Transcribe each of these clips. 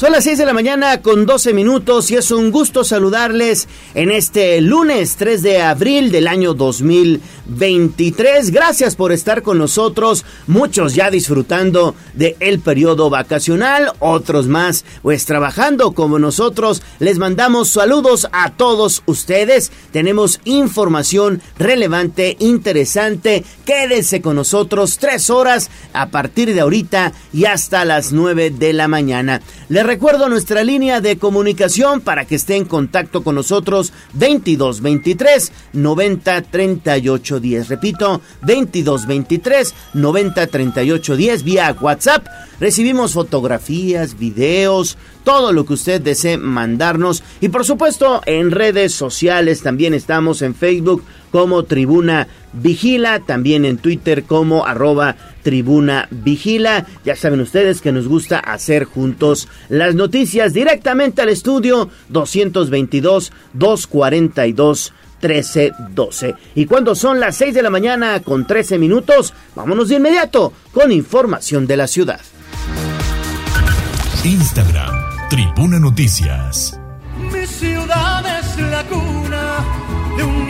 Son las 6 de la mañana con 12 minutos y es un gusto saludarles en este lunes 3 de abril del año 2023. Gracias por estar con nosotros, muchos ya disfrutando del el periodo vacacional, otros más pues trabajando como nosotros. Les mandamos saludos a todos ustedes. Tenemos información relevante, interesante. Quédense con nosotros tres horas a partir de ahorita y hasta las 9 de la mañana. Recuerdo nuestra línea de comunicación para que esté en contacto con nosotros 22 23 90 38 10. Repito, 22 23 90 38 10 vía WhatsApp. Recibimos fotografías, videos, todo lo que usted desee mandarnos y por supuesto en redes sociales también estamos en Facebook como Tribuna Vigila, también en Twitter como arroba Tribuna Vigila. Ya saben ustedes que nos gusta hacer juntos las noticias directamente al estudio 222 242 1312. Y cuando son las 6 de la mañana con 13 minutos, vámonos de inmediato con información de la ciudad. Instagram, Tribuna Noticias. Mi ciudad es la cuna de un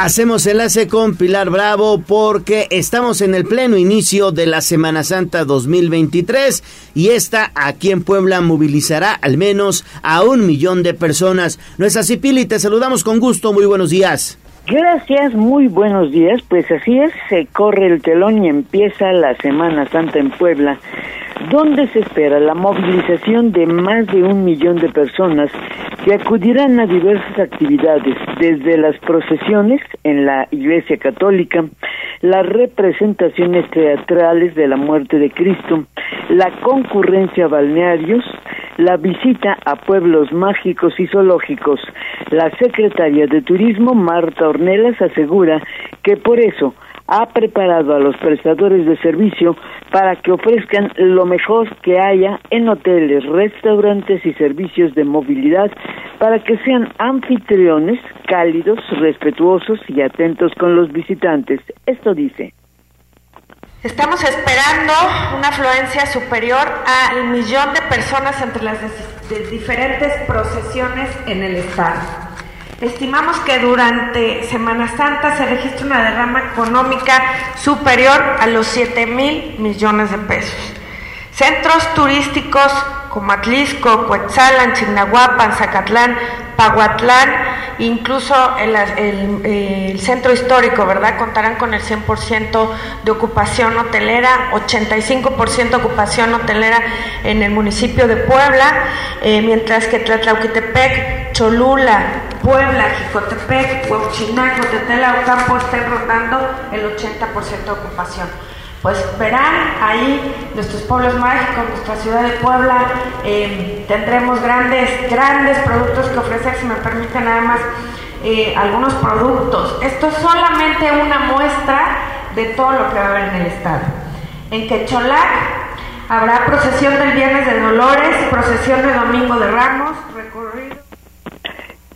Hacemos enlace con Pilar Bravo porque estamos en el pleno inicio de la Semana Santa 2023 y esta aquí en Puebla movilizará al menos a un millón de personas. No es así, Pili, te saludamos con gusto. Muy buenos días. Gracias, muy buenos días. Pues así es, se corre el telón y empieza la Semana Santa en Puebla, donde se espera la movilización de más de un millón de personas que acudirán a diversas actividades, desde las procesiones en la Iglesia Católica, las representaciones teatrales de la muerte de Cristo, la concurrencia a balnearios, la visita a pueblos mágicos y zoológicos. La secretaria de Turismo, Marta Ornelas, asegura que por eso ha preparado a los prestadores de servicio para que ofrezcan lo mejor que haya en hoteles, restaurantes y servicios de movilidad para que sean anfitriones cálidos, respetuosos y atentos con los visitantes. Esto dice. Estamos esperando una afluencia superior al millón de personas entre las diferentes procesiones en el estado. Estimamos que durante Semana Santa se registra una derrama económica superior a los 7 mil millones de pesos. Centros turísticos como Atlisco, Coetzalan, Chignahuapan, Zacatlán, Pahuatlán, incluso el, centro histórico, ¿verdad? Contarán con el 100% de ocupación hotelera, 85% de ocupación hotelera en el municipio de Puebla, eh, mientras que Tlatlauquitepec, Cholula, Puebla, Jicotepec, Huauchinaco, Tetela, Ocampo estén rondando el 80% de ocupación pues verán ahí nuestros pueblos mágicos, nuestra ciudad de Puebla, eh, tendremos grandes, grandes productos que ofrecer, si me permiten nada más eh, algunos productos. Esto es solamente una muestra de todo lo que va a haber en el estado. En Quecholac habrá procesión del Viernes de Dolores, procesión de Domingo de Ramos, recorrido.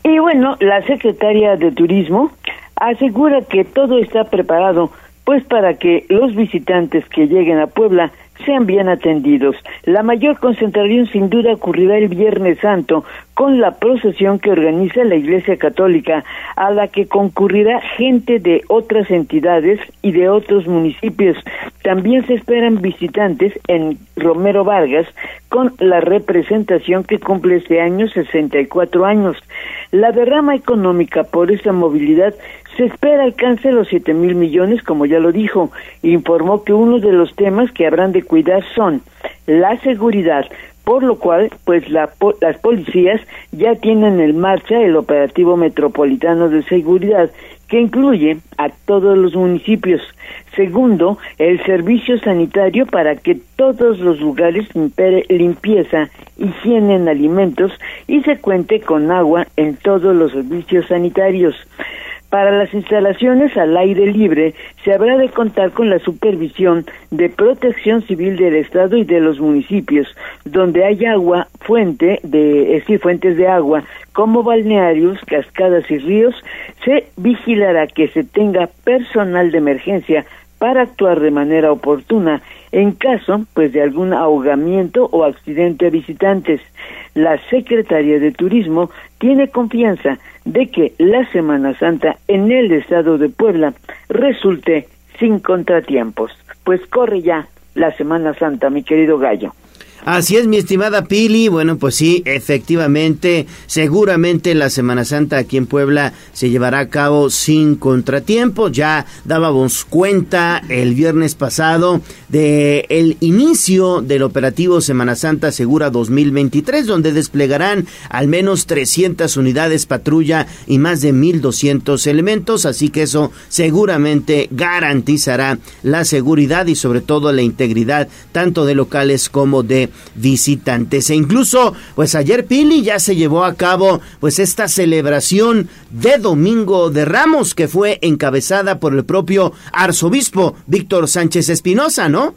Y bueno, la secretaria de Turismo asegura que todo está preparado pues para que los visitantes que lleguen a Puebla sean bien atendidos. La mayor concentración sin duda ocurrirá el Viernes Santo con la procesión que organiza la Iglesia Católica, a la que concurrirá gente de otras entidades y de otros municipios. También se esperan visitantes en Romero Vargas con la representación que cumple este año 64 años. La derrama económica por esta movilidad se espera alcance los siete mil millones, como ya lo dijo. Informó que uno de los temas que habrán de cuidar son la seguridad, por lo cual, pues las policías ya tienen en marcha el operativo metropolitano de seguridad, que incluye a todos los municipios. Segundo, el servicio sanitario para que todos los lugares impere limpieza, higiene en alimentos y se cuente con agua en todos los servicios sanitarios. Para las instalaciones al aire libre se habrá de contar con la supervisión de Protección Civil del Estado y de los municipios, donde hay agua, fuente de, decir, fuentes de agua, como balnearios, cascadas y ríos, se vigilará que se tenga personal de emergencia para actuar de manera oportuna en caso pues de algún ahogamiento o accidente a visitantes. La Secretaría de Turismo tiene confianza de que la Semana Santa en el estado de Puebla resulte sin contratiempos. Pues corre ya la Semana Santa, mi querido gallo. Así es, mi estimada Pili. Bueno, pues sí, efectivamente, seguramente la Semana Santa aquí en Puebla se llevará a cabo sin contratiempos. Ya dábamos cuenta el viernes pasado de el inicio del operativo Semana Santa Segura 2023, donde desplegarán al menos 300 unidades patrulla y más de 1.200 elementos. Así que eso seguramente garantizará la seguridad y sobre todo la integridad tanto de locales como de visitantes. E incluso, pues ayer Pili ya se llevó a cabo pues esta celebración de Domingo de Ramos que fue encabezada por el propio arzobispo Víctor Sánchez Espinosa, ¿no?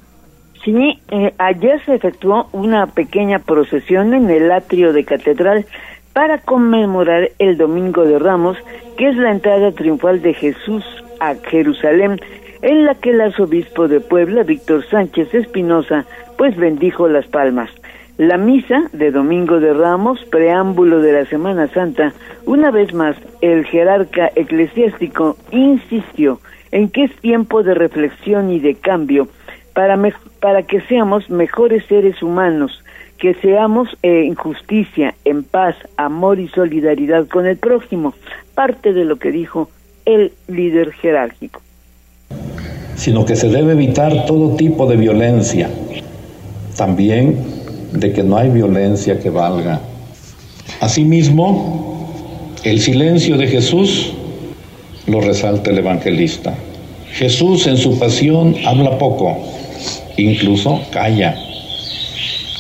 Sí, eh, ayer se efectuó una pequeña procesión en el atrio de catedral para conmemorar el Domingo de Ramos, que es la entrada triunfal de Jesús a Jerusalén, en la que el arzobispo de Puebla, Víctor Sánchez Espinosa, pues bendijo las palmas. La misa de Domingo de Ramos, preámbulo de la Semana Santa, una vez más el jerarca eclesiástico insistió en que es tiempo de reflexión y de cambio para, para que seamos mejores seres humanos, que seamos eh, en justicia, en paz, amor y solidaridad con el prójimo, parte de lo que dijo el líder jerárquico. Sino que se debe evitar todo tipo de violencia, también de que no hay violencia que valga. Asimismo, el silencio de Jesús lo resalta el evangelista. Jesús en su pasión habla poco, incluso calla,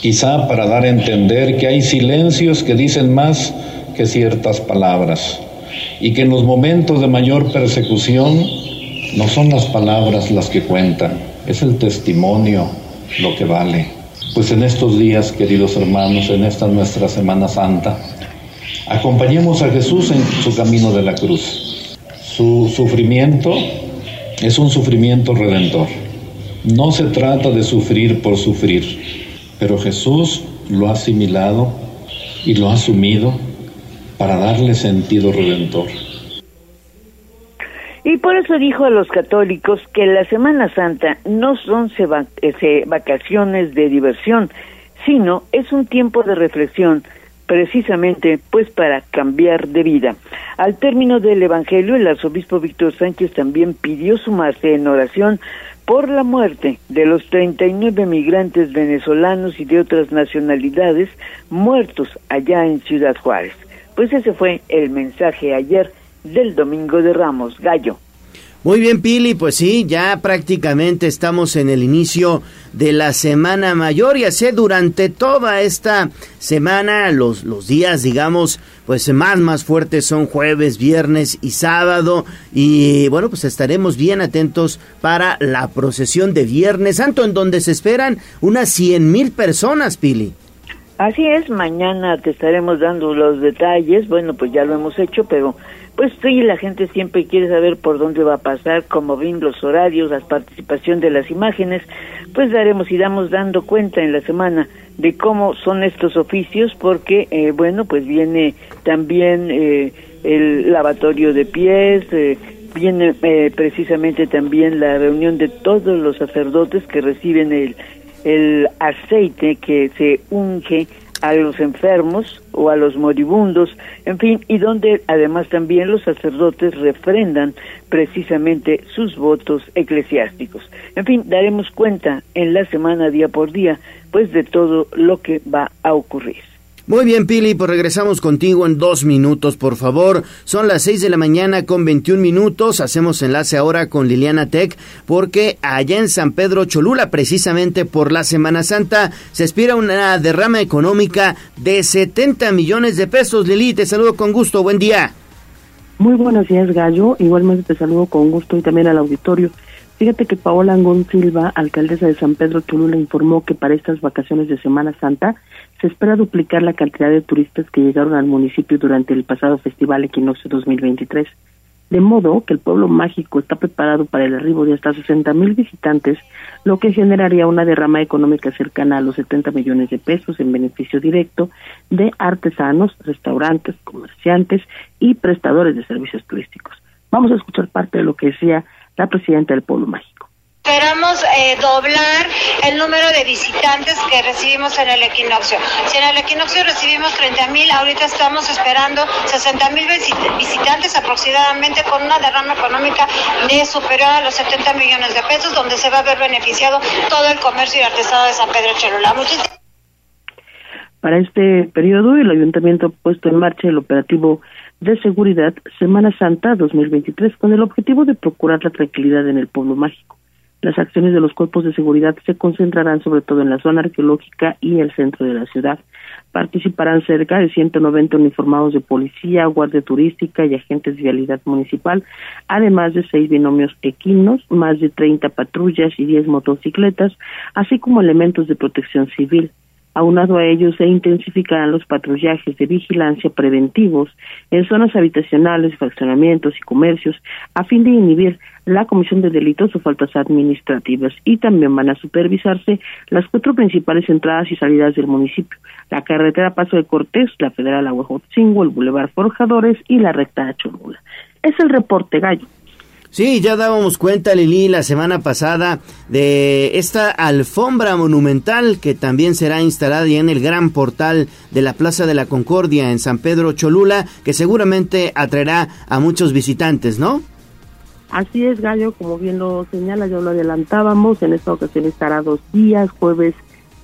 quizá para dar a entender que hay silencios que dicen más que ciertas palabras y que en los momentos de mayor persecución no son las palabras las que cuentan, es el testimonio lo que vale. Pues en estos días, queridos hermanos, en esta nuestra Semana Santa, acompañemos a Jesús en su camino de la cruz. Su sufrimiento es un sufrimiento redentor. No se trata de sufrir por sufrir, pero Jesús lo ha asimilado y lo ha asumido para darle sentido redentor. Y por eso dijo a los católicos que la Semana Santa no son eh, vacaciones de diversión, sino es un tiempo de reflexión, precisamente pues para cambiar de vida. Al término del Evangelio, el arzobispo Víctor Sánchez también pidió sumarse en oración por la muerte de los 39 migrantes venezolanos y de otras nacionalidades muertos allá en Ciudad Juárez. Pues ese fue el mensaje ayer del Domingo de Ramos, Gallo. Muy bien, Pili, pues sí, ya prácticamente estamos en el inicio de la Semana Mayor y así durante toda esta semana, los, los días, digamos, pues más, más fuertes son jueves, viernes y sábado y bueno, pues estaremos bien atentos para la procesión de Viernes Santo en donde se esperan unas cien mil personas, Pili. Así es, mañana te estaremos dando los detalles, bueno, pues ya lo hemos hecho, pero pues sí, la gente siempre quiere saber por dónde va a pasar, cómo ven los horarios, la participación de las imágenes, pues daremos y damos dando cuenta en la semana de cómo son estos oficios, porque, eh, bueno, pues viene también eh, el lavatorio de pies, eh, viene precisamente también la reunión de todos los sacerdotes que reciben el, el aceite que se unge a los enfermos o a los moribundos, en fin, y donde además también los sacerdotes refrendan precisamente sus votos eclesiásticos. En fin, daremos cuenta en la semana día por día, pues de todo lo que va a ocurrir. Muy bien, Pili, pues regresamos contigo en dos minutos, por favor. Son las seis de la mañana con 21 minutos. Hacemos enlace ahora con Liliana Tech, porque allá en San Pedro Cholula, precisamente por la Semana Santa, se espera una derrama económica de 70 millones de pesos. Lili, te saludo con gusto. Buen día. Muy buenos días, Gallo. Igualmente te saludo con gusto y también al auditorio. Fíjate que Paola Angón Silva, alcaldesa de San Pedro Cholula, informó que para estas vacaciones de Semana Santa se espera duplicar la cantidad de turistas que llegaron al municipio durante el pasado Festival Equinoccio 2023. De modo que el pueblo mágico está preparado para el arribo de hasta 60 mil visitantes, lo que generaría una derrama económica cercana a los 70 millones de pesos en beneficio directo de artesanos, restaurantes, comerciantes y prestadores de servicios turísticos. Vamos a escuchar parte de lo que decía la presidenta del Pueblo Mágico. Esperamos eh, doblar el número de visitantes que recibimos en el equinoccio. Si en el equinoccio recibimos 30 mil, ahorita estamos esperando 60 mil visitantes aproximadamente con una derrama económica de superior a los 70 millones de pesos, donde se va a ver beneficiado todo el comercio y artesano de San Pedro Cholula. Para este periodo, el ayuntamiento ha puesto en marcha el operativo de seguridad Semana Santa 2023 con el objetivo de procurar la tranquilidad en el pueblo mágico. Las acciones de los cuerpos de seguridad se concentrarán sobre todo en la zona arqueológica y el centro de la ciudad. Participarán cerca de 190 uniformados de policía, guardia turística y agentes de vialidad municipal, además de seis binomios equinos, más de 30 patrullas y 10 motocicletas, así como elementos de protección civil. Aunado a ello, se intensificarán los patrullajes de vigilancia preventivos en zonas habitacionales, fraccionamientos y comercios a fin de inhibir la comisión de delitos o faltas administrativas y también van a supervisarse las cuatro principales entradas y salidas del municipio, la carretera Paso de Cortés, la Federal Aguajotzingo, el Boulevard Forjadores y la recta de Cholula. Es el reporte gallo. Sí, ya dábamos cuenta, Lili, la semana pasada de esta alfombra monumental que también será instalada en el gran portal de la Plaza de la Concordia en San Pedro Cholula, que seguramente atraerá a muchos visitantes, ¿no? Así es, Gallo, como bien lo señala, ya lo adelantábamos, en esta ocasión estará dos días, jueves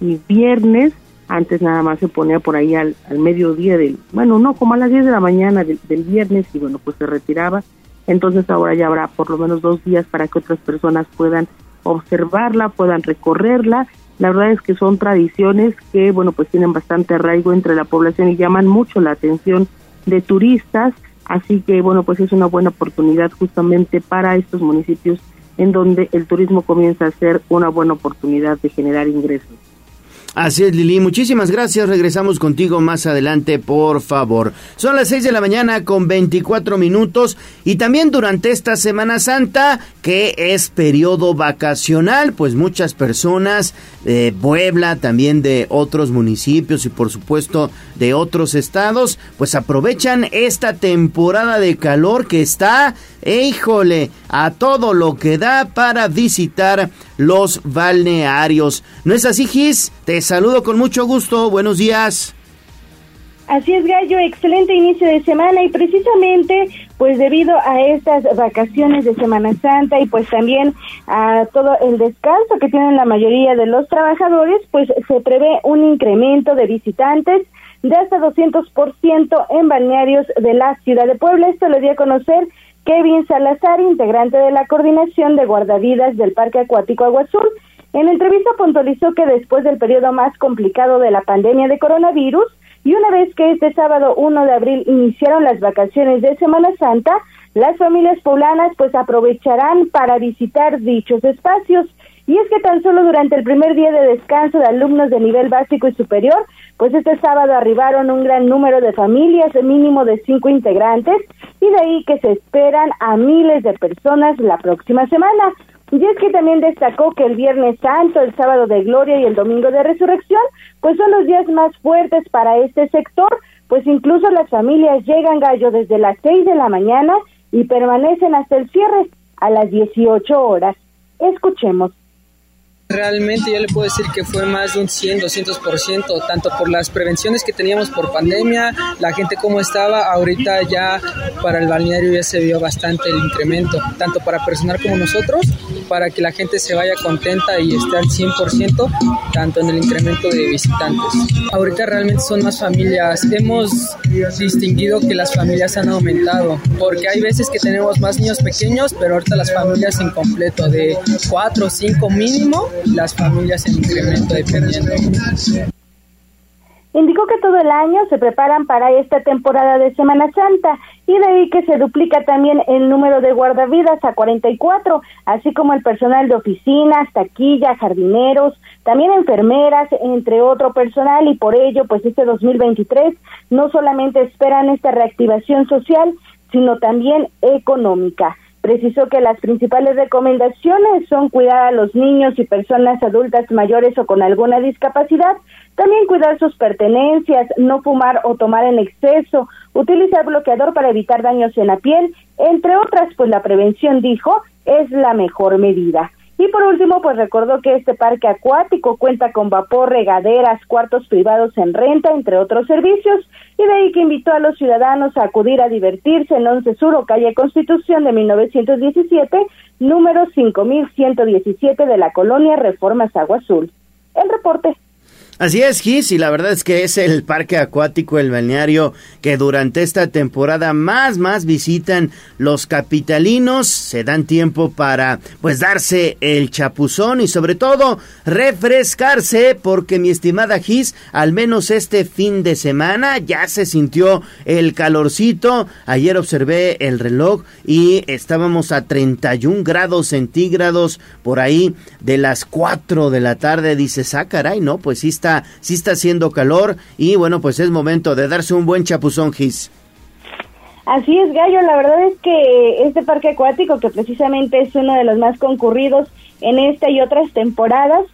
y viernes, antes nada más se ponía por ahí al, mediodía del, bueno, no, como a las 10 de la mañana del viernes y bueno, pues se retiraba entonces ahora ya habrá por lo menos dos días para que otras personas puedan observarla, puedan recorrerla. La verdad es que son tradiciones que, bueno, pues tienen bastante arraigo entre la población y llaman mucho la atención de turistas, así que, bueno, pues es una buena oportunidad justamente para estos municipios en donde el turismo comienza a ser una buena oportunidad de generar ingresos. Así es, Lili. Muchísimas gracias. Regresamos contigo más adelante, por favor. Son las 6 de la mañana con 24 minutos y también durante esta Semana Santa, que es periodo vacacional, pues muchas personas de Puebla, también de otros municipios y por supuesto de otros estados, pues aprovechan esta temporada de calor que está, híjole, a todo lo que da para visitar los balnearios. ¿No es así, Gis? Te saludo con mucho gusto. Buenos días. Así es, Gallo, excelente inicio de semana y precisamente pues debido a estas vacaciones de Semana Santa y pues también a todo el descanso que tienen la mayoría de los trabajadores, pues se prevé un incremento de visitantes de hasta 200% en balnearios de la ciudad de Puebla. Esto lo dio a conocer Kevin Salazar, integrante de la coordinación de guardavidas del Parque Acuático Agua Azul. En entrevista puntualizó que después del periodo más complicado de la pandemia de coronavirus y una vez que este sábado 1 de abril iniciaron las vacaciones de Semana Santa, las familias poblanas pues aprovecharán para visitar dichos espacios. Y es que tan solo durante el primer día de descanso de alumnos de nivel básico y superior, pues este sábado arribaron un gran número de familias, mínimo de cinco integrantes, y de ahí que se esperan a miles de personas la próxima semana. Y es que también destacó que el Viernes Santo, el Sábado de Gloria y el Domingo de Resurrección, pues son los días más fuertes para este sector, pues incluso las familias llegan gallo desde las seis de la mañana y permanecen hasta el cierre a las 18 horas. Escuchemos. Realmente yo le puedo decir que fue más de un 100, 200%, tanto por las prevenciones que teníamos por pandemia, la gente como estaba, ahorita ya para el balneario ya se vio bastante el incremento, tanto para personal como nosotros, para que la gente se vaya contenta y esté al 100%, tanto en el incremento de visitantes. Ahorita realmente son más familias, hemos distinguido que las familias han aumentado, porque hay veces que tenemos más niños pequeños, pero ahorita las familias en completo, de 4 o 5 mínimo, las familias en incremento dependiendo. Indicó que todo el año se preparan para esta temporada de Semana Santa y de ahí que se duplica también el número de guardavidas a 44, así como el personal de oficinas, taquilla, jardineros, también enfermeras, entre otro personal y por ello pues este 2023 no solamente esperan esta reactivación social, sino también económica. Precisó que las principales recomendaciones son cuidar a los niños y personas adultas mayores o con alguna discapacidad, también cuidar sus pertenencias, no fumar o tomar en exceso, utilizar bloqueador para evitar daños en la piel, entre otras, pues la prevención, dijo, es la mejor medida. Y por último, pues recordó que este parque acuático cuenta con vapor, regaderas, cuartos privados en renta, entre otros servicios, y de ahí que invitó a los ciudadanos a acudir a divertirse en Once Sur calle Constitución de 1917, número 5117 de la colonia Reformas Agua Azul. El reporte. Así es, Gis, y la verdad es que es el parque acuático, el balneario que durante esta temporada más, más visitan los capitalinos, se dan tiempo para pues darse el chapuzón y sobre todo refrescarse porque mi estimada Gis, al menos este fin de semana ya se sintió el calorcito, ayer observé el reloj y estábamos a 31 grados centígrados por ahí de las 4 de la tarde, dice, ah caray, no, pues sí está sí está haciendo calor y bueno, pues es momento de darse un buen chapuzón, Gis. Así es, Gallo. La verdad es que este parque acuático, que precisamente es uno de los más concurridos en esta y otras temporadas,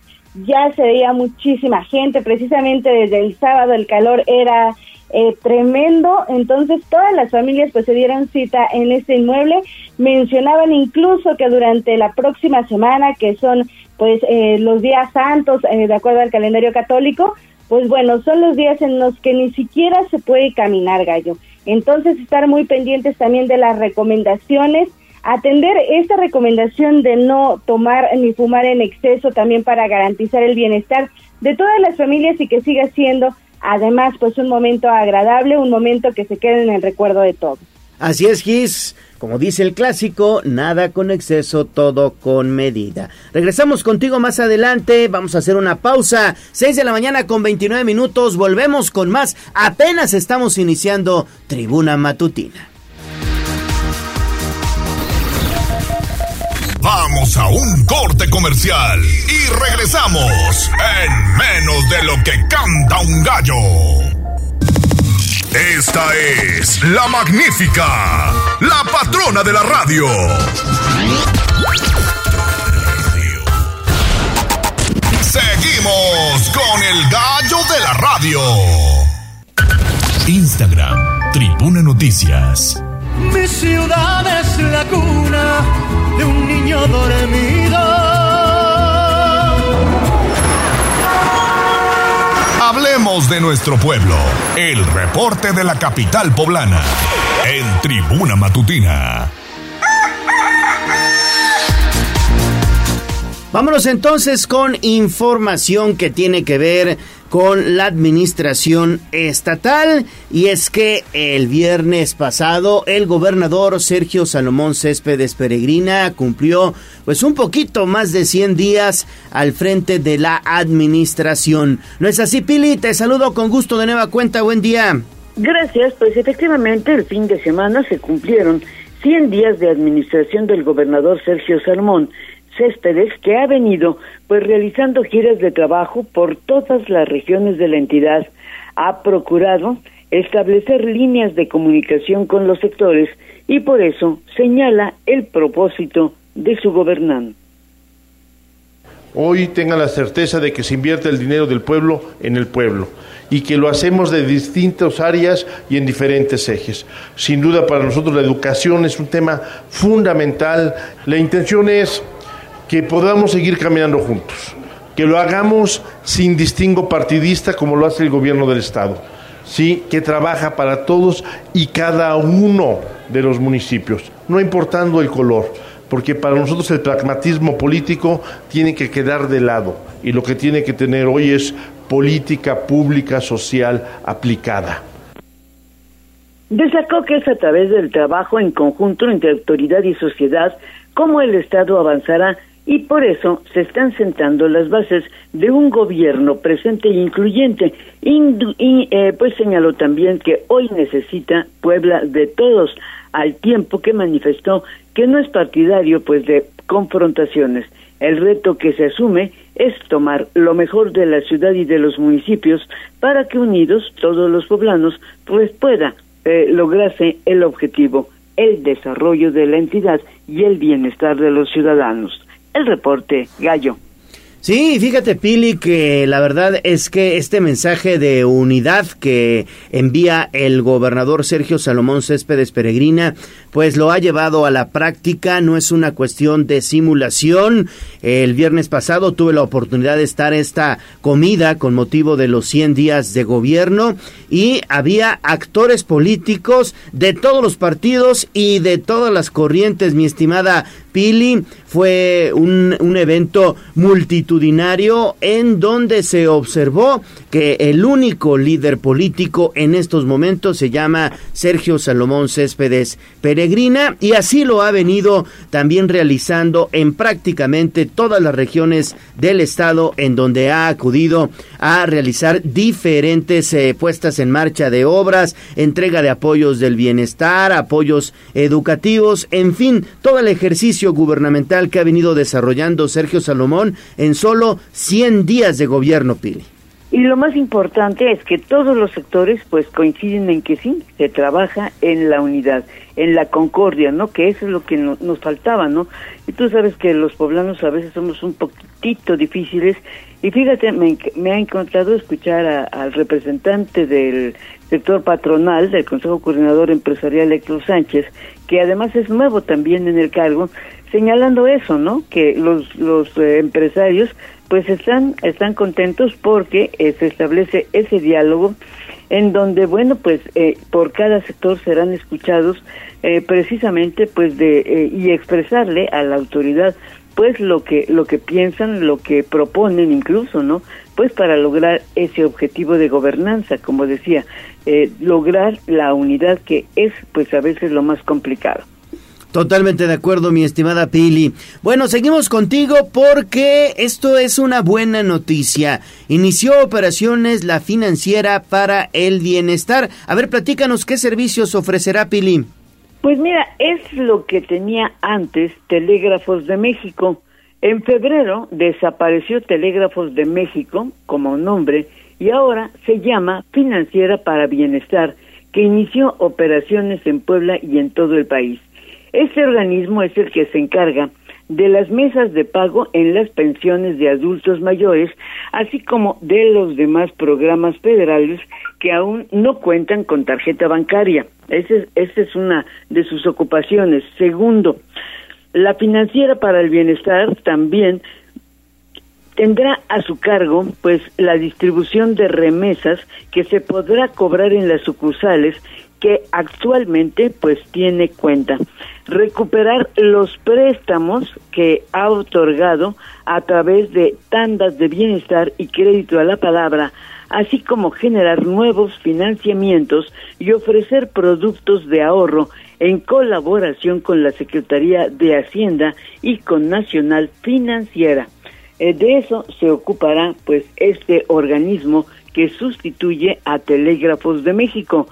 ya se veía muchísima gente. Precisamente desde el sábado el calor era eh, tremendo. Entonces todas las familias pues se dieron cita en este inmueble. Mencionaban incluso que durante la próxima semana, que son pues eh, los días santos, eh, de acuerdo al calendario católico, pues bueno, son los días en los que ni siquiera se puede caminar, gallo. Entonces, estar muy pendientes también de las recomendaciones, atender esta recomendación de no tomar ni fumar en exceso también para garantizar el bienestar de todas las familias y que siga siendo además pues un momento agradable, un momento que se quede en el recuerdo de todos. Así es, Gis. Como dice el clásico, nada con exceso, todo con medida. Regresamos contigo más adelante, vamos a hacer una pausa. 6 de la mañana con 29 minutos, volvemos con más. Apenas estamos iniciando Tribuna Matutina. Vamos a un corte comercial y regresamos en menos de lo que canta un gallo. Esta es la magnífica, la patrona de la radio. Seguimos con el gallo de la radio. Instagram, Tribuna Noticias. Mi ciudad es la cuna de un niño dormido Hablemos de nuestro pueblo. El reporte de la capital poblana. En Tribuna Matutina. Vámonos entonces con información que tiene que ver con la administración estatal y es que el viernes pasado el gobernador Sergio Salomón Céspedes Peregrina cumplió pues un poquito más de 100 días al frente de la administración. ¿No es así, Pili? Te saludo con gusto de nueva cuenta. Buen día. Gracias, pues efectivamente el fin de semana se cumplieron 100 días de administración del gobernador Sergio Salomón Céspedes, que ha venido pues realizando giras de trabajo por todas las regiones de la entidad, ha procurado establecer líneas de comunicación con los sectores y por eso señala el propósito de su gobernante. Hoy tengan la certeza de que se invierte el dinero del pueblo en el pueblo y que lo hacemos de distintas áreas y en diferentes ejes. Sin duda para nosotros la educación es un tema fundamental. La intención es que podamos seguir caminando juntos, que lo hagamos sin distingo partidista como lo hace el gobierno del Estado, ¿sí? que trabaja para todos y cada uno de los municipios, no importando el color, porque para nosotros el pragmatismo político tiene que quedar de lado y lo que tiene que tener hoy es política pública social aplicada. Destacó que es a través del trabajo en conjunto entre autoridad y sociedad como el Estado avanzará y por eso se están sentando las bases de un gobierno presente e incluyente. y eh, pues señaló también que hoy necesita Puebla de todos, al tiempo que manifestó que no es partidario pues de confrontaciones. El reto que se asume es tomar lo mejor de la ciudad y de los municipios para que unidos todos los poblanos pues pueda eh, lograrse el objetivo, el desarrollo de la entidad y el bienestar de los ciudadanos. El reporte, Gallo. Sí, fíjate Pili que la verdad es que este mensaje de unidad que envía el gobernador Sergio Salomón Céspedes Peregrina, pues lo ha llevado a la práctica, no es una cuestión de simulación. El viernes pasado tuve la oportunidad de estar esta comida con motivo de los 100 días de gobierno y había actores políticos de todos los partidos y de todas las corrientes, mi estimada Pili. Fue un, un evento multitudinario en donde se observó que el único líder político en estos momentos se llama Sergio Salomón Céspedes Peregrina y así lo ha venido también realizando en prácticamente todas las regiones del estado en donde ha acudido a realizar diferentes eh, puestas en marcha de obras, entrega de apoyos del bienestar, apoyos educativos, en fin, todo el ejercicio gubernamental que ha venido desarrollando Sergio Salomón en solo 100 días de gobierno, Pili. Y lo más importante es que todos los sectores pues coinciden en que sí, se trabaja en la unidad, en la concordia, ¿no? Que eso es lo que nos faltaba, ¿no? Y tú sabes que los poblanos a veces somos un poquitito difíciles y fíjate, me, ha encontrado escuchar al representante del sector patronal del Consejo Coordinador Empresarial Héctor Sánchez, que además es nuevo también en el cargo, señalando eso, ¿no? Que los, los eh, empresarios pues están, están contentos porque eh, se establece ese diálogo en donde, bueno, pues eh, por cada sector serán escuchados eh, precisamente pues de y expresarle a la autoridad pues lo que lo que piensan, lo que proponen incluso, ¿no? Pues para lograr ese objetivo de gobernanza, como decía, lograr la unidad que es pues a veces lo más complicado. Totalmente de acuerdo, mi estimada Pili. Bueno, seguimos contigo porque esto es una buena noticia. Inició operaciones la financiera para el bienestar. A ver, platícanos qué servicios ofrecerá Pili. Pues mira, es lo que tenía antes Telégrafos de México. En febrero desapareció Telégrafos de México como nombre y ahora se llama Financiera para Bienestar, que inició operaciones en Puebla y en todo el país. Este organismo es el que se encarga de las mesas de pago en las pensiones de adultos mayores, así como de los demás programas federales que aún no cuentan con tarjeta bancaria. Esa es, una de sus ocupaciones. Segundo, la financiera para el bienestar también tendrá a su cargo pues la distribución de remesas que se podrá cobrar en las sucursales que actualmente pues tiene cuenta. Recuperar los préstamos que ha otorgado a través de tandas de bienestar y crédito a la palabra, así como generar nuevos financiamientos y ofrecer productos de ahorro en colaboración con la Secretaría de Hacienda y con Nacional Financiera. Eh, de eso se ocupará pues este organismo que sustituye a Telégrafos de México.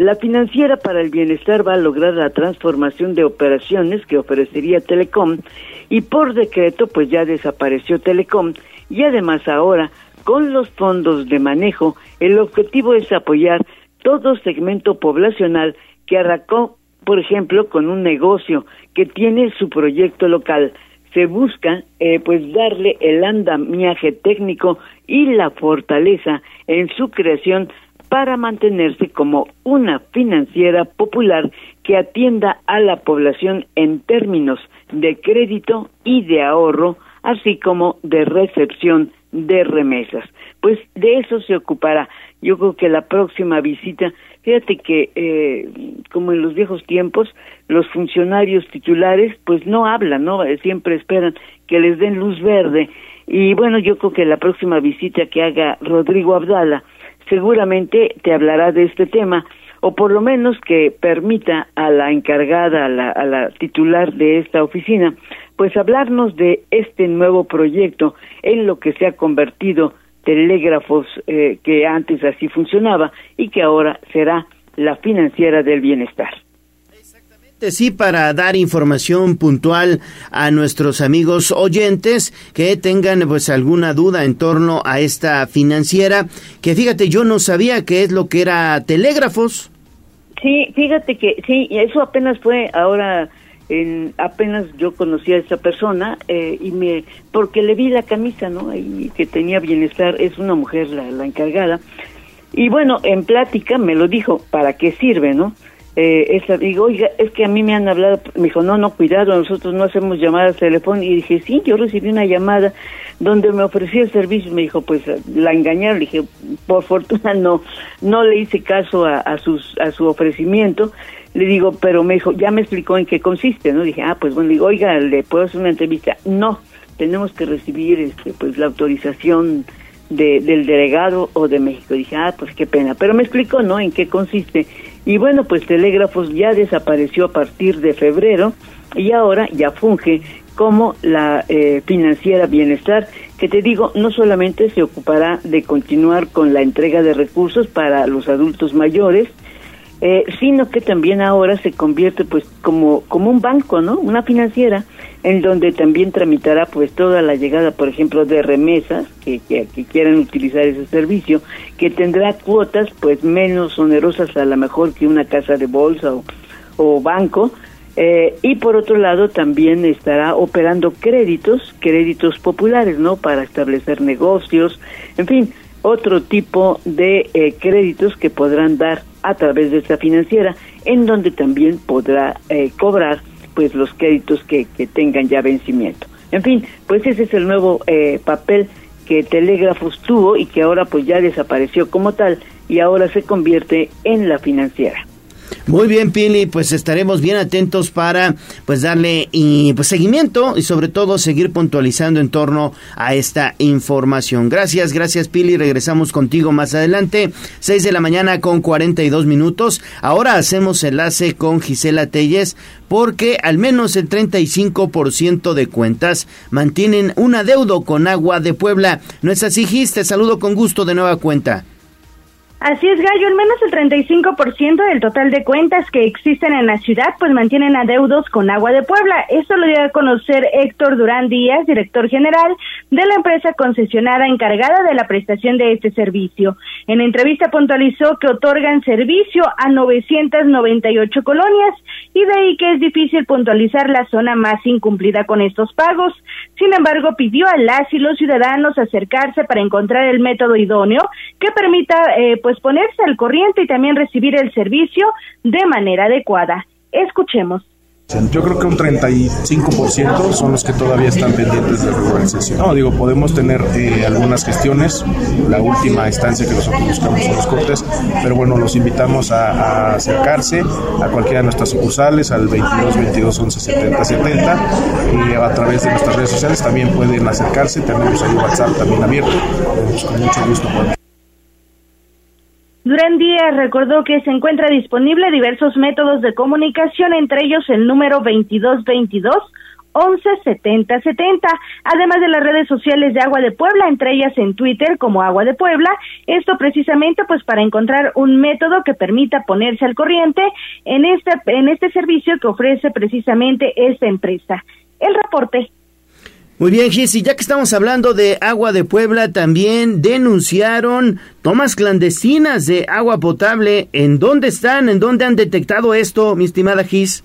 La financiera para el bienestar va a lograr la transformación de operaciones que ofrecería Telecom y por decreto pues ya desapareció Telecom. Y además ahora con los fondos de manejo el objetivo es apoyar todo segmento poblacional que arrancó por ejemplo con un negocio que tiene su proyecto local. Se busca eh, pues darle el andamiaje técnico y la fortaleza en su creación para mantenerse como una financiera popular que atienda a la población en términos de crédito y de ahorro, así como de recepción de remesas. Pues de eso se ocupará. Yo creo que la próxima visita, fíjate que eh, como en los viejos tiempos, los funcionarios titulares pues no hablan, ¿no? Siempre esperan que les den luz verde. Y bueno, yo creo que la próxima visita que haga Rodrigo Abdala, seguramente te hablará de este tema o por lo menos que permita a la encargada, a la, titular de esta oficina, pues hablarnos de este nuevo proyecto en lo que se ha convertido telégrafos eh, que antes así funcionaba y que ahora será la financiera del bienestar. Sí, para dar información puntual a nuestros amigos oyentes que tengan pues alguna duda en torno a esta financiera, que fíjate, yo no sabía qué es lo que era telégrafos. Sí, fíjate que sí, eso apenas fue ahora en, apenas yo conocí a esa persona eh, y me porque le vi la camisa no y que tenía bienestar es una mujer la, la encargada y bueno en plática me lo dijo para qué sirve no eh, esa, digo, oiga, es que a mí me han hablado, me dijo, no, no, cuidado, nosotros no hacemos llamadas telefónicas. Y dije, sí, yo recibí una llamada donde me ofrecía el servicio. Me dijo, pues la engañaron. Le dije, por fortuna no, no le hice caso a, sus, a su ofrecimiento. Le digo, pero me dijo, ya me explicó en qué consiste, ¿no? Dije, ah, pues bueno, digo, oiga, ¿le puedo hacer una entrevista? No, tenemos que recibir este, pues la autorización de, del delegado o de México. Dije, ah, pues qué pena. Pero me explicó, ¿no? En qué consiste. Y bueno, pues Telégrafos ya desapareció a partir de febrero y ahora ya funge como la eh, financiera Bienestar, que te digo, no solamente se ocupará de continuar con la entrega de recursos para los adultos mayores, eh, sino que también ahora se convierte pues como, como un banco, ¿no? Una financiera en donde también tramitará pues toda la llegada, por ejemplo, de remesas que, que, quieran utilizar ese servicio, que tendrá cuotas pues menos onerosas a lo mejor que una casa de bolsa o, o banco, eh, y por otro lado también estará operando créditos, créditos populares, ¿no? Para establecer negocios, en fin, otro tipo de eh, créditos que podrán dar a través de esta financiera, en donde también podrá eh, cobrar pues los créditos que, que, tengan ya vencimiento. En fin, pues ese es el nuevo eh, papel que Telégrafos tuvo y que ahora pues ya desapareció como tal y ahora se convierte en la financiera. Muy bien, Pili, pues estaremos bien atentos para pues darle y, pues, seguimiento y sobre todo seguir puntualizando en torno a esta información. Gracias, gracias Pili, regresamos contigo más adelante, 6 de la mañana con 42 minutos. Ahora hacemos enlace con Gisela Telles porque al menos el 35% de cuentas mantienen un adeudo con Agua de Puebla. ¿No es así, Gis? Te saludo con gusto de nueva cuenta. Así es, Gallo, al menos el 35% del total de cuentas que existen en la ciudad pues mantienen adeudos con Agua de Puebla. Esto lo dio a conocer Héctor Durán Díaz, director general de la empresa concesionada encargada de la prestación de este servicio. En entrevista puntualizó que otorgan servicio a 998 colonias y de ahí que es difícil puntualizar la zona más incumplida con estos pagos. Sin embargo, pidió a las y los ciudadanos acercarse para encontrar el método idóneo que permita eh, pues ponerse al corriente y también recibir el servicio de manera adecuada. Escuchemos. Yo creo que un 35% son los que todavía están pendientes de regularización. No, digo, podemos tener eh, algunas gestiones, la última instancia que nosotros buscamos son los cortes, pero bueno, los invitamos a, acercarse a cualquiera de nuestras sucursales, al 22 22 11 70 70, y a través de nuestras redes sociales también pueden acercarse, tenemos ahí WhatsApp también abierto, con mucho gusto Durán Díaz recordó que se encuentra disponible diversos métodos de comunicación, entre ellos el número 2222 117070, además de las redes sociales de Agua de Puebla, entre ellas en Twitter como Agua de Puebla, esto precisamente pues para encontrar un método que permita ponerse al corriente en este en este servicio que ofrece precisamente esta empresa. El reporte muy bien, Gis, ya que estamos hablando de agua de Puebla, también denunciaron tomas clandestinas de agua potable. ¿En dónde están? ¿En dónde han detectado esto, mi estimada Gis?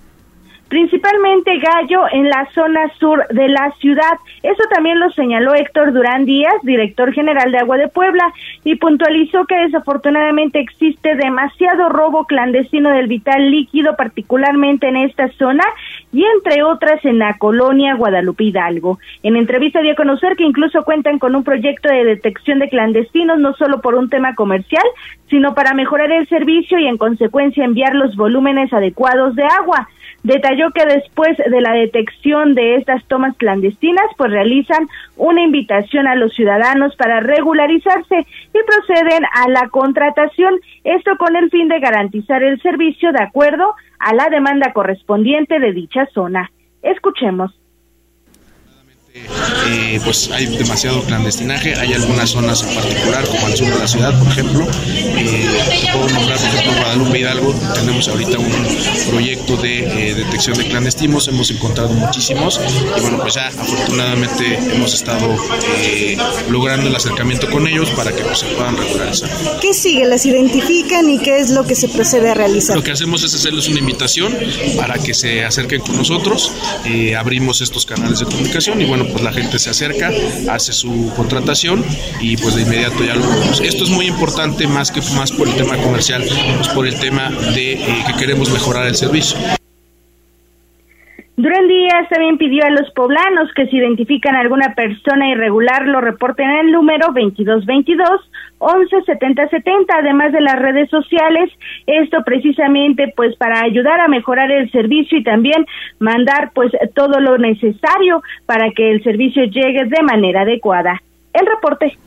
Principalmente Gallo en la zona sur de la ciudad. Eso también lo señaló Héctor Durán Díaz, director general de Agua de Puebla, y puntualizó que desafortunadamente existe demasiado robo clandestino del vital líquido, particularmente en esta zona y entre otras en la colonia Guadalupe Hidalgo. En entrevista dio a conocer que incluso cuentan con un proyecto de detección de clandestinos, no solo por un tema comercial, sino para mejorar el servicio y en consecuencia enviar los volúmenes adecuados de agua. Que después de la detección de estas tomas clandestinas, pues realizan una invitación a los ciudadanos para regularizarse y proceden a la contratación, esto con el fin de garantizar el servicio de acuerdo a la demanda correspondiente de dicha zona. Escuchemos. Eh, pues hay demasiado clandestinaje, hay algunas zonas en particular, como al sur de la ciudad, por ejemplo. Eh, puedo nombrar, por ejemplo, Guadalupe Hidalgo, tenemos ahorita un proyecto de eh, detección de clandestinos, hemos encontrado muchísimos y bueno, pues ya afortunadamente hemos estado eh, logrando el acercamiento con ellos para que pues, se puedan regularizar. ¿Qué sigue? ¿Las identifican y qué es lo que se procede a realizar? Lo que hacemos es hacerles una invitación para que se acerquen con nosotros, abrimos estos canales de comunicación y bueno, pues la gente se acerca, hace su contratación y pues de inmediato ya lo vemos. Esto es muy importante más que más por el tema comercial, pues por el tema de eh, que queremos mejorar el servicio. Durán Díaz también pidió a los poblanos que si identifican a alguna persona irregular lo reporten en el número 2222 117070, además de las redes sociales. Esto precisamente pues para ayudar a mejorar el servicio y también mandar pues todo lo necesario para que el servicio llegue de manera adecuada. El reporte.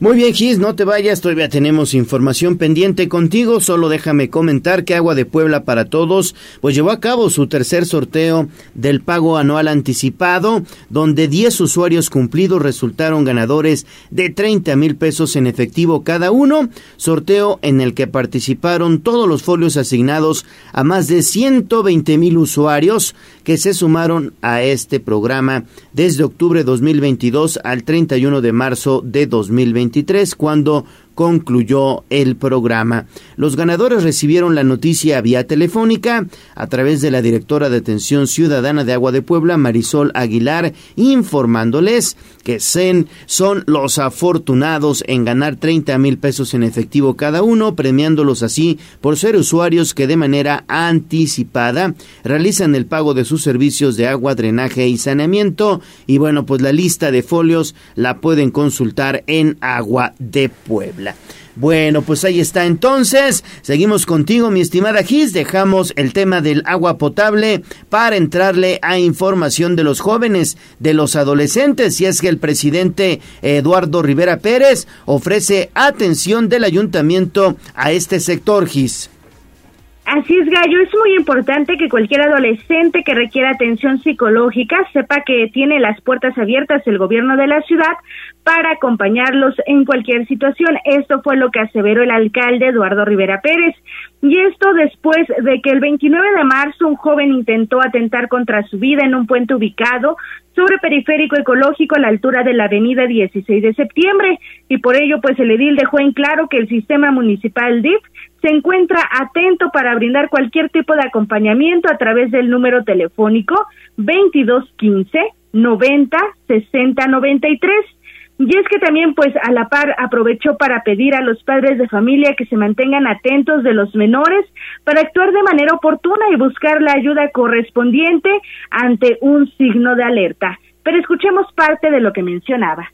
Muy bien, Gis, no te vayas, todavía tenemos información pendiente contigo. Solo déjame comentar que Agua de Puebla para Todos, pues llevó a cabo su tercer sorteo del pago anual anticipado, donde 10 usuarios cumplidos resultaron ganadores de 30 mil pesos en efectivo cada uno. Sorteo en el que participaron todos los folios asignados a más de 120 mil usuarios que se sumaron a este programa desde octubre de 2022 al 31 de marzo de 2023, cuando concluyó el programa. Los ganadores recibieron la noticia vía telefónica a través de la directora de Atención Ciudadana de Agua de Puebla, Marisol Aguilar, informándoles que CEN son los afortunados en ganar 30 mil pesos en efectivo cada uno, premiándolos así por ser usuarios que de manera anticipada realizan el pago de sus servicios de agua, drenaje y saneamiento. Y bueno, pues la lista de folios la pueden consultar en Agua de Puebla. Bueno, pues ahí está entonces. Seguimos contigo, mi estimada Gis. Dejamos el tema del agua potable para entrarle a información de los jóvenes, de los adolescentes. Y es que el presidente Eduardo Rivera Pérez ofrece atención del ayuntamiento a este sector, Gis. Así es, Gallo. Es muy importante que cualquier adolescente que requiera atención psicológica sepa que tiene las puertas abiertas el gobierno de la ciudad para acompañarlos en cualquier situación. Esto fue lo que aseveró el alcalde Eduardo Rivera Pérez. Y esto después de que el 29 de marzo un joven intentó atentar contra su vida en un puente ubicado sobre periférico ecológico a la altura de la avenida 16 de septiembre. Y por ello, pues el edil dejó en claro que el sistema municipal DIF se encuentra atento para brindar cualquier tipo de acompañamiento a través del número telefónico 2215 90 60 93 y es que también, pues, a la par aprovechó para pedir a los padres de familia que se mantengan atentos de los menores para actuar de manera oportuna y buscar la ayuda correspondiente ante un signo de alerta. Pero escuchemos parte de lo que mencionaba.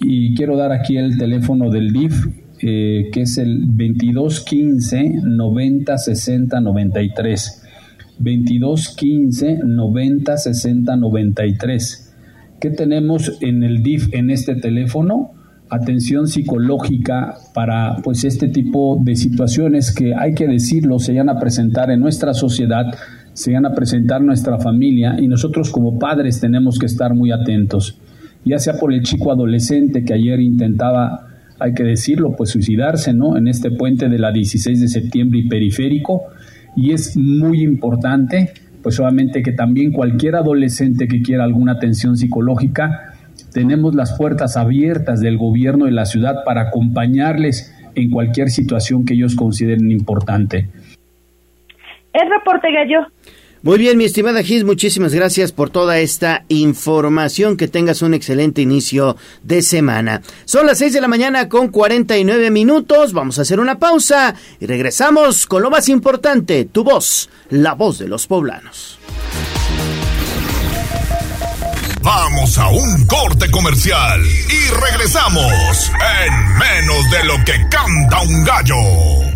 Y quiero dar aquí el teléfono del DIF, eh, que es el 2215 90 60 93. 2215 90 60 93 ¿Qué tenemos en el DIF en este teléfono? Atención psicológica para pues este tipo de situaciones que hay que decirlo, se van a presentar en nuestra sociedad, se van a presentar nuestra familia y nosotros como padres tenemos que estar muy atentos. Ya sea por el chico adolescente que ayer intentaba, hay que decirlo, pues suicidarse, ¿no? En este puente de la 16 de septiembre y periférico. Y es muy importante pues solamente que también cualquier adolescente que quiera alguna atención psicológica, tenemos las puertas abiertas del gobierno de la ciudad para acompañarles en cualquier situación que ellos consideren importante. El reporte gallo. Muy bien, mi estimada Gis, muchísimas gracias por toda esta información. Que tengas un excelente inicio de semana. Son las 6 de la mañana con 49 minutos. Vamos a hacer una pausa y regresamos con lo más importante, tu voz, la voz de los poblanos. Vamos a un corte comercial y regresamos en menos de lo que canta un gallo.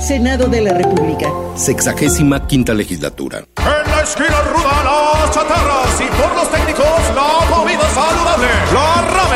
Senado de la República. Sexagésima quinta legislatura. En la esquina ruda las chatarras y por los técnicos la comida saludable. La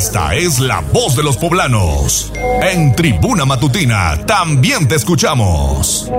Esta es la voz de los poblanos. En Tribuna Matutina también te escuchamos.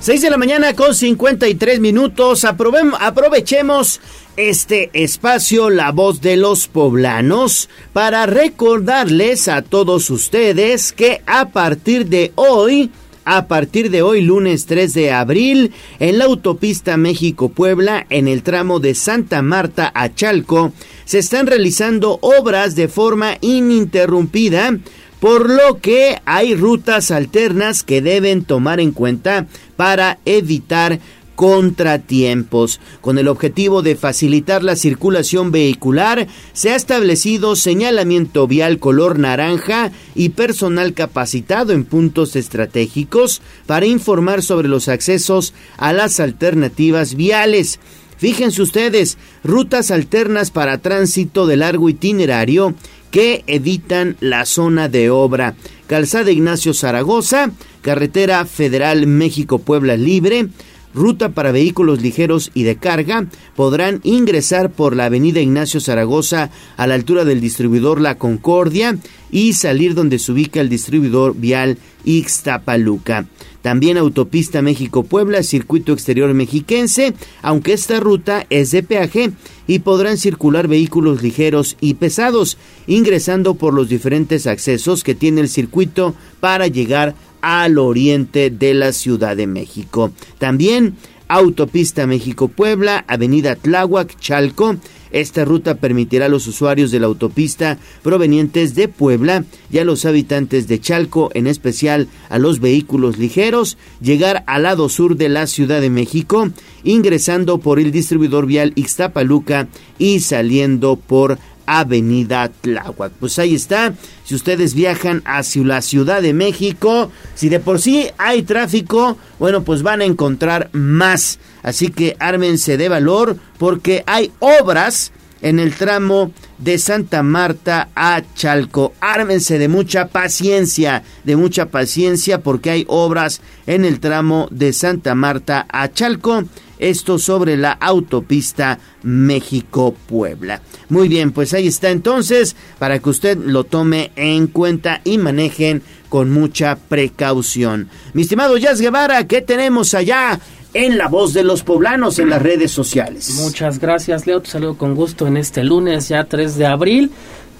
Seis de la mañana con 53 minutos. aprovechemos este espacio, la voz de los poblanos, para recordarles a todos ustedes que a partir de hoy a partir de hoy, lunes 3 de abril, en la autopista México-Puebla, en el tramo de Santa Marta a Chalco, se están realizando obras de forma ininterrumpida, por lo que hay rutas alternas que deben tomar en cuenta para evitar contratiempos. Con el objetivo de facilitar la circulación vehicular, se ha establecido señalamiento vial color naranja y personal capacitado en puntos estratégicos para informar sobre los accesos a las alternativas viales. Fíjense ustedes, rutas alternas para tránsito de largo itinerario que evitan la zona de obra. Calzada Ignacio Zaragoza, Carretera Federal México-Puebla Libre, ruta para vehículos ligeros y de carga, podrán ingresar por la avenida Ignacio Zaragoza a la altura del distribuidor La Concordia y salir donde se ubica el distribuidor vial Ixtapaluca. También autopista México-Puebla, circuito exterior mexiquense, aunque esta ruta es de peaje y podrán circular vehículos ligeros y pesados, ingresando por los diferentes accesos que tiene el circuito para llegar al oriente de la Ciudad de México. También Autopista México-Puebla, Avenida Tláhuac, Chalco. Esta ruta permitirá a los usuarios de la autopista provenientes de Puebla y a los habitantes de Chalco, en especial a los vehículos ligeros, llegar al lado sur de la Ciudad de México, ingresando por el distribuidor vial Ixtapaluca y saliendo por Avenida Tláhuac. Pues ahí está. Si ustedes viajan hacia la Ciudad de México, si de por sí hay tráfico, bueno, pues van a encontrar más. Así que ármense de valor porque hay obras en el tramo de Santa Marta a Chalco. Ármense de mucha paciencia, de mucha paciencia porque hay obras en el tramo de Santa Marta a Chalco esto sobre la autopista México-Puebla. Muy bien, pues ahí está entonces para que usted lo tome en cuenta y manejen con mucha precaución. Mi estimado Jazz Guevara, ¿qué tenemos allá en la voz de los poblanos en las redes sociales? Muchas gracias, Leo. Te saludo con gusto en este lunes, ya 3 de abril.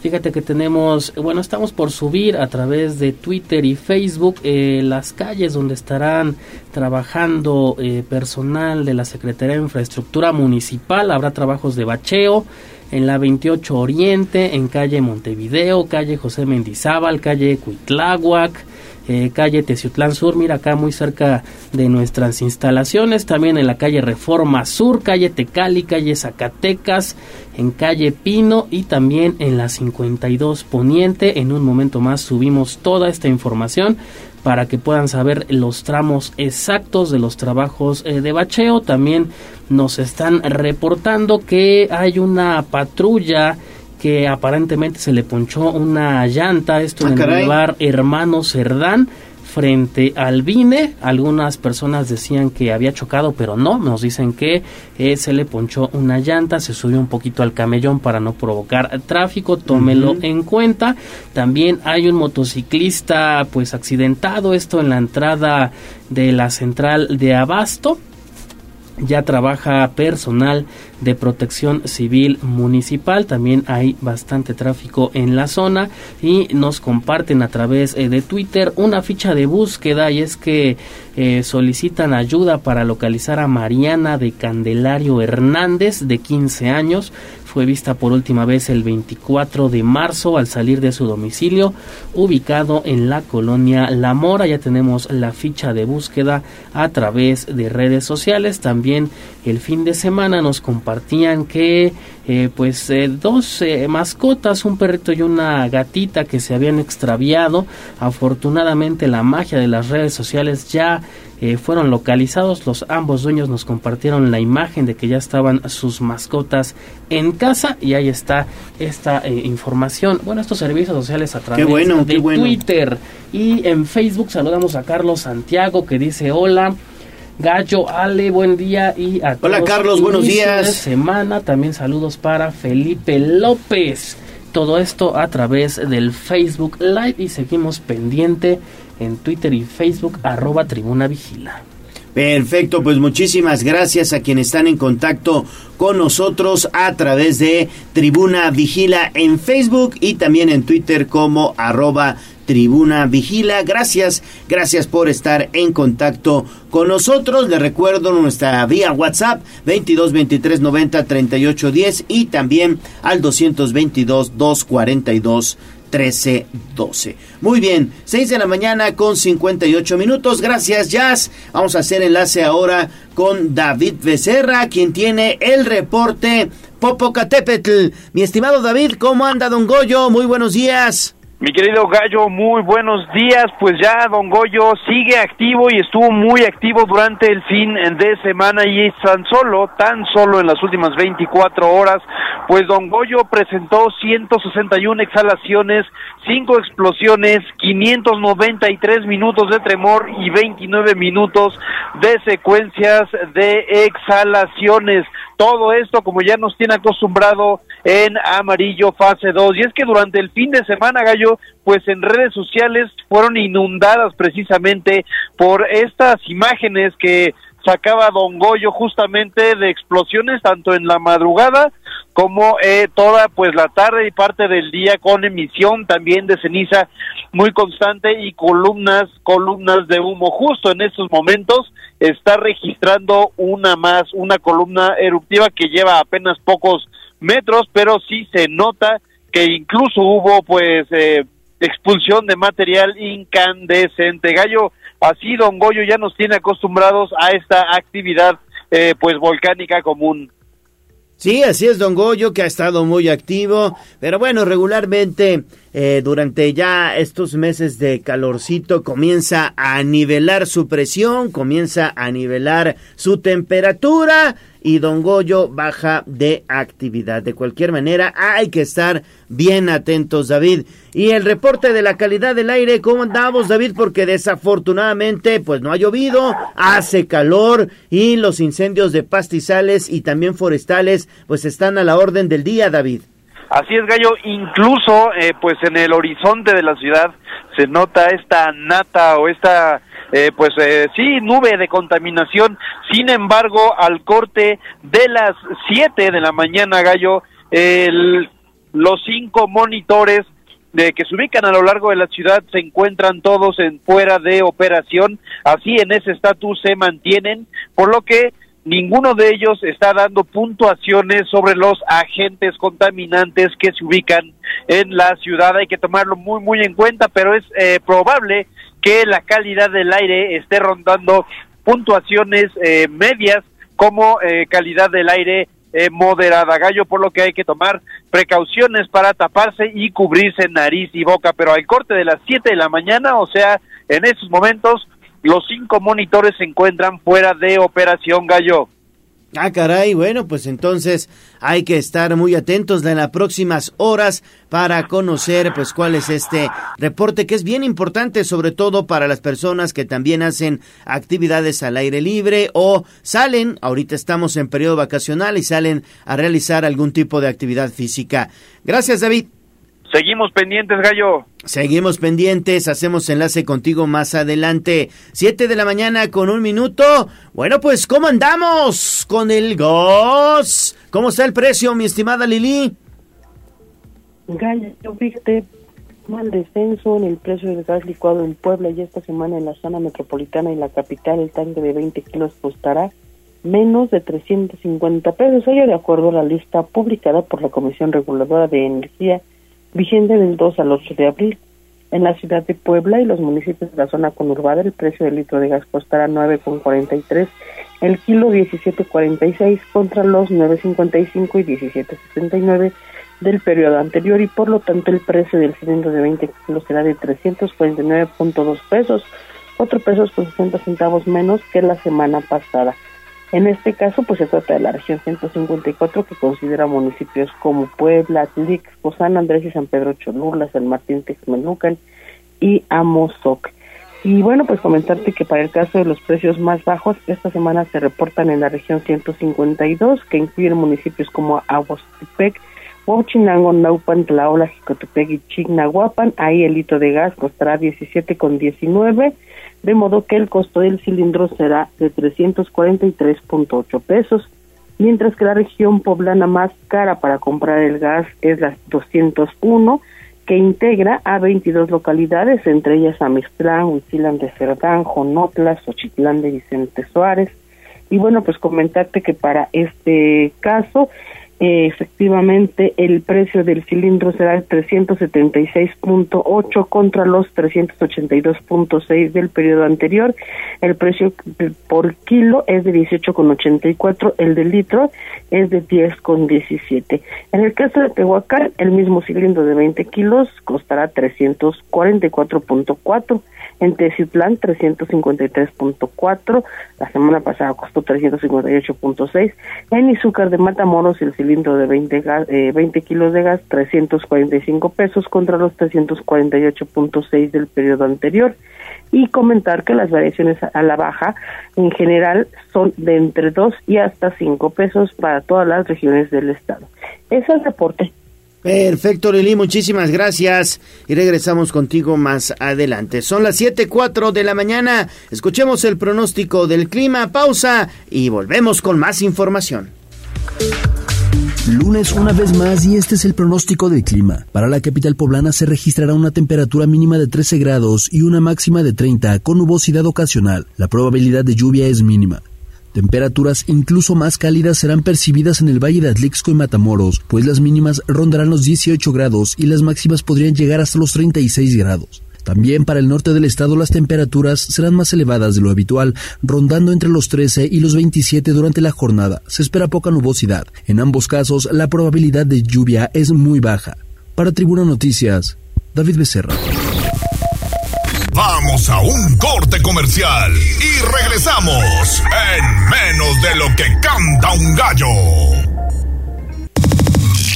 Fíjate que tenemos, bueno, estamos por subir a través de Twitter y Facebook eh, las calles donde estarán trabajando eh, personal de la Secretaría de Infraestructura Municipal. Habrá trabajos de bacheo en la 28 Oriente, en calle Montevideo, calle José Mendizábal, calle Cuitláhuac, eh, calle Teciutlán Sur, mira acá muy cerca de nuestras instalaciones, también en la calle Reforma Sur, calle Tecali, calle Zacatecas, en calle Pino y también en la 52 Poniente. En un momento más subimos toda esta información para que puedan saber los tramos exactos de los trabajos eh, de bacheo. También nos están reportando que hay una patrulla que aparentemente se le ponchó una llanta, esto Ah, en el lugar Hermano Cerdán frente al Vine. Algunas personas decían que había chocado, pero no, nos dicen que eh, se le ponchó una llanta, se subió un poquito al camellón para no provocar tráfico, tómelo en cuenta. También hay un motociclista pues accidentado, esto en la entrada de la central de Abasto ya trabaja personal de protección civil municipal, también hay bastante tráfico en la zona y nos comparten a través eh, de Twitter una ficha de búsqueda y es que eh, solicitan ayuda para localizar a Mariana de Candelario Hernández de 15 años, fue vista por última vez el 24 de marzo al salir de su domicilio ubicado en la colonia La Mora. Ya tenemos la ficha de búsqueda a través de redes sociales. También el fin de semana nos compartían que eh, pues eh, dos eh, mascotas, un perrito y una gatita que se habían extraviado. Afortunadamente la magia de las redes sociales ya eh, fueron localizados. Los ambos dueños nos compartieron la imagen de que ya estaban sus mascotas en casa y ahí está esta información. Bueno, estos servicios sociales a través bueno, de bueno. Twitter y en Facebook saludamos a Carlos Santiago que dice hola. Gallo, Ale, buen día y a Hola, todos. Carlos, buenos días. de semana, también saludos para Felipe López. Todo esto a través del Facebook Live y seguimos pendiente en Twitter y Facebook arroba Tribuna Vigila. Perfecto, pues muchísimas gracias a quienes están en contacto con nosotros a través de Tribuna Vigila en Facebook y también en Twitter como arroba Tribuna Vigila. Gracias, gracias por estar en contacto con nosotros. Les recuerdo nuestra vía WhatsApp 22 23 90 38 10 y también al 222 242 1312. Muy bien, 6 de la mañana con 58 minutos. Gracias, Jazz. Vamos a hacer enlace ahora con David Becerra, quien tiene el reporte Popocatépetl. Mi estimado David, ¿cómo anda, don Goyo? Muy buenos días. Mi querido Gallo, muy buenos días. Pues ya Don Goyo sigue activo y estuvo muy activo durante el fin de semana y tan solo, tan solo en las últimas 24 horas, pues Don Goyo presentó 161 exhalaciones, 5 explosiones, 593 minutos de tremor y 29 minutos de secuencias de exhalaciones. Todo esto como ya nos tiene acostumbrado en amarillo fase 2. Y es que durante el fin de semana, Gallo, pues en redes sociales fueron inundadas precisamente por estas imágenes que sacaba Don Goyo justamente de explosiones tanto en la madrugada como eh, toda pues la tarde y parte del día con emisión también de ceniza muy constante y columnas columnas de humo justo en estos momentos está registrando una más una columna eruptiva que lleva apenas pocos metros pero sí se nota que incluso hubo pues eh, expulsión de material incandescente. Gallo así don Goyo ya nos tiene acostumbrados a esta actividad eh, pues volcánica común. Sí, así es, don Goyo, que ha estado muy activo, pero bueno, regularmente eh, durante ya estos meses de calorcito comienza a nivelar su presión, comienza a nivelar su temperatura y don Goyo baja de actividad. De cualquier manera, hay que estar bien atentos, David. Y el reporte de la calidad del aire, ¿cómo andamos, David? Porque desafortunadamente, pues no ha llovido, hace calor y los incendios de pastizales y también forestales, pues están a la orden del día, David. Así es, Gallo. Incluso, eh, pues en el horizonte de la ciudad se nota esta nata o esta, eh, pues eh, sí, nube de contaminación. Sin embargo, al corte de las 7 de la mañana, Gallo, el, los cinco monitores de que se ubican a lo largo de la ciudad se encuentran todos en fuera de operación, así en ese estatus se mantienen, por lo que ninguno de ellos está dando puntuaciones sobre los agentes contaminantes que se ubican en la ciudad. Hay que tomarlo muy, muy en cuenta, pero es eh, probable que la calidad del aire esté rondando puntuaciones eh, medias como eh, calidad del aire eh, moderada, gallo, por lo que hay que tomar precauciones para taparse y cubrirse nariz y boca, pero al corte de las 7 de la mañana, o sea, en esos momentos, los cinco monitores se encuentran fuera de operación, gallo. Ah, caray, bueno, pues entonces hay que estar muy atentos en las próximas horas para conocer pues cuál es este reporte que es bien importante sobre todo para las personas que también hacen actividades al aire libre o salen, ahorita estamos en periodo vacacional y salen a realizar algún tipo de actividad física. Gracias, David. Seguimos pendientes, Gallo. Seguimos pendientes, hacemos enlace contigo más adelante. Siete de la mañana con un minuto. Bueno, pues, ¿cómo andamos con el gas? ¿Cómo está el precio, mi estimada Lili? Gallo, fíjate, mal descenso en el precio del gas licuado en Puebla y esta semana en la zona metropolitana y la capital el tanque de 20 kilos costará menos de 350 pesos, ello de acuerdo a la lista publicada por la Comisión Reguladora de Energía vigente del 2 al 8 de abril. En la ciudad de Puebla y los municipios de la zona conurbada, el precio del litro de gas costará 9,43, el kilo 17,46 contra los 9,55 y 17,69 del periodo anterior y por lo tanto el precio del cilindro de 20 kilos será de 349.2 pesos, 4 pesos con 60 centavos menos que la semana pasada. En este caso, pues se trata de la región 154 que considera municipios como Puebla, Atlix, San Andrés y San Pedro Cholula, San Martín Texmelucan y Amozoc. Y bueno, pues comentarte que para el caso de los precios más bajos, esta semana se reportan en la región 152, que incluyen municipios como Aguastepec, Huachinango, Naupan, Tlaola, Jicotepec y Chignahuapan. Ahí el litro de gas costará 17,19 de modo que el costo del cilindro será de 343.8 pesos, mientras que la región poblana más cara para comprar el gas es la 201, que integra a 22 localidades, entre ellas Amixtlán, Huitzilán de Cerdán, Jonotla, Xochitlán de Vicente Suárez. Y bueno, pues comentarte que para este caso efectivamente el precio del cilindro será de 376.8 contra los 382.6 del periodo anterior. El precio por kilo es de 18.84, el del litro es de 10.17. En el caso de Tehuacán, el mismo cilindro de 20 kilos costará 344.4 en Teciutlán 353.4, la semana pasada costó 358.6, en Izúcar de Matamoros el de 20, gas, eh, 20 kilos de gas 345 pesos contra los 348.6 del periodo anterior y comentar que las variaciones a la baja en general son de entre 2 y hasta 5 pesos para todas las regiones del estado. Ese es el reporte. Perfecto, Lili, muchísimas gracias. Y regresamos contigo más adelante. Son las 7:04 de la mañana. Escuchemos el pronóstico del clima. Pausa y volvemos con más información. Lunes una vez más y este es el pronóstico del clima. Para la capital poblana se registrará una temperatura mínima de 13 grados y una máxima de 30 con nubosidad ocasional. La probabilidad de lluvia es mínima. Temperaturas incluso más cálidas serán percibidas en el Valle de Atlixco y Matamoros, pues las mínimas rondarán los 18 grados y las máximas podrían llegar hasta los 36 grados. También para el norte del estado las temperaturas serán más elevadas de lo habitual, rondando entre los 13 y los 27 durante la jornada. Se espera poca nubosidad. En ambos casos, la probabilidad de lluvia es muy baja. Para Tribuna Noticias, David Becerra. Vamos a un corte comercial y regresamos en menos de lo que canta un gallo.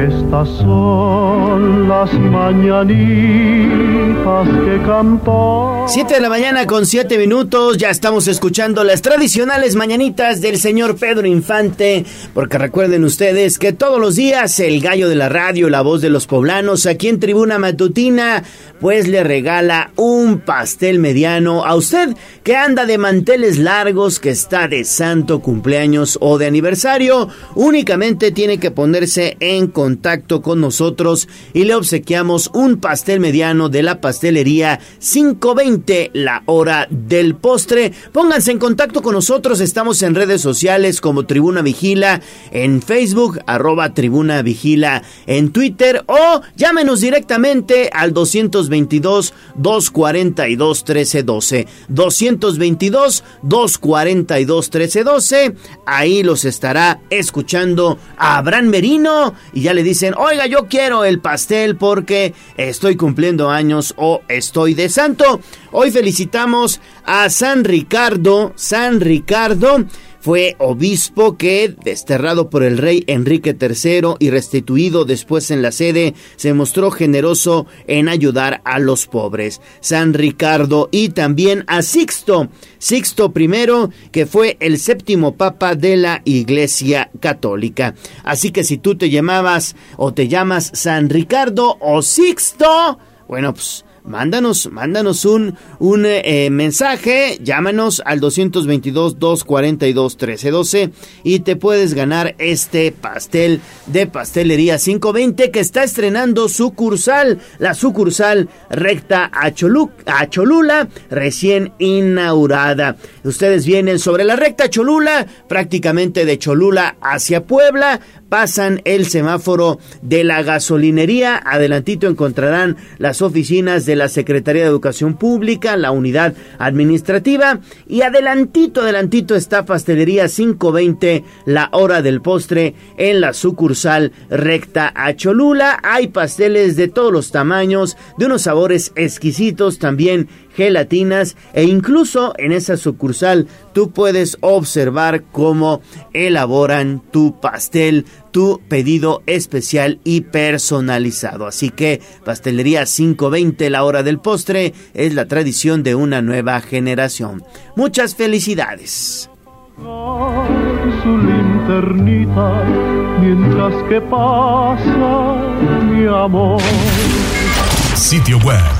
Estas son las mañanitas que cantó. Siete de la mañana con siete minutos, ya estamos escuchando las tradicionales mañanitas del señor Pedro Infante, porque recuerden ustedes que todos los días el gallo de la radio, la voz de los poblanos, aquí en Tribuna Matutina, pues le regala un pastel mediano a usted que anda de manteles largos, que está de santo cumpleaños o de aniversario, únicamente tiene que ponerse en contacto con nosotros y le obsequiamos un pastel mediano de la pastelería 520, la hora del postre. Pónganse en contacto con nosotros, estamos en redes sociales como Tribuna Vigila, en Facebook, arroba Tribuna Vigila, en Twitter o llámenos directamente al 222 242 1312. 222 242 1312. Ahí los estará escuchando Abraham Merino y ya dicen, oiga, yo quiero el pastel porque estoy cumpliendo años o estoy de santo. Hoy felicitamos a San Ricardo, San Ricardo fue obispo que, desterrado por el rey Enrique III y restituido después en la sede, se mostró generoso en ayudar a los pobres. San Ricardo y también a Sixto, Sixto I, que fue el séptimo papa de la Iglesia Católica. Así que si tú te llamabas o te llamas San Ricardo o Sixto, bueno, pues mándanos, mándanos un, un eh, mensaje, llámanos al 222-242-1312 y te puedes ganar este pastel de pastelería 520 que está estrenando sucursal, la sucursal recta a, a Cholula, recién inaugurada. Ustedes vienen sobre la recta Cholula, prácticamente de Cholula hacia Puebla, pasan el semáforo de la gasolinería, adelantito encontrarán las oficinas de la Secretaría de Educación Pública, la unidad administrativa y adelantito, adelantito está Pastelería 520, la hora del postre en la sucursal recta a Cholula. Hay pasteles de todos los tamaños, de unos sabores exquisitos también gelatinas e incluso en esa sucursal tú puedes observar cómo elaboran tu pastel, tu pedido especial y personalizado. Así que Pastelería 520, la hora del postre, es la tradición de una nueva generación. Muchas felicidades. Su linternita mientras que pasa mi amor. Sitio web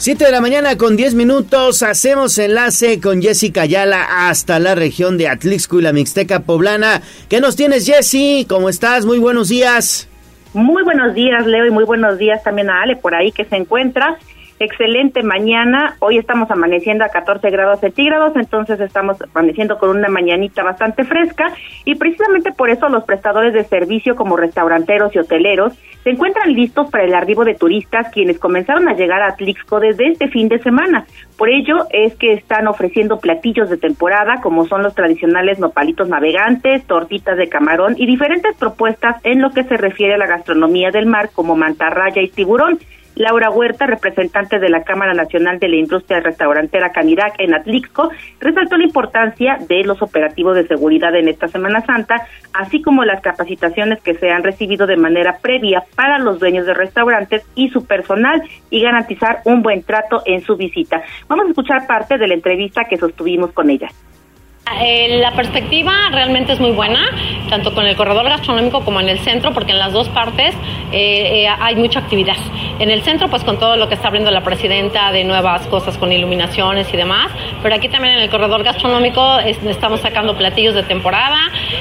7 de la mañana con 10 minutos, hacemos enlace con Jessica Ayala hasta la región de Atlixco y la Mixteca Poblana. ¿Qué nos tienes, Jessy? ¿Cómo estás? Muy buenos días. Muy buenos días, Leo, y muy buenos días también a Ale por ahí que se encuentra excelente mañana. Hoy estamos amaneciendo a 14 grados centígrados, entonces estamos amaneciendo con una mañanita bastante fresca y precisamente por eso los prestadores de servicio como restauranteros y hoteleros se encuentran listos para el arribo de turistas quienes comenzaron a llegar a Atlixco desde este fin de semana. Por ello es que están ofreciendo platillos de temporada como son los tradicionales nopalitos navegantes, tortitas de camarón y diferentes propuestas en lo que se refiere a la gastronomía del mar como mantarraya y tiburón. Laura Huerta, representante de la Cámara Nacional de la Industria Restaurantera Canirac en Atlixco, resaltó la importancia de los operativos de seguridad en esta Semana Santa, así como las capacitaciones que se han recibido de manera previa para los dueños de restaurantes y su personal y garantizar un buen trato en su visita. Vamos a escuchar parte de la entrevista que sostuvimos con ella. Eh, la perspectiva realmente es muy buena, tanto con el corredor gastronómico como en el centro, porque en las dos partes eh, eh, hay mucha actividad. En el centro, pues con todo lo que está abriendo la presidenta de nuevas cosas con iluminaciones y demás, pero aquí también en el corredor gastronómico estamos sacando platillos de temporada,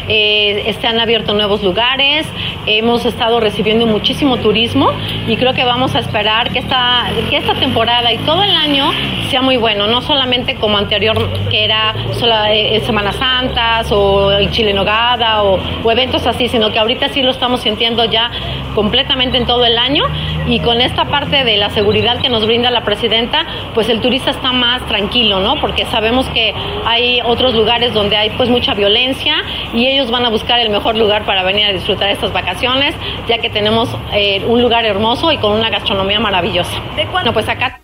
se han abierto nuevos lugares, hemos estado recibiendo muchísimo turismo y creo que vamos a esperar que esta, que esta temporada y todo el año sea muy bueno, no solamente como anterior, que era solo eh, Semanas Santas o el Chile Nogada o, o eventos así, sino que ahorita sí lo estamos sintiendo ya completamente en todo el año y con esta parte de la seguridad que nos brinda la presidenta, pues el turista está más tranquilo, ¿no? Porque sabemos que hay otros lugares donde hay pues mucha violencia y ellos van a buscar el mejor lugar para venir a disfrutar estas vacaciones, ya que tenemos eh, un lugar hermoso y con una gastronomía maravillosa. No, pues acá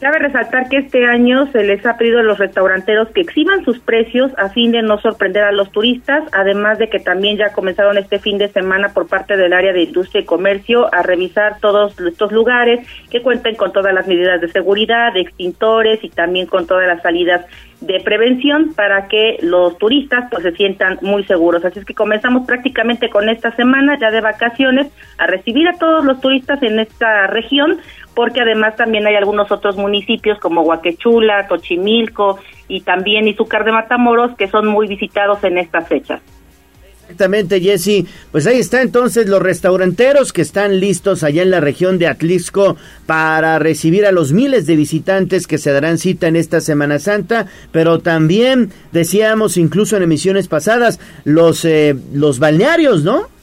Cabe resaltar que este año se les ha pedido a los restauranteros que exhiban sus precios a fin de no sorprender a los turistas, además de que también ya comenzaron este fin de semana por parte del área de industria y comercio a revisar todos estos lugares que cuenten con todas las medidas de seguridad, de extintores y también con todas las salidas de prevención para que los turistas pues se sientan muy seguros. Así es que comenzamos prácticamente con esta semana ya de vacaciones a recibir a todos los turistas en esta región porque además también hay algunos otros municipios como Huaquechula, Tochimilco y también Izúcar de Matamoros que son muy visitados en estas fechas. Exactamente, Jesse. Pues ahí está entonces los restauranteros que están listos allá en la región de Atlisco para recibir a los miles de visitantes que se darán cita en esta Semana Santa, pero también decíamos incluso en emisiones pasadas los eh, los balnearios, ¿no?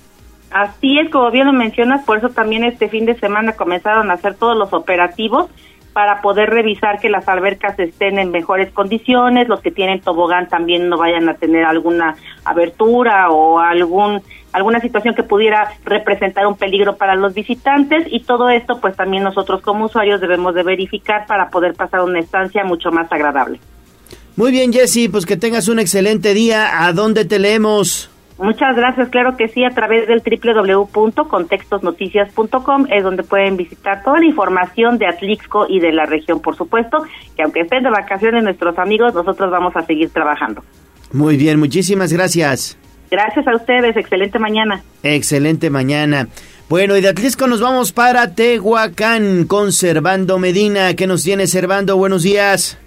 Así es, como bien lo mencionas, por eso también este fin de semana comenzaron a hacer todos los operativos para poder revisar que las albercas estén en mejores condiciones, los que tienen tobogán también no vayan a tener alguna abertura o algún alguna situación que pudiera representar un peligro para los visitantes y todo esto pues también nosotros como usuarios debemos de verificar para poder pasar una estancia mucho más agradable. Muy bien, Jesse, pues que tengas un excelente día. ¿A dónde te leemos? Muchas gracias, claro que sí, a través del www.contextosnoticias.com es donde pueden visitar toda la información de Atlixco y de la región, por supuesto, que aunque estén de vacaciones nuestros amigos, nosotros vamos a seguir trabajando. Muy bien, muchísimas gracias. Gracias a ustedes, excelente mañana. Excelente mañana. Bueno, y de Atlisco nos vamos para Tehuacán con Servando Medina. ¿Qué nos tiene Servando? Buenos días.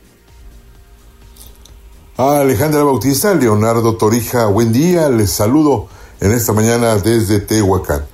Alejandra Bautista, Leonardo Torija, buen día, les saludo en esta mañana desde Tehuacán.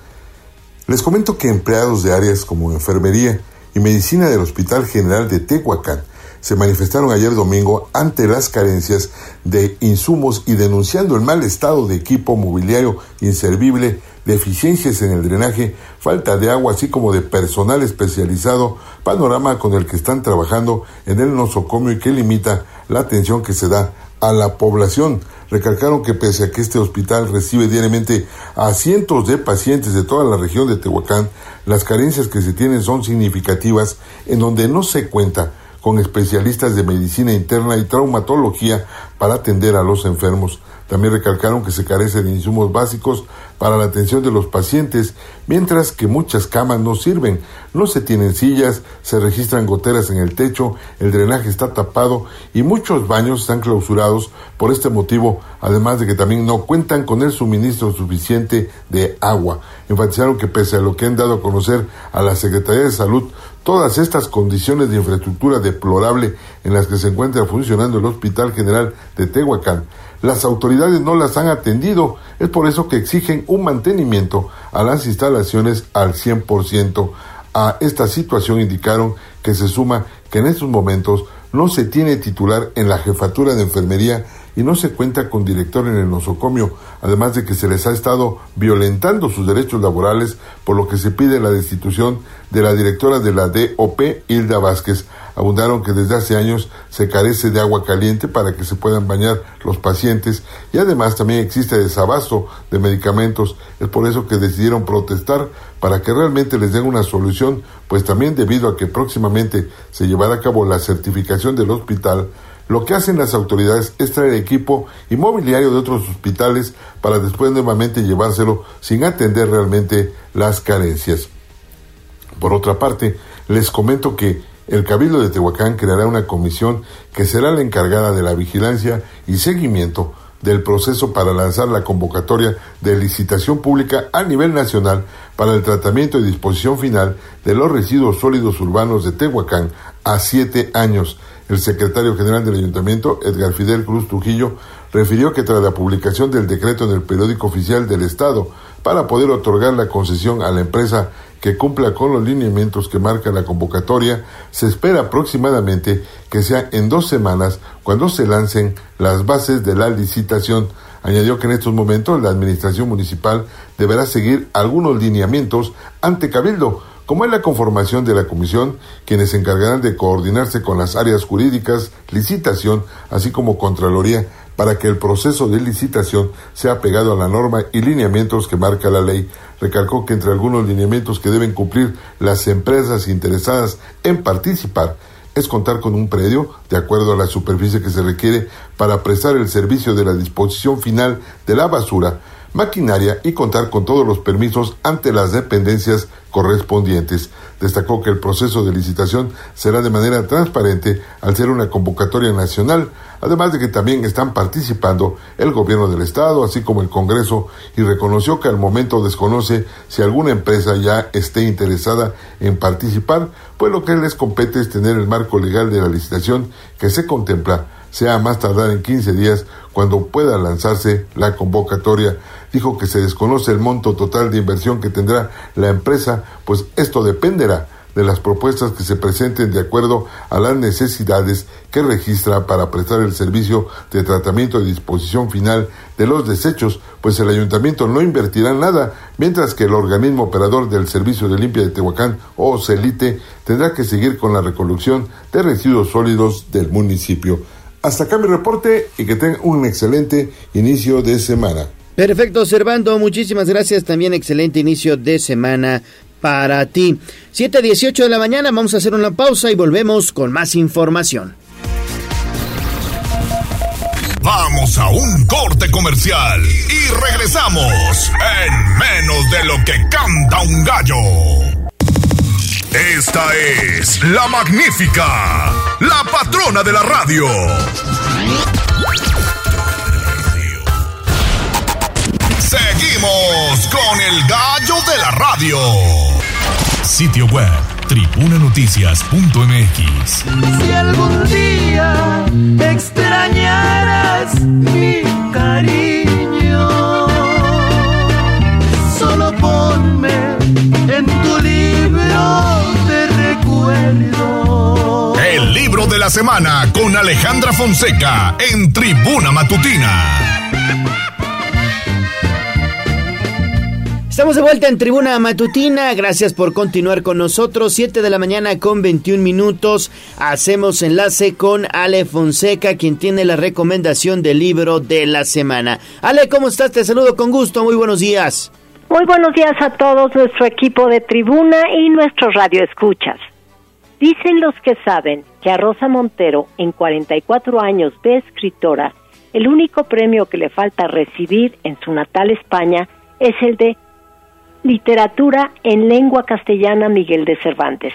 Les comento que empleados de áreas como enfermería y medicina del Hospital General de Tehuacán se manifestaron ayer domingo ante las carencias de insumos y denunciando el mal estado de equipo mobiliario inservible, deficiencias en el drenaje, falta de agua, así como de personal especializado, panorama con el que están trabajando en el nosocomio y que limita la atención que se da a la población. Recalcaron que pese a que este hospital recibe diariamente a cientos de pacientes de toda la región de Tehuacán, las carencias que se tienen son significativas en donde no se cuenta con especialistas de medicina interna y traumatología para atender a los enfermos. También recalcaron que se carece de insumos básicos para la atención de los pacientes, mientras que muchas camas no sirven, no se tienen sillas, se registran goteras en el techo, el drenaje está tapado y muchos baños están clausurados por este motivo, además de que también no cuentan con el suministro suficiente de agua. Enfatizaron que pese a lo que han dado a conocer a la Secretaría de Salud, todas estas condiciones de infraestructura deplorable en las que se encuentra funcionando el Hospital General de Tehuacán las autoridades no las han atendido. Es por eso que exigen un mantenimiento a las instalaciones al 100%. A esta situación indicaron que se suma que en estos momentos no se tiene titular en la jefatura de enfermería y no se cuenta con director en el nosocomio, además de que se les ha estado violentando sus derechos laborales, por lo que se pide la destitución de la directora de la DOP, Hilda Vázquez. Abundaron que desde hace años se carece de agua caliente para que se puedan bañar los pacientes y además también existe desabasto de medicamentos. Es por eso que decidieron protestar para que realmente les den una solución, pues también debido a que próximamente se llevará a cabo la certificación del hospital, lo que hacen las autoridades es traer equipo inmobiliario de otros hospitales para después nuevamente llevárselo sin atender realmente las carencias. Por otra parte, les comento que el Cabildo de Tehuacán creará una comisión que será la encargada de la vigilancia y seguimiento del proceso para lanzar la convocatoria de licitación pública a nivel nacional para el tratamiento y disposición final de los residuos sólidos urbanos de Tehuacán a siete años. El secretario general del ayuntamiento, Edgar Fidel Cruz Trujillo, refirió que tras la publicación del decreto en el periódico oficial del Estado para poder otorgar la concesión a la empresa que cumpla con los lineamientos que marca la convocatoria, se espera aproximadamente que sea en dos semanas cuando se lancen las bases de la licitación. Añadió que en estos momentos la Administración Municipal deberá seguir algunos lineamientos ante Cabildo, como es la conformación de la comisión, quienes se encargarán de coordinarse con las áreas jurídicas, licitación, así como Contraloría, para que el proceso de licitación sea pegado a la norma y lineamientos que marca la ley. Recalcó que entre algunos lineamientos que deben cumplir las empresas interesadas en participar es contar con un predio de acuerdo a la superficie que se requiere para prestar el servicio de la disposición final de la basura, maquinaria y contar con todos los permisos ante las dependencias correspondientes. Destacó que el proceso de licitación será de manera transparente al ser una convocatoria nacional, además de que también están participando el gobierno del estado, así como el Congreso, y reconoció que al momento desconoce si alguna empresa ya esté interesada en participar, pues lo que les compete es tener el marco legal de la licitación que se contempla sea más tardar en 15 días cuando pueda lanzarse la convocatoria. Dijo que se desconoce el monto total de inversión que tendrá la empresa, pues esto dependerá de las propuestas que se presenten de acuerdo a las necesidades que registra para prestar el servicio de tratamiento y disposición final de los desechos, pues el ayuntamiento no invertirá nada, mientras que el organismo operador del Servicio de Limpia de Tehuacán o CELITE tendrá que seguir con la recolección de residuos sólidos del municipio. Hasta acá mi reporte y que tengan un excelente inicio de semana. Perfecto, Servando, muchísimas gracias. También excelente inicio de semana para ti. 7.18 de la mañana, vamos a hacer una pausa y volvemos con más información. Vamos a un corte comercial y regresamos en menos de lo que canta un gallo. Esta es la magnífica, la patrona de la radio. Seguimos con el gallo de la radio. Sitio web tribunanoticias.mx. Si algún día extrañaras mi cariño, solo ponme en tu libro el libro de la semana con Alejandra Fonseca en Tribuna Matutina. Estamos de vuelta en Tribuna Matutina. Gracias por continuar con nosotros. 7 de la mañana con 21 minutos. Hacemos enlace con Ale Fonseca, quien tiene la recomendación del libro de la semana. Ale, ¿cómo estás? Te saludo con gusto. Muy buenos días. Muy buenos días a todos, nuestro equipo de Tribuna y nuestros radioescuchas. Dicen los que saben que a Rosa Montero, en 44 años de escritora, el único premio que le falta recibir en su natal España es el de Literatura en Lengua Castellana Miguel de Cervantes.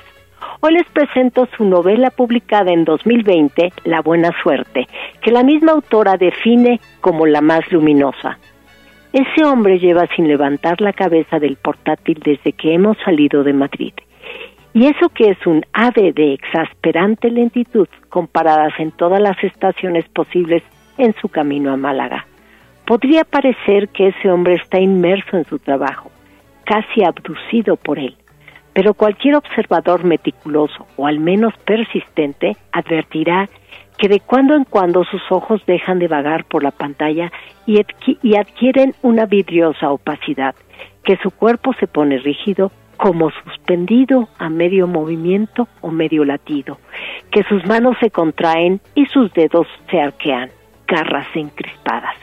Hoy les presento su novela publicada en 2020, La Buena Suerte, que la misma autora define como la más luminosa. Ese hombre lleva sin levantar la cabeza del portátil desde que hemos salido de Madrid y eso que es un ave de exasperante lentitud comparadas en todas las estaciones posibles en su camino a Málaga. Podría parecer que ese hombre está inmerso en su trabajo, casi abducido por él, pero cualquier observador meticuloso o al menos persistente advertirá que de cuando en cuando sus ojos dejan de vagar por la pantalla y, adquieren una vidriosa opacidad, que su cuerpo se pone rígido como suspendido a medio movimiento o medio latido, que sus manos se contraen y sus dedos se arquean, garras encrespadas.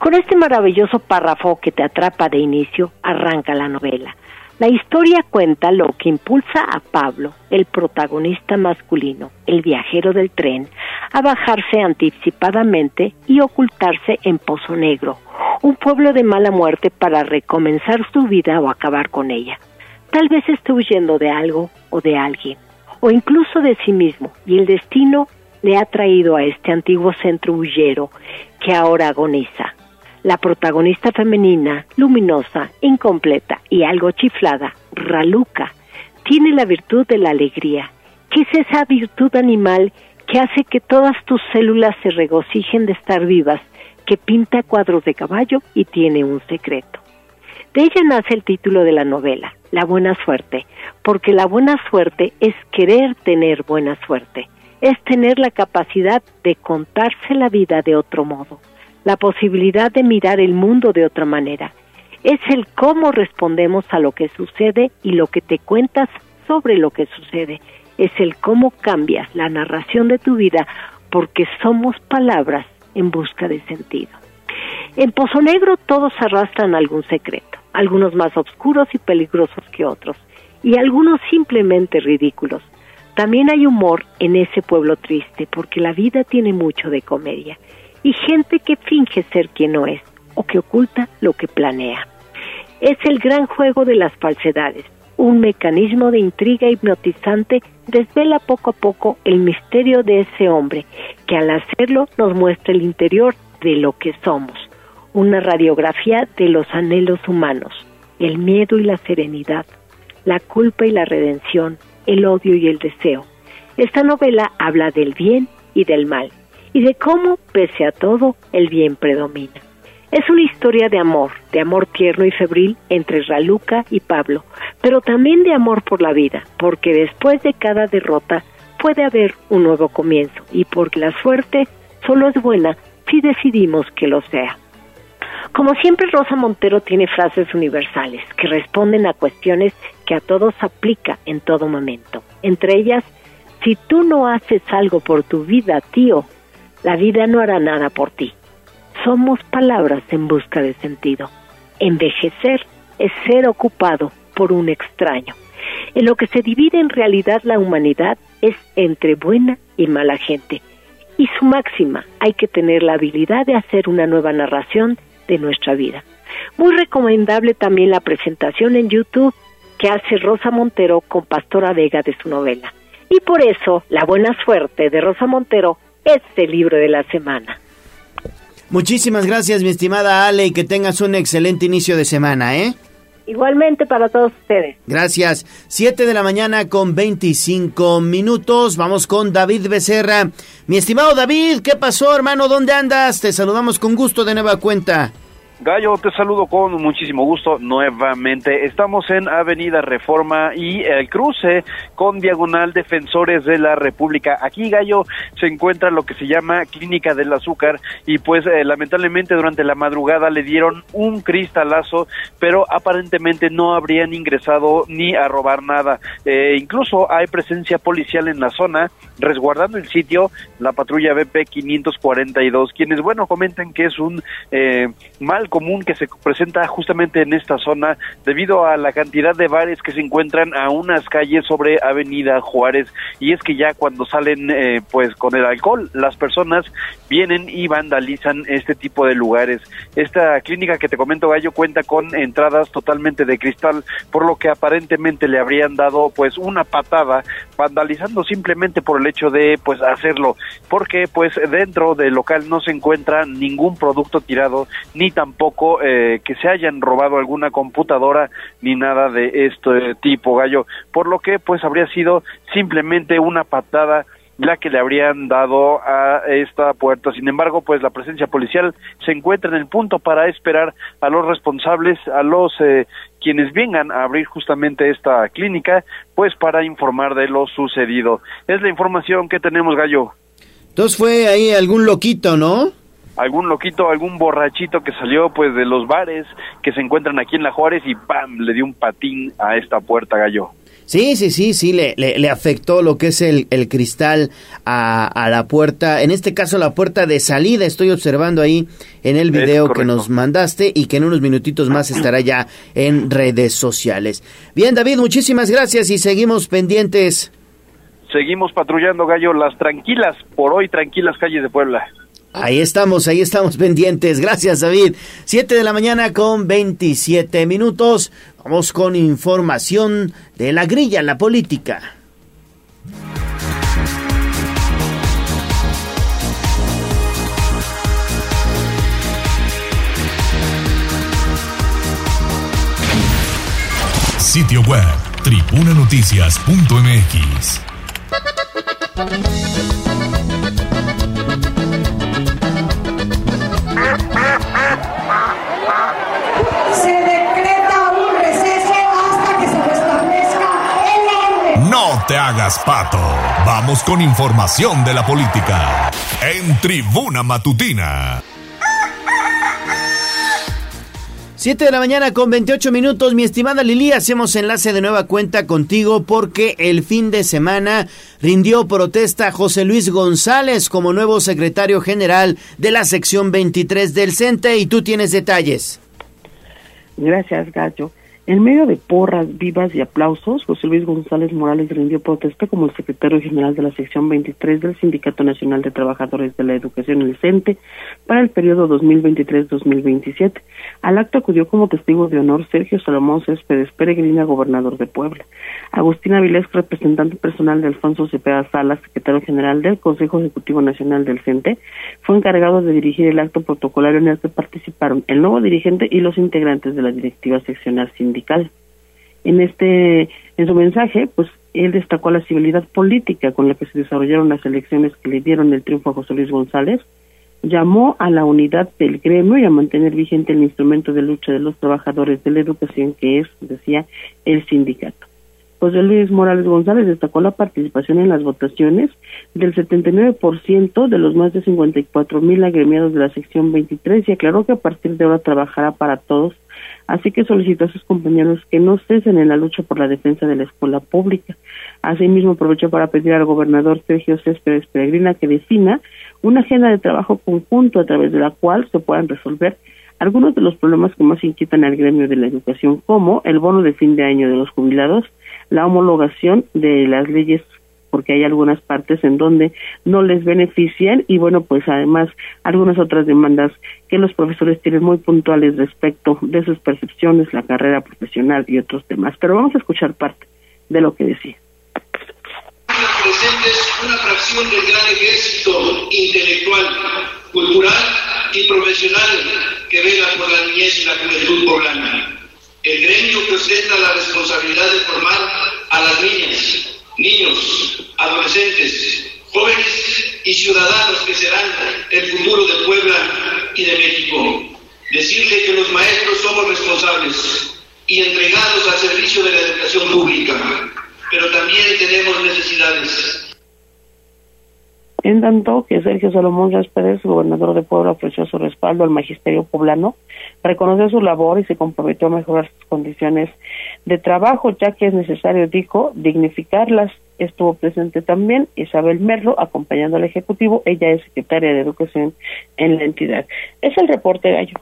Con este maravilloso párrafo que te atrapa de inicio, arranca la novela. La historia cuenta lo que impulsa a Pablo, el protagonista masculino, el viajero del tren, a bajarse anticipadamente y ocultarse en Pozo Negro, un pueblo de mala muerte para recomenzar su vida o acabar con ella. Tal vez esté huyendo de algo o de alguien, o incluso de sí mismo, y el destino le ha traído a este antiguo centro huyero que ahora agoniza. La protagonista femenina, luminosa, incompleta y algo chiflada, Raluca, tiene la virtud de la alegría, que es esa virtud animal que hace que todas tus células se regocijen de estar vivas, que pinta cuadros de caballo y tiene un secreto. De ella nace el título de la novela, la buena suerte, porque la buena suerte es querer tener buena suerte, es tener la capacidad de contarse la vida de otro modo, la posibilidad de mirar el mundo de otra manera. Es el cómo respondemos a lo que sucede y lo que te cuentas sobre lo que sucede. Es el cómo cambias la narración de tu vida porque somos palabras en busca de sentido. En Pozo Negro todos arrastran algún secreto, algunos más oscuros y peligrosos que otros, y algunos simplemente ridículos. También hay humor en ese pueblo triste, porque la vida tiene mucho de comedia, y gente que finge ser quien no es, o que oculta lo que planea. Es el gran juego de las falsedades, un mecanismo de intriga hipnotizante desvela poco a poco el misterio de ese hombre, que al hacerlo nos muestra el interior de lo que somos, una radiografía de los anhelos humanos, el miedo y la serenidad, la culpa y la redención, el odio y el deseo. Esta novela habla del bien y del mal, y de cómo, pese a todo, el bien predomina. Es una historia de amor, de amor tierno y febril entre Raluca y Pablo, pero también de amor por la vida, porque después de cada derrota puede haber un nuevo comienzo y porque la suerte solo es buena si decidimos que lo sea. Como siempre, Rosa Montero tiene frases universales que responden a cuestiones que a todos aplica en todo momento. Entre ellas, si tú no haces algo por tu vida, tío, la vida no hará nada por ti somos palabras en busca de sentido. Envejecer es ser ocupado por un extraño. En lo que se divide en realidad la humanidad es entre buena y mala gente. Y su máxima, hay que tener la habilidad de hacer una nueva narración de nuestra vida. Muy recomendable también la presentación en YouTube que hace Rosa Montero con Pastora Vega de su novela. Y por eso, La Buena Suerte de Rosa Montero es el libro de la semana. Muchísimas gracias, mi estimada Ale, y que tengas un excelente inicio de semana, ¿eh? Igualmente para todos ustedes. Gracias. Siete de la mañana con 25 minutos. Vamos con David Becerra. Mi estimado David, ¿qué pasó, hermano? ¿Dónde andas? Te saludamos con gusto de nueva cuenta. Gallo, te saludo con muchísimo gusto nuevamente. Estamos en Avenida Reforma y el cruce con Diagonal Defensores de la República. Aquí, Gallo, se encuentra lo que se llama Clínica del Azúcar y pues eh, lamentablemente durante la madrugada le dieron un cristalazo, pero aparentemente no habrían ingresado ni a robar nada. Eh, incluso hay presencia policial en la zona resguardando el sitio, la patrulla BP 542, quienes, bueno, comentan que es un eh, mal común que se presenta justamente en esta zona debido a la cantidad de bares que se encuentran a unas calles sobre Avenida Juárez y es que ya cuando salen eh, pues con el alcohol las personas vienen y vandalizan este tipo de lugares. Esta clínica que te comento Gallo cuenta con entradas totalmente de cristal por lo que aparentemente le habrían dado pues una patada vandalizando simplemente por el hecho de pues hacerlo porque pues dentro del local no se encuentra ningún producto tirado ni tampoco poco eh, que se hayan robado alguna computadora ni nada de este tipo, gallo, por lo que pues habría sido simplemente una patada la que le habrían dado a esta puerta. Sin embargo, pues la presencia policial se encuentra en el punto para esperar a los responsables, a los eh, quienes vengan a abrir justamente esta clínica, pues para informar de lo sucedido. Es la información que tenemos, Gallo. Entonces fue ahí algún loquito, ¿no? Algún loquito, algún borrachito que salió pues de los bares que se encuentran aquí en La Juárez y ¡pam! le dio un patín a esta puerta gallo. Sí, sí, sí, sí, le, le, afectó lo que es el, el cristal a, a, la puerta, en este caso la puerta de salida, estoy observando ahí en el video que nos mandaste y que en unos minutitos más estará ya en redes sociales. Bien, David, muchísimas gracias y seguimos pendientes. Seguimos patrullando, Gallo, las tranquilas, por hoy tranquilas calles de Puebla. Ahí estamos, ahí estamos pendientes. Gracias, David. Siete de la mañana con 27 minutos. Vamos con información de la grilla, la política. Sitio web, tribunanoticias.mx. te hagas pato. Vamos con información de la política. En Tribuna Matutina. 7 de la mañana con 28 minutos, mi estimada Lili, hacemos enlace de nueva cuenta contigo porque el fin de semana rindió protesta José Luis González como nuevo secretario general de la sección 23 del CENTE y tú tienes detalles. Gracias, Gallo. En medio de porras vivas y aplausos, José Luis González Morales rindió protesta como el secretario general de la sección 23 del Sindicato Nacional de Trabajadores de la Educación, el CENTE, para el periodo 2023-2027. Al acto acudió como testigo de honor Sergio Salomón Céspedes Peregrina, gobernador de Puebla. Agustín Avilés, representante personal de Alfonso Cepeda Salas, secretario general del Consejo Ejecutivo Nacional del CENTE, fue encargado de dirigir el acto protocolario en el que participaron el nuevo dirigente y los integrantes de la directiva seccional sindical. En este, en su mensaje, pues él destacó la civilidad política con la que se desarrollaron las elecciones que le dieron el triunfo a José Luis González, llamó a la unidad del gremio y a mantener vigente el instrumento de lucha de los trabajadores de la educación que es, decía, el sindicato. José Luis Morales González destacó la participación en las votaciones del 79% de los más de 54 mil agremiados de la sección 23 y aclaró que a partir de ahora trabajará para todos así que solicitó a sus compañeros que no cesen en la lucha por la defensa de la escuela pública. Asimismo, aprovechó para pedir al gobernador Sergio Céspedes Peregrina que defina una agenda de trabajo conjunto a través de la cual se puedan resolver algunos de los problemas que más inquietan al gremio de la educación, como el bono de fin de año de los jubilados, la homologación de las leyes porque hay algunas partes en donde no les benefician y bueno, pues además algunas otras demandas que los profesores tienen muy puntuales respecto de sus percepciones, la carrera profesional y otros temas. Pero vamos a escuchar parte de lo que decía. Una fracción del gran ejército intelectual, cultural y profesional que vela por la niñez y la juventud poblana. El gremio que ostenta la responsabilidad de formar a las niñas, niños, adolescentes, jóvenes y ciudadanos que serán el futuro de Puebla y de México. Decirle que los maestros somos responsables y entregados al servicio de la educación pública, pero también tenemos necesidades. En tanto que Sergio Salomón Pérez, gobernador de Puebla, ofreció su respaldo al magisterio poblano, reconoció su labor y se comprometió a mejorar sus condiciones de trabajo, ya que es necesario, dijo, dignificarlas. Estuvo presente también Isabel Merlo, acompañando al Ejecutivo. Ella es secretaria de Educación en la entidad. Es el reporte, Gallo.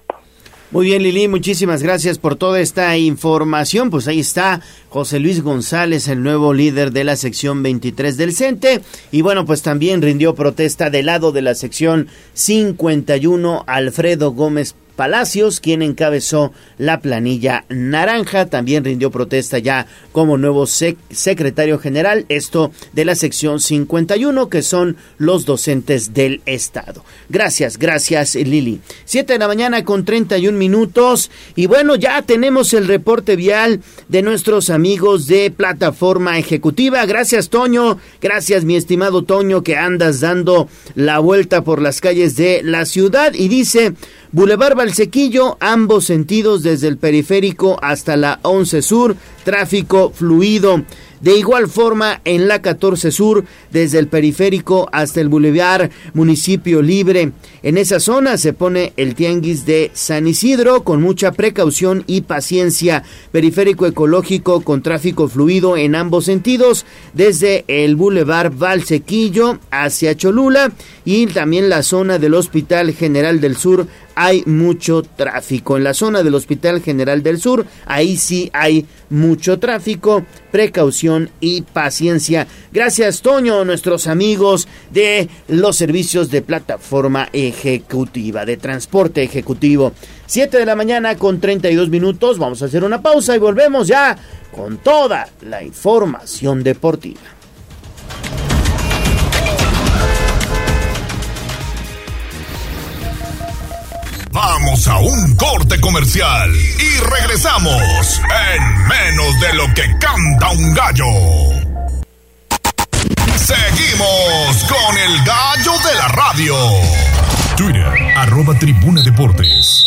Muy bien, Lili, muchísimas gracias por toda esta información. Pues ahí está José Luis González, el nuevo líder de la sección 23 del CENTE. Y bueno, pues también rindió protesta del lado de la sección 51, Alfredo Gómez Palacios, quien encabezó la planilla naranja, también rindió protesta ya como nuevo secretario general, esto de la sección 51, que son los docentes del Estado. Gracias, gracias Lili. Siete de la mañana con 31 minutos y bueno, ya tenemos el reporte vial de nuestros amigos de Plataforma Ejecutiva. Gracias Toño, gracias mi estimado Toño que andas dando la vuelta por las calles de la ciudad y dice... Boulevard Valsequillo, ambos sentidos desde el periférico hasta la 11 Sur, tráfico fluido. De igual forma, en la 14 Sur, desde el periférico hasta el Boulevard Municipio Libre. En esa zona se pone el tianguis de San Isidro con mucha precaución y paciencia. Periférico ecológico con tráfico fluido en ambos sentidos, desde el Boulevard Valsequillo hacia Cholula y también la zona del Hospital General del Sur hay mucho tráfico. En la zona del Hospital General del Sur, ahí sí hay mucho tráfico, precaución y paciencia. Gracias, Toño, nuestros amigos de los servicios de plataforma ejecutiva, de transporte ejecutivo. 7 de la mañana con 32 minutos. Vamos a hacer una pausa y volvemos ya con toda la información deportiva. Vamos a un corte comercial y regresamos en menos de lo que canta un gallo. Seguimos con el gallo de la radio. Twitter, arroba tribuna deportes.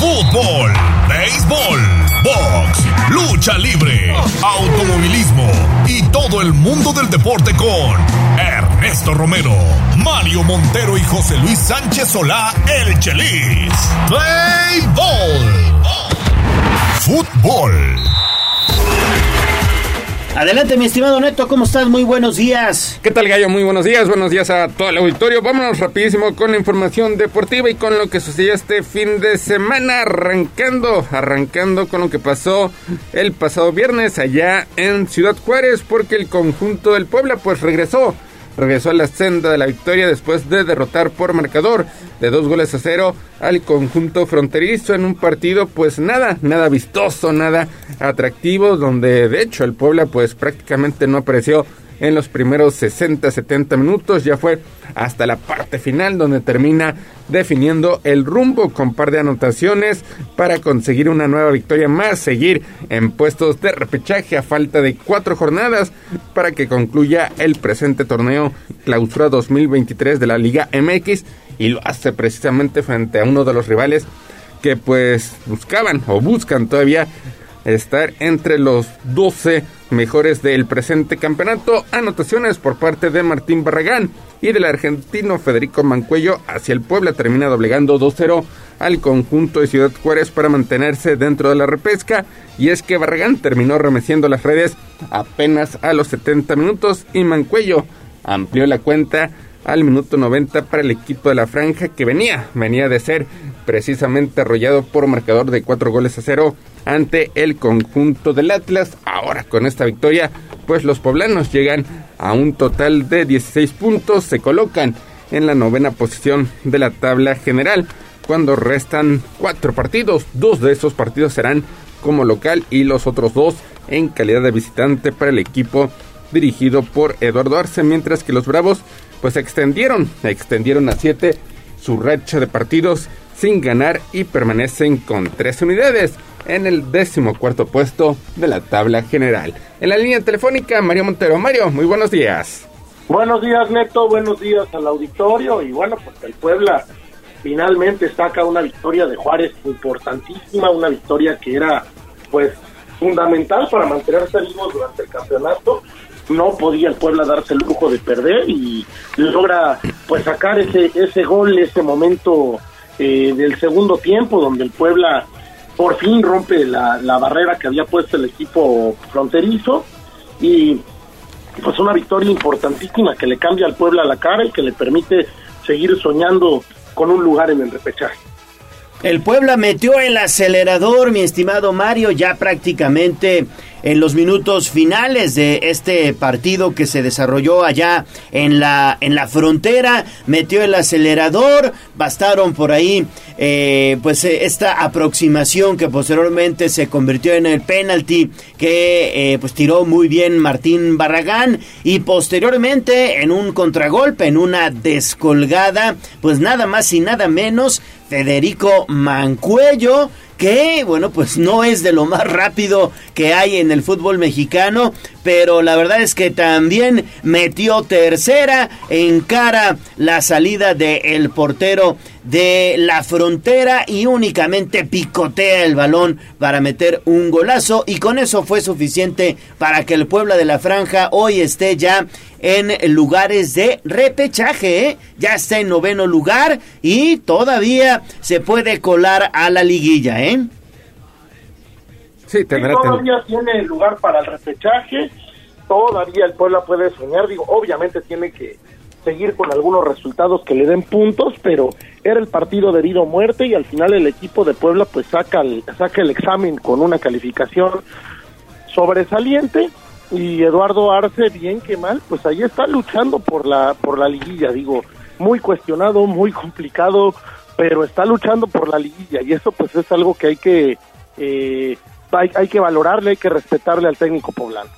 Fútbol, béisbol, box lucha libre, automovilismo y todo el mundo del deporte con Ernesto Romero, Mario Montero y José Luis Sánchez Solá, el Chelis. Play Ball. Fútbol. Adelante, mi estimado Neto, ¿cómo estás? Muy buenos días. ¿Qué tal, Gallo? Muy buenos días. Buenos días a todo el auditorio. Vámonos rapidísimo con la información deportiva y con lo que sucedió este fin de semana. Arrancando, arrancando con lo que pasó el pasado viernes allá en Ciudad Juárez, porque el conjunto del Puebla pues regresó regresó a la senda de la victoria después de derrotar por marcador de dos goles a cero al conjunto fronterizo en un partido pues nada, nada vistoso, nada atractivo, donde de hecho el Puebla pues prácticamente no apareció en los primeros 60-70 minutos. Ya fue hasta la parte final donde termina definiendo el rumbo con par de anotaciones para conseguir una nueva victoria más, seguir en puestos de repechaje a falta de cuatro jornadas para que concluya el presente torneo clausura 2023 de la Liga MX y lo hace precisamente frente a uno de los rivales que pues buscaban o buscan todavía estar entre los 12 mejores del presente campeonato. Anotaciones por parte de Martín Barragán y del argentino Federico Mancuello hacia el Puebla termina doblegando 2-0 al conjunto de Ciudad Juárez para mantenerse dentro de la repesca y es que Barragán terminó remeciendo las redes apenas a los 70 minutos y Mancuello amplió la cuenta al minuto 90 para el equipo de la franja que venía, venía de ser precisamente arrollado por marcador de 4 goles a 0 ante el conjunto del Atlas. Ahora con esta victoria, pues los poblanos llegan a un total de 16 puntos, se colocan en la novena posición de la tabla general, cuando restan cuatro partidos, dos de esos partidos serán como local y los otros dos en calidad de visitante para el equipo dirigido por Eduardo Arce, mientras que los Bravos pues extendieron, extendieron a siete su racha de partidos sin ganar y permanecen con tres unidades en el décimo cuarto puesto de la tabla general. En la línea telefónica, Mario Montero. Mario, muy buenos días. Buenos días, Neto. Buenos días al auditorio. Y bueno, pues el Puebla finalmente saca una victoria de Juárez importantísima, una victoria que era, pues, fundamental para mantenerse vivos durante el campeonato. No podía el Puebla darse el lujo de perder y logra, pues, sacar ese, ese gol, ese momento eh, del segundo tiempo, donde el Puebla por fin rompe la, la barrera que había puesto el equipo fronterizo y pues una victoria importantísima que le cambia al Puebla la cara y que le permite seguir soñando con un lugar en el repechaje. El Puebla metió el acelerador, mi estimado Mario, ya prácticamente en los minutos finales de este partido que se desarrolló allá en la, en la frontera, metió el acelerador, bastaron por ahí eh, pues eh, esta aproximación que posteriormente se convirtió en el penalti que eh, pues tiró muy bien Martín Barragán. Y posteriormente en un contragolpe, en una descolgada, pues nada más y nada menos Federico Mancuello que bueno pues no es de lo más rápido que hay en el fútbol mexicano pero la verdad es que también metió tercera en cara la salida del el portero de la frontera y únicamente picotea el balón para meter un golazo y con eso fue suficiente para que el Puebla de la Franja hoy esté ya en lugares de repechaje, ¿eh? ya está en noveno lugar y todavía se puede colar a la liguilla, ¿eh? Sí, todavía tiene lugar para el repechaje, todavía el Puebla puede soñar, digo, obviamente tiene que seguir con algunos resultados que le den puntos, pero era el partido de vida o muerte y al final el equipo de Puebla pues saca el, saca el examen con una calificación sobresaliente. Y Eduardo Arce bien que mal pues ahí está luchando por la por la liguilla. Digo muy cuestionado muy complicado pero está luchando por la liguilla y eso pues es algo que hay que eh, hay, hay que valorarle hay que respetarle al técnico poblano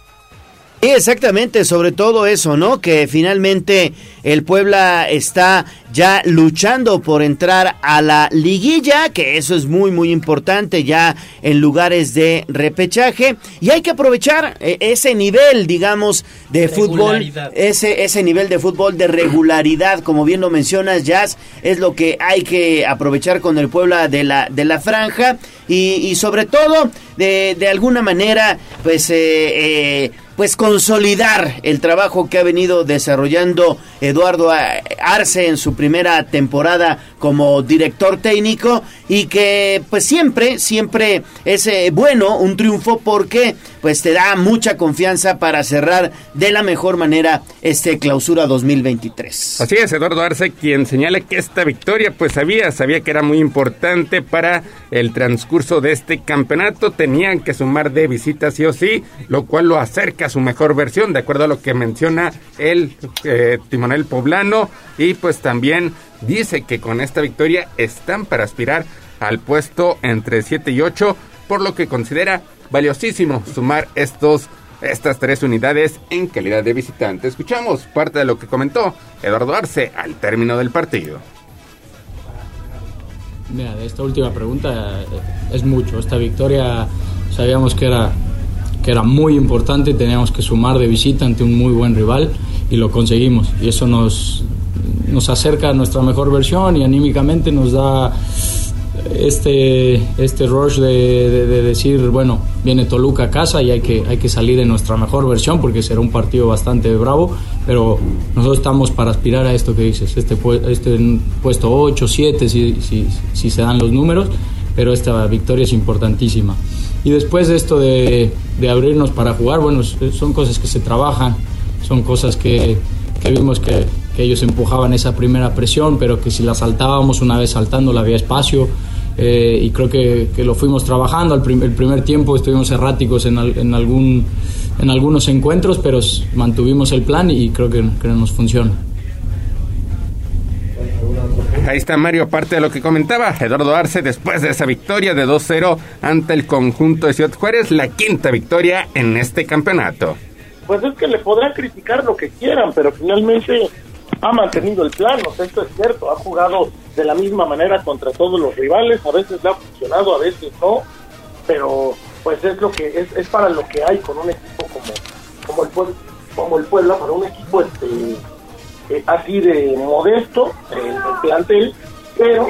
Sí, exactamente, sobre todo eso, ¿no? Que finalmente el Puebla está ya luchando por entrar a la liguilla, que eso es muy, muy importante ya en lugares de repechaje. Y hay que aprovechar eh, ese nivel, digamos, de fútbol, ese, ese nivel de fútbol de regularidad, como bien lo mencionas, Jazz, es lo que hay que aprovechar con el Puebla de la, de la franja. Y, y sobre todo, de, de alguna manera, pues... Eh, eh, pues consolidar el trabajo que ha venido desarrollando Eduardo Arce en su primera temporada como director técnico y que pues siempre, siempre es eh, bueno un triunfo porque pues te da mucha confianza para cerrar de la mejor manera este clausura 2023. Así es, Eduardo Arce quien señala que esta victoria pues sabía, sabía que era muy importante para el transcurso de este campeonato, tenían que sumar de visitas sí o sí, lo cual lo acerca a su mejor versión, de acuerdo a lo que menciona el eh, timonel poblano, y pues también dice que con esta victoria están para aspirar al puesto entre 7 y 8, por lo que considera valiosísimo sumar estos estas tres unidades en calidad de visitante. Escuchamos parte de lo que comentó Eduardo Arce al término del partido. Mira, de esta última pregunta eh, es mucho. Esta victoria sabíamos que era, que era muy importante, teníamos que sumar de visita ante un muy buen rival y lo conseguimos. Y eso nos, nos acerca a nuestra mejor versión y anímicamente nos da este, este rush de, decir, bueno, viene Toluca a casa y hay que, hay que salir en nuestra mejor versión porque será un partido bastante bravo, pero nosotros estamos para aspirar a esto que dices, este, este puesto 8, 7, si, si, si se dan los números, pero esta victoria es importantísima. Y después de esto de, de abrirnos para jugar, bueno, son cosas que se trabajan, son cosas que, que vimos que, que ellos empujaban esa primera presión, pero que si la saltábamos una vez saltando la había espacio. Eh, y creo que, que, lo fuimos trabajando. El, el primer tiempo estuvimos erráticos en, en, algún, en algunos encuentros, pero mantuvimos el plan y creo que, que nos funciona. Ahí está Mario, parte de lo que comentaba Eduardo Arce después de esa victoria de 2-0 ante el conjunto de Ciudad Juárez, la quinta victoria en este campeonato. Pues es que le podrán criticar lo que quieran, pero finalmente ha mantenido el plan, o sea, esto es cierto, ha jugado de la misma manera contra todos los rivales, a veces le ha funcionado, a veces no, pero pues es lo que es, es para lo que hay con un equipo como como el como el Puebla para un equipo este eh, así de modesto en el plantel, pero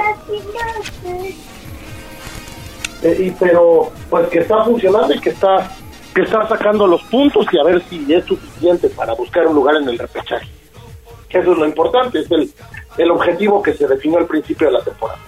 eh, y pero pues que está funcionando y que está que está sacando los puntos y a ver si es suficiente para buscar un lugar en el repechaje eso es lo importante, es el, el objetivo que se definió al principio de la temporada.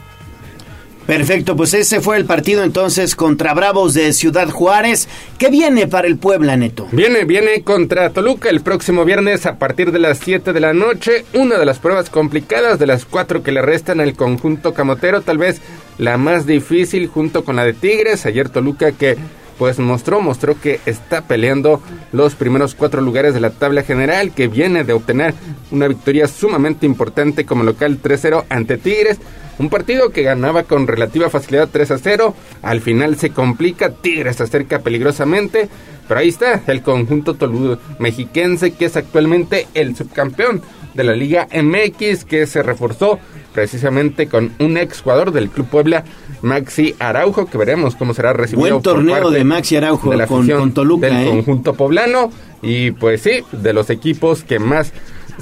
Perfecto, pues ese fue el partido entonces contra Bravos de Ciudad Juárez. ¿Qué viene para el Puebla, Neto? Viene, viene contra Toluca el próximo viernes a partir de las 7 de la noche. Una de las pruebas complicadas de las cuatro que le restan al conjunto camotero, tal vez la más difícil junto con la de Tigres. Ayer Toluca que pues mostró, mostró que está peleando los primeros cuatro lugares de la tabla general, que viene de obtener una victoria sumamente importante como local 3-0 ante Tigres. Un partido que ganaba con relativa facilidad 3 0. Al final se complica. Tigres se acerca peligrosamente. Pero ahí está el conjunto toludo mexiquense que es actualmente el subcampeón de la Liga MX que se reforzó precisamente con un ex jugador del Club Puebla, Maxi Araujo, que veremos cómo será recibido. Buen torneo de Maxi Araujo la con, Toluca. Del ¿eh? conjunto poblano y pues sí, de los equipos que más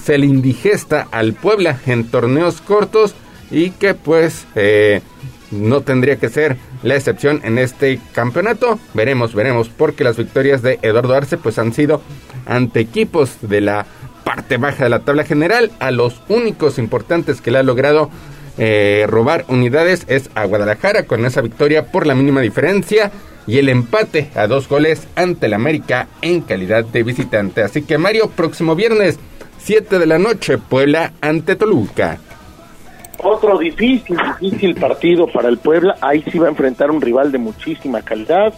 se le indigesta al Puebla en torneos cortos y que pues eh, no tendría que ser la excepción en este campeonato. Veremos, veremos, porque las victorias de Eduardo Arce pues han sido ante equipos de la parte baja de la tabla general. A los únicos importantes que le ha logrado eh, robar unidades es a Guadalajara con esa victoria por la mínima diferencia y el empate a dos goles ante el América en calidad de visitante. Así que Mario, próximo viernes, 7 de la noche, Puebla ante Toluca. Otro difícil, difícil partido para el Puebla. Ahí sí va a enfrentar un rival de muchísima calidad,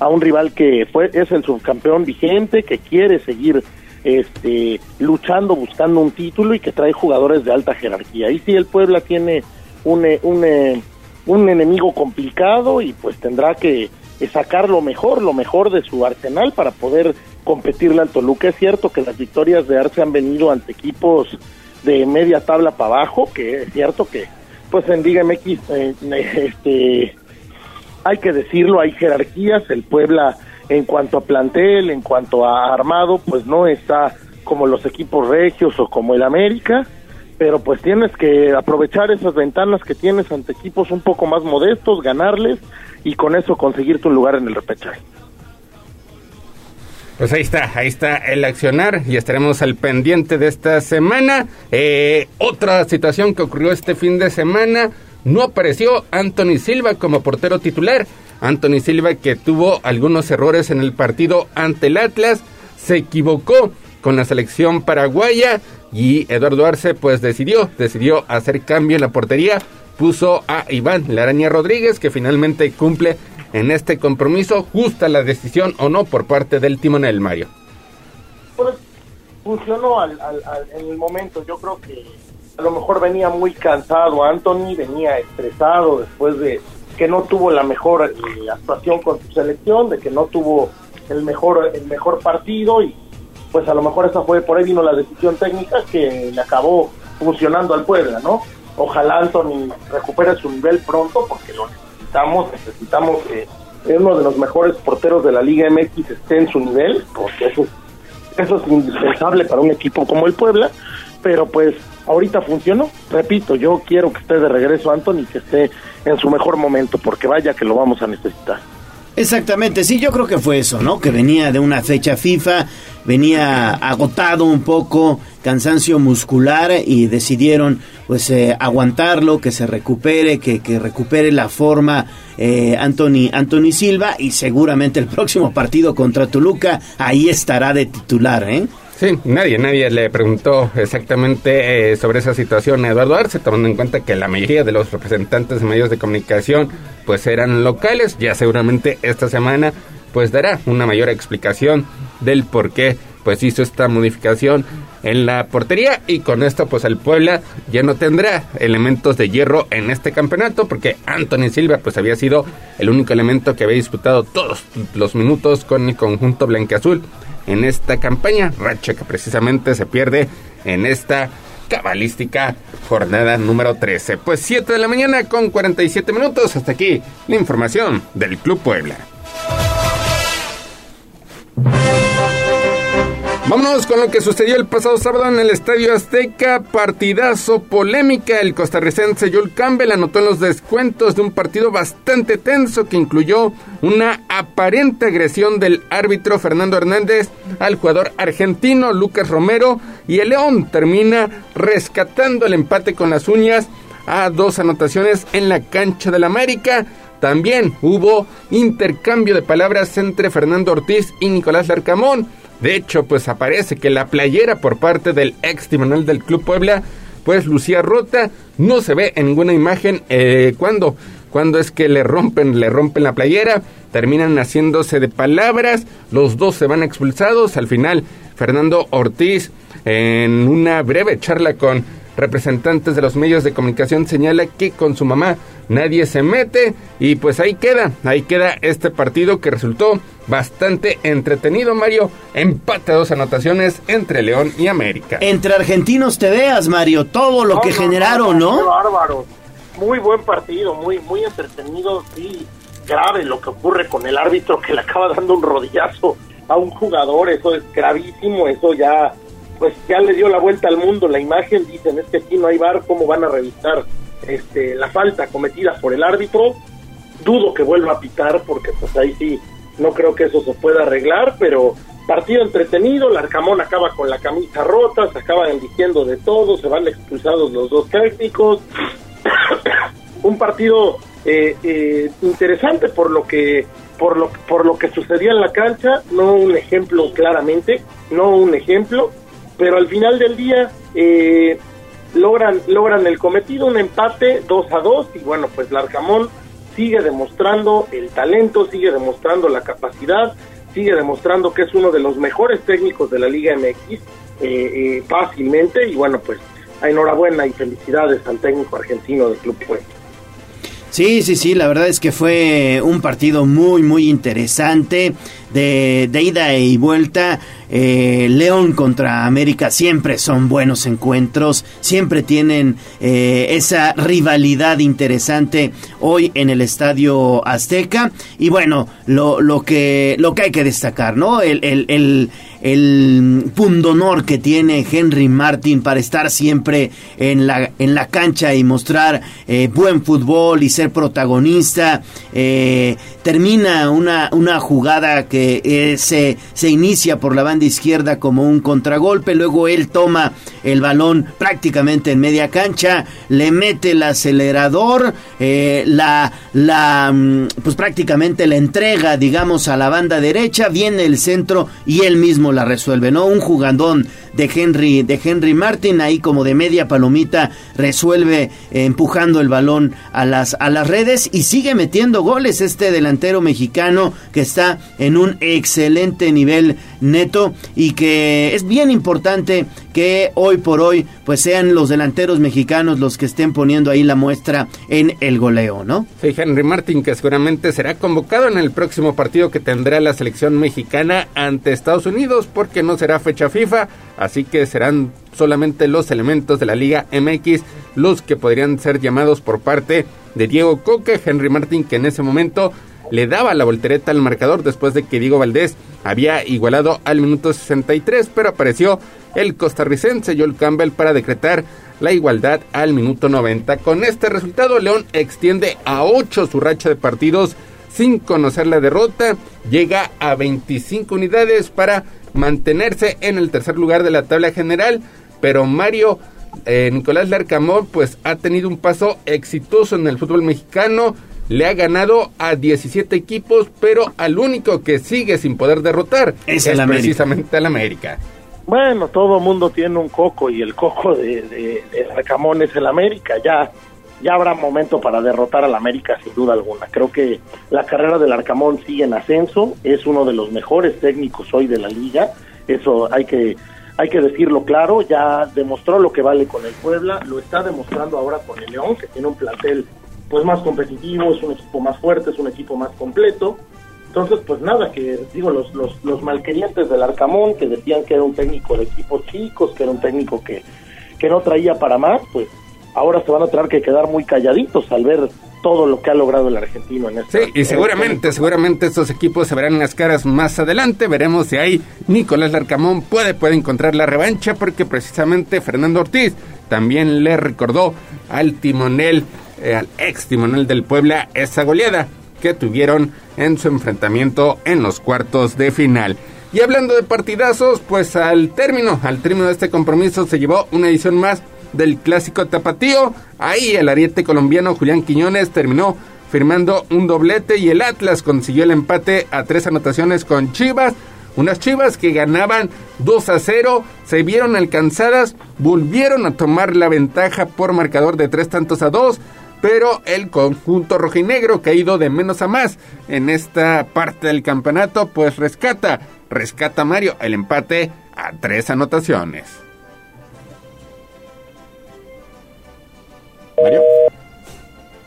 a un rival que es el subcampeón vigente, que quiere seguir este, luchando, buscando un título y que trae jugadores de alta jerarquía. Ahí sí el Puebla tiene un, eh, un, eh, un enemigo complicado y pues tendrá que sacar lo mejor, lo mejor de su arsenal para poder competirle al Toluca. Es cierto que las victorias de Arce han venido ante equipos de media tabla para abajo, que es cierto que pues en Liga MX eh, este, hay que decirlo, hay jerarquías, el Puebla en cuanto a plantel, en cuanto a armado, pues no está como los equipos regios o como el América, pero pues tienes que aprovechar esas ventanas que tienes ante equipos un poco más modestos, ganarles y con eso conseguir tu lugar en el repechaje. Pues ahí está, ahí está el accionar y estaremos al pendiente de esta semana. Eh, otra situación que ocurrió este fin de semana, no apareció Anthony Silva como portero titular. Anthony Silva que tuvo algunos errores en el partido ante el Atlas, se equivocó con la selección paraguaya y Eduardo Arce pues decidió, decidió hacer cambio en la portería, puso a Iván Laraña Rodríguez que finalmente cumple en este compromiso, justa la decisión o no por parte del timonel Mario. Pues funcionó al, al- en el momento, yo creo que a lo mejor venía muy cansado Anthony, venía estresado después de que no tuvo la mejor eh, actuación con su selección, de que no tuvo el mejor el mejor partido y pues a lo mejor esa fue por ahí vino la decisión técnica que le acabó funcionando al Puebla, ¿no? Ojalá Anthony recupere su nivel pronto porque lo necesitamos, necesitamos que uno de los mejores porteros de la Liga MX esté en su nivel, porque eso, eso es indispensable para un equipo como el Puebla, pero pues ahorita funcionó, repito, yo quiero que esté de regreso Anthony, que esté en su mejor momento, porque vaya que lo vamos a necesitar. Exactamente, sí, yo creo que fue eso, ¿no? Que venía de una fecha FIFA, venía agotado un poco, cansancio muscular y decidieron pues eh, aguantarlo, que se recupere, que, que recupere la forma eh, Anthony, Anthony Silva y seguramente el próximo partido contra Toluca ahí estará de titular, ¿eh? Sí, nadie, nadie le preguntó exactamente eh, sobre esa situación a Eduardo Arce, tomando en cuenta que la mayoría de los representantes de medios de comunicación pues eran locales, ya seguramente esta semana pues dará una mayor explicación del por qué pues hizo esta modificación en la portería. Y con esto pues el Puebla ya no tendrá elementos de hierro en este campeonato porque Anthony Silva pues había sido el único elemento que había disputado todos los minutos con el conjunto blanqueazul en esta campaña, racha que precisamente se pierde en esta cabalística jornada número 13. Pues 7 de la mañana con 47 minutos, hasta aquí la información del Club Puebla. Vámonos con lo que sucedió el pasado sábado en el Estadio Azteca. Partidazo polémica. El costarricense Joel Campbell anotó en los descuentos de un partido bastante tenso que incluyó una aparente agresión del árbitro Fernando Hernández al jugador argentino Lucas Romero. Y el León termina rescatando el empate con las uñas a dos anotaciones en la cancha del América. También hubo intercambio de palabras entre Fernando Ortiz y Nicolás Larcamón. De hecho, pues aparece que la playera por parte del ex timonel del Club Puebla, pues lucía rota. No se ve en ninguna imagen eh, cuando, cuando es que le rompen, le rompen la playera. Terminan haciéndose de palabras. Los dos se van expulsados. Al final, Fernando Ortiz, en una breve charla con representantes de los medios de comunicación señala que con su mamá nadie se mete y pues ahí queda, ahí queda este partido que resultó bastante entretenido Mario, empate a dos anotaciones entre León y América. Entre argentinos te veas, Mario, todo lo No, que no, generaron, no, bárbaro. Muy buen partido, muy, muy entretenido, sí. Grave lo que ocurre con el árbitro que le acaba dando un rodillazo a un jugador, eso es gravísimo, eso ya, pues ya le dio la vuelta al mundo la imagen, dicen, es que aquí no hay bar, ¿cómo van a revisar este, la falta cometida por el árbitro? Dudo que vuelva a pitar porque pues ahí sí, no creo que eso se pueda arreglar, pero partido entretenido, el Arcamón acaba con la camisa rota, se acaban diciendo de todo, se van expulsados los dos técnicos, un partido eh, eh, interesante por lo que por lo por lo que sucedía en la cancha, no un ejemplo claramente, no un ejemplo, pero al final del día eh, logran logran el cometido, un empate 2 a 2 y bueno, pues Larcamón sigue demostrando el talento, sigue demostrando la capacidad, sigue demostrando que es uno de los mejores técnicos de la Liga MX eh, eh, fácilmente y bueno, pues enhorabuena y felicidades al técnico argentino del Club Puebla. Sí, sí, sí, la verdad es que fue un partido muy, muy interesante de, ida y vuelta. Eh, León contra América siempre son buenos encuentros, siempre tienen eh, esa rivalidad interesante hoy en el Estadio Azteca. Y bueno, lo, lo, que, lo que hay que destacar, ¿no? El, el, el, pundonor que tiene Henry Martin para estar siempre en la, en la cancha y mostrar eh, buen fútbol y ser protagonista. Termina una, una jugada que eh, se, se inicia por la banda izquierda como un contragolpe, luego él toma el balón prácticamente en media cancha, le mete el acelerador, eh, la, la, mm, pues prácticamente la entrega, digamos, a la banda derecha, viene el centro y él mismo la resuelve, ¿no? Un jugadón de Henry, de Henry Martin, ahí como de media palomita, resuelve eh, empujando el balón a las, a las redes y sigue metiendo goles este delantero mexicano que está en un excelente nivel neto y que es bien importante que hoy por hoy pues sean los delanteros mexicanos los que estén poniendo ahí la muestra en el goleo, ¿no? Sí, Henry Martin que seguramente será convocado en el próximo partido que tendrá la selección mexicana ante Estados Unidos porque no será fecha FIFA, así que serán solamente los elementos de la Liga MX los que podrían ser llamados por parte de Diego Coque, Henry Martin que en ese momento le daba la voltereta al marcador después de que Diego Valdés había igualado al minuto 63, pero apareció el costarricense Joel Campbell para decretar la igualdad al minuto 90. Con este resultado, León extiende a 8 su racha de partidos sin conocer la derrota, llega a 25 unidades para mantenerse en el tercer lugar de la tabla general, pero Mario eh, Nicolás Larcamón pues ha tenido un paso exitoso en el fútbol mexicano, le ha ganado a 17 equipos, pero al único que sigue sin poder derrotar Es es, el precisamente el América. Bueno, todo mundo tiene un coco y el coco de, de, de Arcamón es el América. Ya, ya habrá momento para derrotar al América sin duda alguna. Creo que la carrera del Arcamón sigue en ascenso. Es uno de los mejores técnicos hoy de la liga. Eso hay que hay que decirlo claro. Ya demostró lo que vale con el Puebla. Lo está demostrando ahora con el León, que tiene un plantel pues más competitivo, es un equipo más fuerte, es un equipo más completo. Entonces, pues nada, que digo, los, los, los malquerientes del Arcamón, que decían que era un técnico de equipos chicos, que era un técnico que, que no traía para más, pues ahora se van a tener que quedar muy calladitos al ver todo lo que ha logrado el argentino en este Sí, y seguramente, seguramente estos equipos se verán las caras más adelante. Veremos si ahí Nicolás Larcamón puede, puede encontrar la revancha, porque precisamente Fernando Ortiz también le recordó al timonel, eh, al ex timonel del Puebla, esa goleada que tuvieron en su enfrentamiento en los cuartos de final. Y hablando de partidazos, pues al término, al término de este compromiso se llevó una edición más del clásico tapatío. Ahí el ariete colombiano Julián Quiñones terminó firmando un doblete y el Atlas consiguió el empate a tres anotaciones con Chivas. Unas Chivas que ganaban 2 a 0, se vieron alcanzadas, volvieron a tomar la ventaja por marcador de tres tantos a dos, pero el conjunto rojinegro que ha ido de menos a más en esta parte del campeonato, pues rescata, rescata Mario el empate a tres anotaciones. Mario.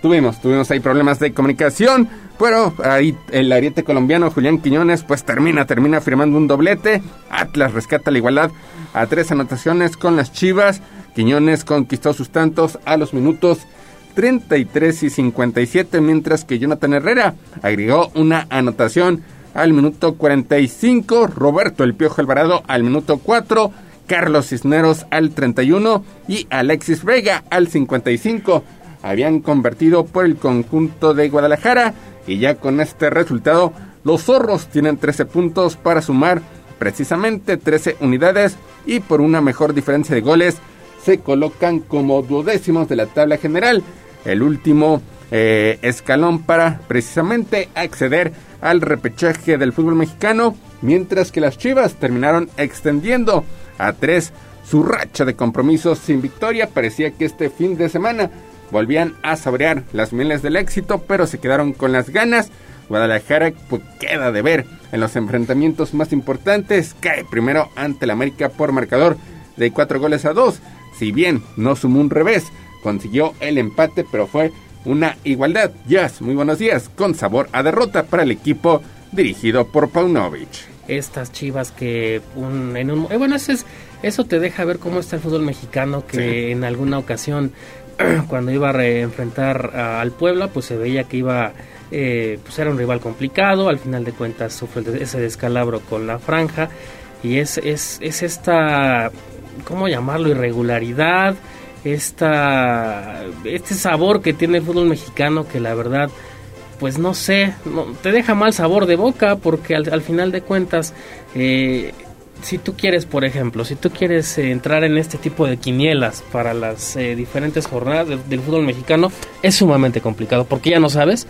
Tuvimos, tuvimos ahí problemas de comunicación, pero ahí el ariete colombiano Julián Quiñones pues termina, termina firmando un doblete. Atlas rescata la igualdad a tres anotaciones con las Chivas. Quiñones conquistó sus tantos a los minutos 33 y 57, mientras que Jonathan Herrera agregó una anotación al minuto 45, Roberto El Piojo Alvarado al minuto 4, Carlos Cisneros al 31 y Alexis Vega al 55. Habían convertido por el conjunto de Guadalajara y ya con este resultado los zorros tienen 13 puntos para sumar precisamente 13 unidades y por una mejor diferencia de goles se colocan como duodécimos de la tabla general. El último eh, escalón para precisamente acceder al repechaje del fútbol mexicano, mientras que las Chivas terminaron extendiendo a tres su racha de compromisos sin victoria. Parecía que este fin de semana volvían a saborear las mieles del éxito, pero se quedaron con las ganas. Guadalajara pues, queda de ver en los enfrentamientos más importantes. Cae primero ante el América por marcador de cuatro goles a dos. Si bien no sumó un revés, consiguió el empate, pero fue una igualdad. Jazz, muy buenos días, con sabor a derrota para el equipo dirigido por Paunovic. Estas chivas que un, en un, eh, bueno eso es eso te deja ver cómo está el fútbol mexicano que Sí. en alguna ocasión cuando iba a re- enfrentar a- al Puebla pues se veía que iba eh, pues era un rival complicado al final de cuentas sufre ese descalabro con la franja y es es, es esta cómo llamarlo irregularidad esta, este sabor que tiene el fútbol mexicano que la verdad pues no sé, no, te deja mal sabor de boca porque al, al final de cuentas, eh, si tú quieres, por ejemplo, si tú quieres eh, entrar en este tipo de quinielas para las eh, diferentes jornadas del, del fútbol mexicano, es sumamente complicado porque ya no sabes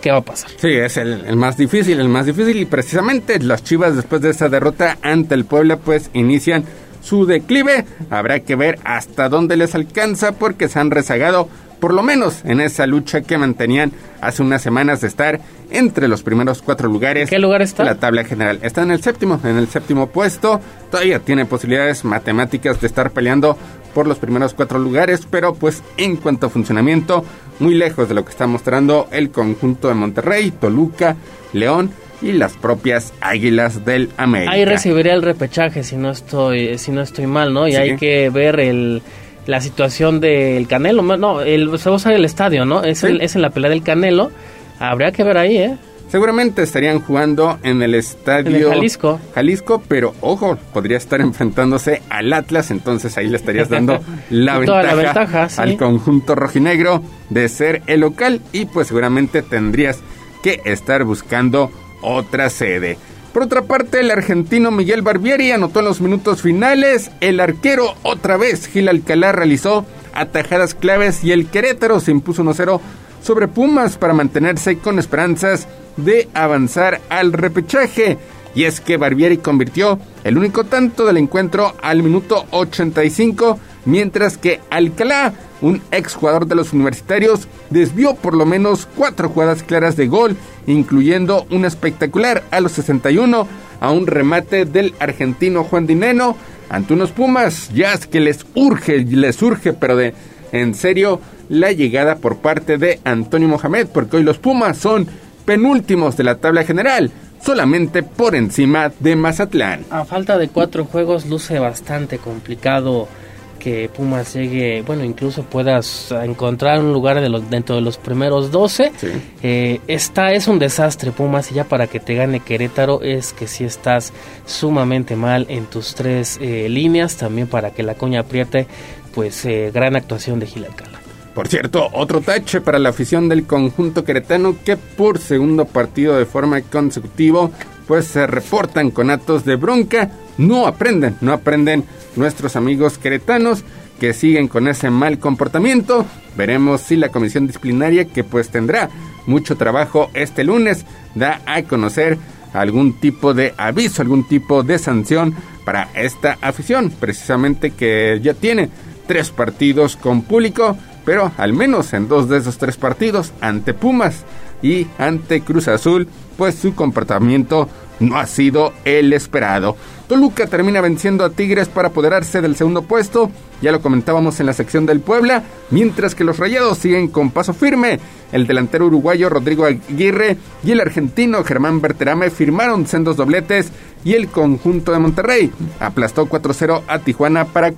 qué va a pasar. Sí, es el, el más difícil, el más difícil y precisamente las Chivas después de esa derrota ante el Puebla pues inician su declive. Habrá que ver hasta dónde les alcanza porque se han rezagado por lo menos en esa lucha que mantenían hace unas semanas de estar entre los primeros cuatro lugares. ¿Qué lugar está? La tabla general. Está en el séptimo, en el séptimo puesto. Todavía tiene posibilidades matemáticas de estar peleando por los primeros cuatro lugares, pero pues en cuanto a funcionamiento, muy lejos de lo que está mostrando el conjunto de Monterrey, Toluca, León y las propias Águilas del América. Ahí recibiría el repechaje si no estoy si no estoy mal, ¿no? Y Sí. hay que ver el la situación del Canelo, no, el se va a usar el estadio, ¿no? Es, Sí. el- es en la pelea del Canelo. Habría que ver ahí, ¿eh? Seguramente estarían jugando en el estadio En el Jalisco. Jalisco, pero ojo, podría estar enfrentándose al Atlas, entonces ahí le estarías dando la, ventaja, la ventaja, sí. al conjunto rojinegro de ser el local y pues seguramente tendrías que estar buscando otra sede. Por otra parte, el argentino Miguel Barbieri anotó en los minutos finales. El arquero otra vez, Gil Alcalá, realizó atajadas claves y el Querétaro se impuso 1-0 sobre Pumas para mantenerse con esperanzas de avanzar al repechaje. Y es que Barbieri convirtió el único tanto del encuentro al minuto 85, mientras que Alcalá, un exjugador de los universitarios, desvió por lo menos cuatro jugadas claras de gol, incluyendo una espectacular a los 61 a un remate del argentino Juan Dineno ante unos Pumas, ya es que les urge, les urge, pero de en serio, la llegada por parte de Antonio Mohamed, porque hoy los Pumas son penúltimos de la tabla general, solamente por encima de Mazatlán. A falta de cuatro juegos luce bastante complicado que Pumas llegue, bueno, incluso puedas encontrar un lugar de los, dentro de los primeros 12. Eh, esta es un desastre Pumas y ya para que te gane Querétaro es que si estás sumamente mal en tus tres eh, líneas, también para que la coña apriete, pues eh, gran actuación de Gil Alcalá. Por cierto, otro tache para la afición del conjunto queretano que por segundo partido de forma consecutiva pues se reportan con actos de bronca, no aprenden, no aprenden nuestros amigos queretanos que siguen con ese mal comportamiento. Veremos si la comisión disciplinaria que pues tendrá mucho trabajo este lunes da a conocer algún tipo de aviso, algún tipo de sanción para esta afición, precisamente que ya tiene tres partidos con público, pero al menos en dos de esos tres partidos, ante Pumas y ante Cruz Azul, pues su comportamiento no ha sido el esperado. Toluca termina venciendo a Tigres para apoderarse del segundo puesto, ya lo comentábamos en la sección del Puebla, mientras que los Rayados siguen con paso firme. El delantero uruguayo Rodrigo Aguirre y el argentino Germán Berterame firmaron sendos dobletes y el conjunto de Monterrey aplastó 4-0 a Tijuana para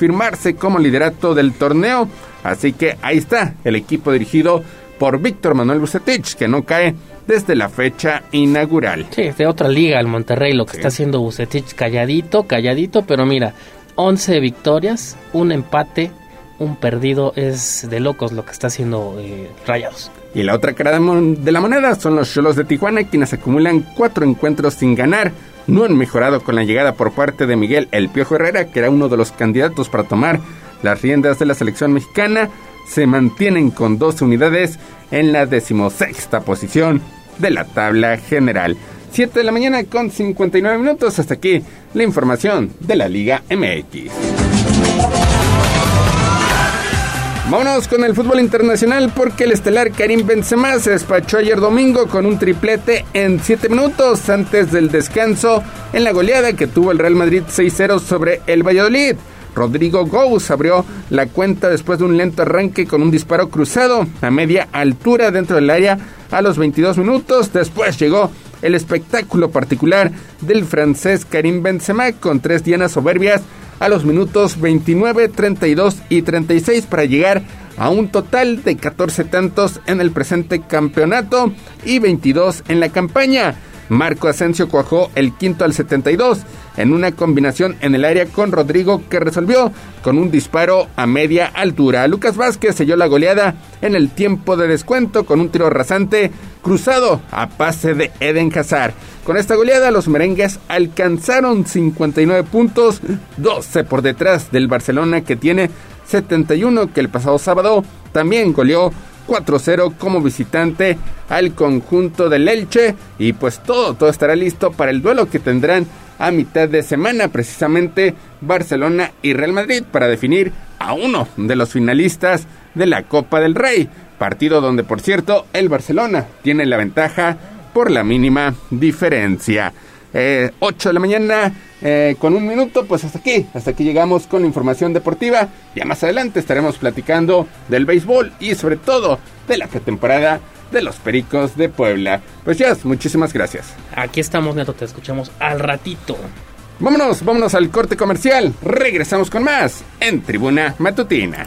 confirmarse como liderato del torneo. Así que ahí está el equipo dirigido por Víctor Manuel Bucetich, que no cae desde la fecha inaugural. Sí, es de otra liga el Monterrey, lo que está haciendo Bucetich calladito, calladito, pero mira, 11 victorias, un empate, un perdido, es de locos lo que está haciendo eh, Rayados. Y la otra cara de la moneda son los Cholos de Tijuana, quienes acumulan cuatro encuentros sin ganar. No han mejorado con la llegada por parte de Miguel El Piojo Herrera, que era uno de los candidatos para tomar las riendas de la selección mexicana. Se mantienen con 12 unidades en la decimosexta posición de la tabla general. 7 de la mañana con 59 minutos. Hasta aquí la información de la Liga MX. Vámonos con el fútbol internacional porque el estelar Karim Benzema se despachó ayer domingo con un triplete en 7 minutos antes del descanso en la goleada que tuvo el Real Madrid 6-0 sobre el Valladolid. Rodrigo Gous abrió la cuenta después de un lento arranque con un disparo cruzado a media altura dentro del área a los 22 minutos. Después llegó el espectáculo particular del francés Karim Benzema con tres dianas soberbias a los minutos 29, 32 y 36 para llegar a un total de 14 tantos en el presente campeonato y 22 en la campaña. Marco Asensio cuajó el quinto al 72 en una combinación en el área con Rodrigo que resolvió con un disparo a media altura. Lucas Vázquez selló la goleada en el tiempo de descuento con un tiro rasante cruzado a pase de Eden Hazard. Con esta goleada los merengues alcanzaron 59 puntos, 12 por detrás del Barcelona que tiene 71 que el pasado sábado también goleó 4-0 como visitante al conjunto del Elche y pues todo, todo estará listo para el duelo que tendrán a mitad de semana precisamente Barcelona y Real Madrid para definir a uno de los finalistas de la Copa del Rey, partido donde por cierto el Barcelona tiene la ventaja por la mínima diferencia. 8 eh, de la mañana eh, con un minuto, pues hasta aquí, hasta aquí llegamos con la información deportiva. Ya más adelante estaremos platicando del béisbol y sobre todo de la pretemporada de los Pericos de Puebla. Pues ya, muchísimas gracias. Aquí estamos, Neto, te escuchamos al ratito. Vámonos, vámonos al corte comercial. Regresamos con más en Tribuna Matutina.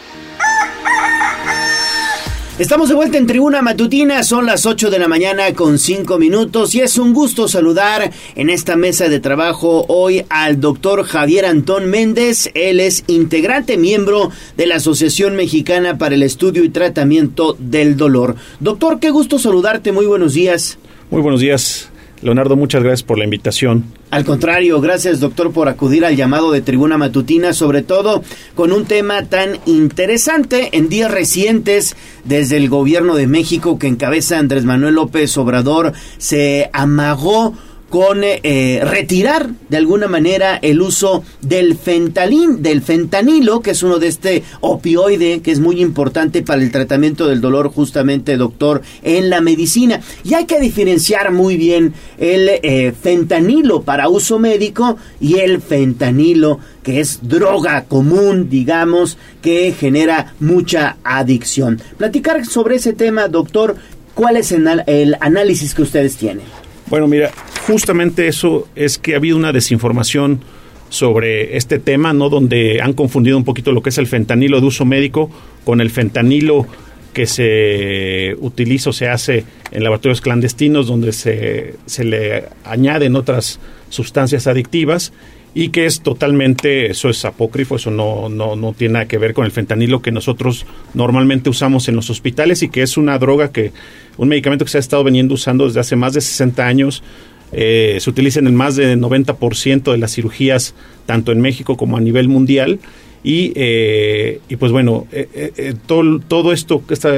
Estamos de vuelta en Tribuna Matutina, son las 8 de la mañana con 5 minutos y es un gusto saludar en esta mesa de trabajo hoy al doctor Javier Antón Méndez. Él es integrante, miembro de la Asociación Mexicana para el Estudio y Tratamiento del Dolor. Doctor, qué gusto saludarte, muy buenos días. Muy buenos días. Leonardo, muchas gracias por la invitación. Al contrario, gracias doctor por acudir al llamado de tribuna matutina, sobre todo con un tema tan interesante en días recientes desde el gobierno de México que encabeza Andrés Manuel López Obrador se amagó con eh, retirar de alguna manera el uso del del fentanilo, que es uno de este opioide que es muy importante para el tratamiento del dolor, justamente, doctor, en la medicina. Y hay que diferenciar muy bien el eh, fentanilo para uso médico y el fentanilo que es droga común, digamos, que genera mucha adicción. Platicar sobre ese tema, doctor, ¿cuál es el análisis que ustedes tienen? Bueno, mira, justamente eso es que ha habido una desinformación sobre este tema, ¿no? Donde han confundido un poquito lo que es el fentanilo de uso médico con el fentanilo que se utiliza o se hace en laboratorios clandestinos donde se, se le añaden otras sustancias adictivas y que es totalmente, eso es apócrifo, eso no, no, no tiene nada que ver con el fentanilo que nosotros normalmente usamos en los hospitales y que es una droga que, un medicamento que se ha estado veniendo usando desde hace más de 60 años, eh, se utiliza en el más del 90% de las cirugías, tanto en México como a nivel mundial. Y, eh, y pues bueno, eh, todo, todo esto, esta,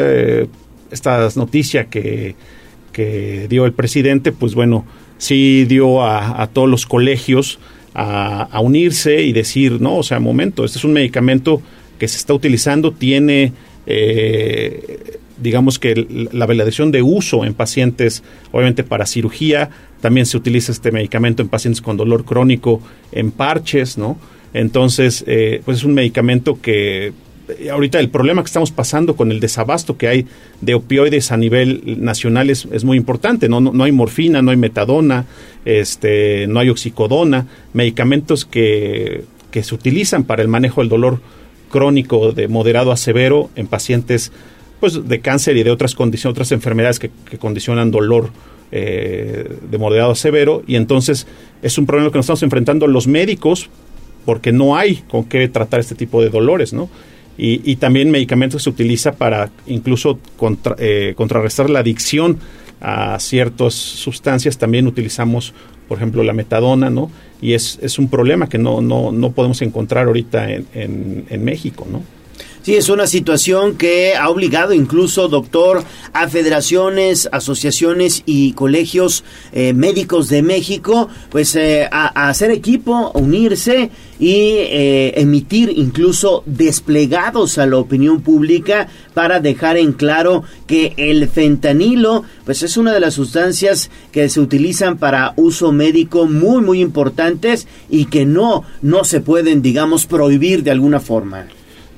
esta noticia que, que dio el presidente, pues bueno, sí dio a, a todos los colegios a, unirse y decir, no, o sea, momento, este es un medicamento que se está utilizando, tiene, eh, digamos que la validación de uso en pacientes, obviamente para cirugía, también se utiliza este medicamento en pacientes con dolor crónico, en parches, ¿no? Entonces, eh, pues es un medicamento que ahorita el problema que estamos pasando con el desabasto que hay de opioides a nivel nacional es, muy importante. No, no, hay morfina, no hay metadona, este, no hay oxicodona, medicamentos que, que se utilizan para el manejo del dolor crónico de moderado a severo en pacientes pues, de cáncer y de otras condiciones, otras enfermedades que, condicionan dolor eh, de moderado a severo y entonces es un problema que nos estamos enfrentando los médicos porque no hay con qué tratar este tipo de dolores, ¿no? Y, y también medicamentos que se utiliza para incluso eh, contrarrestar la adicción a ciertas sustancias. También utilizamos, por ejemplo, la metadona, ¿no? Y es, es un problema que no, no, no podemos encontrar ahorita en, en, en México, ¿no? Sí, es una situación que ha obligado incluso, doctor, a federaciones, asociaciones y colegios eh, médicos de México, pues eh, a, hacer equipo, a unirse y eh, emitir incluso desplegados a la opinión pública para dejar en claro que el fentanilo, pues es una de las sustancias que se utilizan para uso médico muy, muy importantes y que no, no se pueden, digamos, prohibir de alguna forma.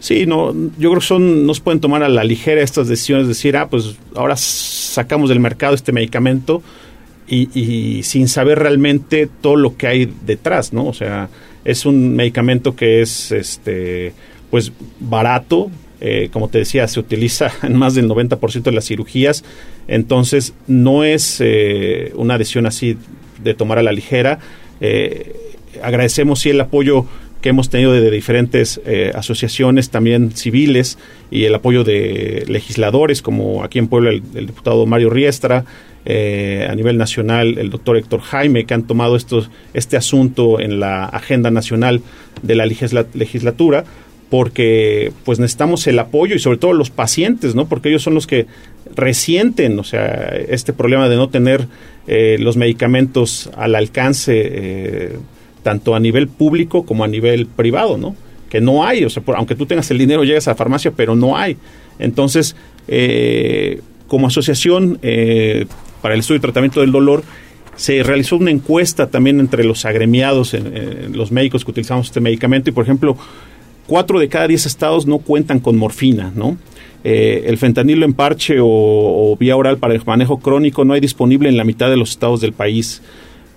Sí, no, yo creo que son, no se pueden tomar a la ligera estas decisiones, decir, ah, pues ahora sacamos del mercado este medicamento y, sin saber realmente todo lo que hay detrás, ¿no? O sea, es un medicamento que es, este, pues barato, eh, como te decía, se utiliza en más del 90% de las cirugías, entonces no es eh, una decisión así de tomar a la ligera. Eh, agradecemos sí el apoyo que hemos tenido de, diferentes eh, asociaciones también civiles y el apoyo de legisladores como aquí en Puebla el, diputado Mario Riestra, eh, a nivel nacional el doctor Héctor Jaime, que han tomado estos, este asunto en la agenda nacional de la legisla- legislatura porque pues necesitamos el apoyo y sobre todo los pacientes, ¿no? Porque ellos son los que resienten, o sea, este problema de no tener eh, los medicamentos al alcance eh, tanto a nivel público como a nivel privado, ¿no? Que no hay, o sea, aunque tú tengas el dinero, llegas a la farmacia, pero no hay. Entonces, eh, como asociación eh, para el estudio y tratamiento del dolor, se realizó una encuesta también entre los agremiados, en los médicos que utilizamos este medicamento, y por ejemplo, cuatro de cada diez estados no cuentan con morfina, ¿no? Eh, el fentanilo en parche o, o vía oral para el manejo crónico no hay disponible en la mitad de los estados del país.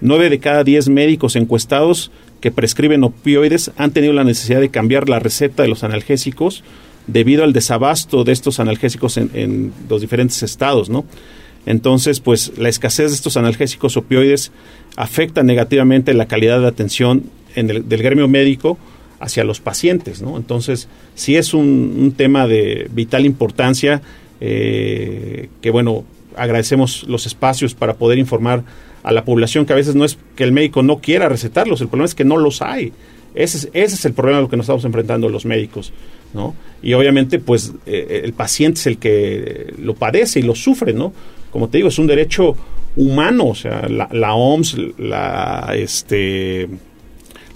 Nueve de cada diez médicos encuestados que prescriben opioides han tenido la necesidad de cambiar la receta de los analgésicos debido al desabasto de estos analgésicos en, en los diferentes estados, ¿no? Entonces, pues la escasez de estos analgésicos opioides afecta negativamente la calidad de atención en el- del gremio médico hacia los pacientes, ¿no? Entonces, sí es un, un tema de vital importancia eh, que, bueno, agradecemos los espacios para poder informar a la población que a veces no es que el médico no quiera recetarlos, el problema es que no los hay. Ese es, ese es el problema a lo que nos estamos enfrentando los médicos, ¿no? Y obviamente, pues, eh, el paciente es el que lo padece y lo sufre, ¿no? Como te digo, es un derecho humano, o sea, la, la OMS, la, este,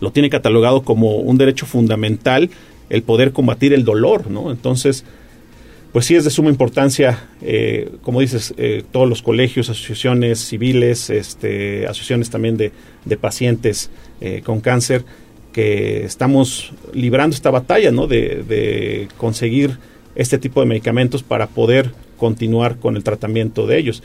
lo tiene catalogado como un derecho fundamental el poder combatir el dolor, ¿no? Entonces, pues sí es de suma importancia, eh, como dices, eh, todos los colegios, asociaciones civiles, este, asociaciones también de, pacientes eh, con cáncer, que estamos librando esta batalla, ¿no? De, de conseguir este tipo de medicamentos para poder continuar con el tratamiento de ellos.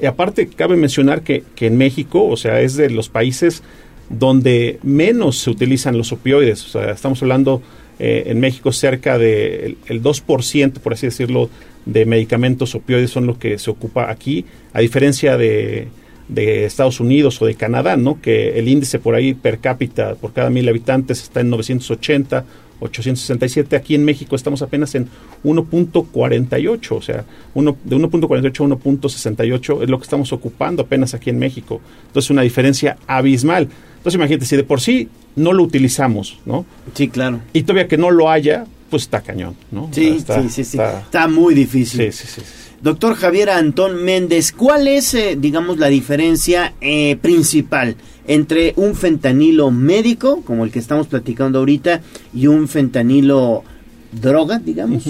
Y aparte, cabe mencionar que, que en México, o sea, es de los países donde menos se utilizan los opioides. O sea, estamos hablando eh, en México cerca del el 2%, por así decirlo, de medicamentos opioides son lo que se ocupa aquí, a diferencia de, de Estados Unidos o de Canadá, ¿no? Que el índice por ahí per cápita por cada mil habitantes está en 980, 867. Aquí en México estamos apenas en 1.48, o sea, uno, de 1.48 a 1.68 es lo que estamos ocupando apenas aquí en México. Entonces, una diferencia abismal. Entonces, imagínate, si de por sí no lo utilizamos, ¿no? Sí, claro. Y todavía que no lo haya, pues está cañón, ¿no? Sí, está- sí, sí, sí. está- Está muy difícil. Sí, sí, sí. Doctor Javier Antón Méndez, ¿cuál es, eh, digamos, la diferencia eh, principal entre un fentanilo médico, como el que estamos platicando ahorita, y un fentanilo droga, digamos?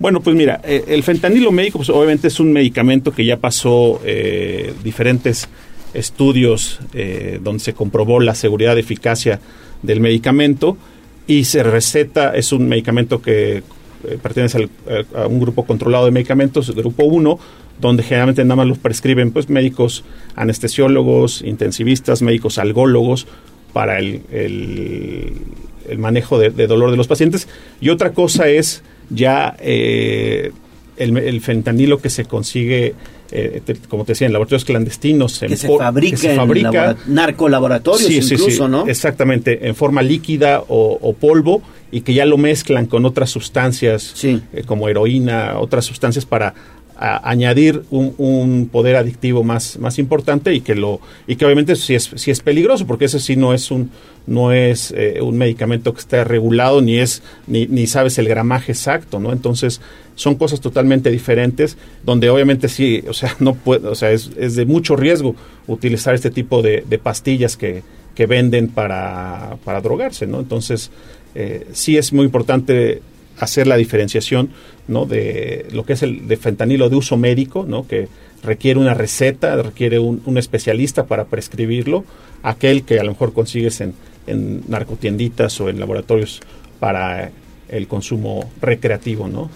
Bueno, pues mira, eh, el fentanilo médico, pues obviamente es un medicamento que ya pasó eh, diferentes estudios eh, donde se comprobó la seguridad de eficacia del medicamento y se receta, es un medicamento que eh, pertenece al- a, a un grupo controlado de medicamentos, grupo 1, donde generalmente nada más los prescriben pues médicos anestesiólogos, intensivistas, médicos algólogos para el, el- manejo de, dolor de los pacientes. Y otra cosa es ya eh, el fentanilo que se consigue, eh, te- como te decía, en laboratorios clandestinos. en Que se por- fabrica, que se en labora- narcolaboratorios Sí, sí, incluso, sí, ¿no? Exactamente, en forma líquida o, o polvo y que ya lo mezclan con otras sustancias eh, como heroína, otras sustancias para a- añadir un, un poder adictivo más, más importante y que lo y que obviamente sí es, sí es peligroso porque ese sí no es un no es eh, un medicamento que esté regulado ni es ni, ni sabes el gramaje exacto no entonces son cosas totalmente diferentes donde obviamente sí o sea no puede o sea es, es de mucho riesgo utilizar este tipo de, de pastillas que, que venden para, para drogarse no entonces eh, sí es muy importante hacer la diferenciación ¿no? de lo que es el de fentanilo de uso médico, ¿no? que requiere una receta, requiere un, un especialista para prescribirlo, aquel que a lo mejor consigues en, en narcotienditas o en laboratorios para el consumo recreativo, ¿no?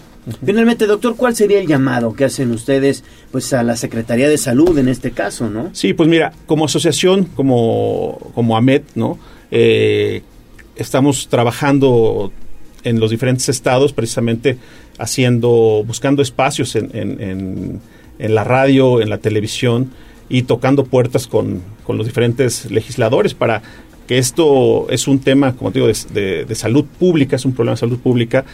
Finalmente, doctor, ¿cuál sería el llamado que hacen ustedes pues a la Secretaría de Salud en este caso, no? Sí, pues mira, como asociación, como, como AMET, ¿no? Eh, estamos trabajando en los diferentes estados precisamente haciendo, buscando espacios en, en- la radio, en la televisión y tocando puertas con, con los diferentes legisladores para que esto es un tema, como te digo, de, de- de salud pública, es un problema de salud pública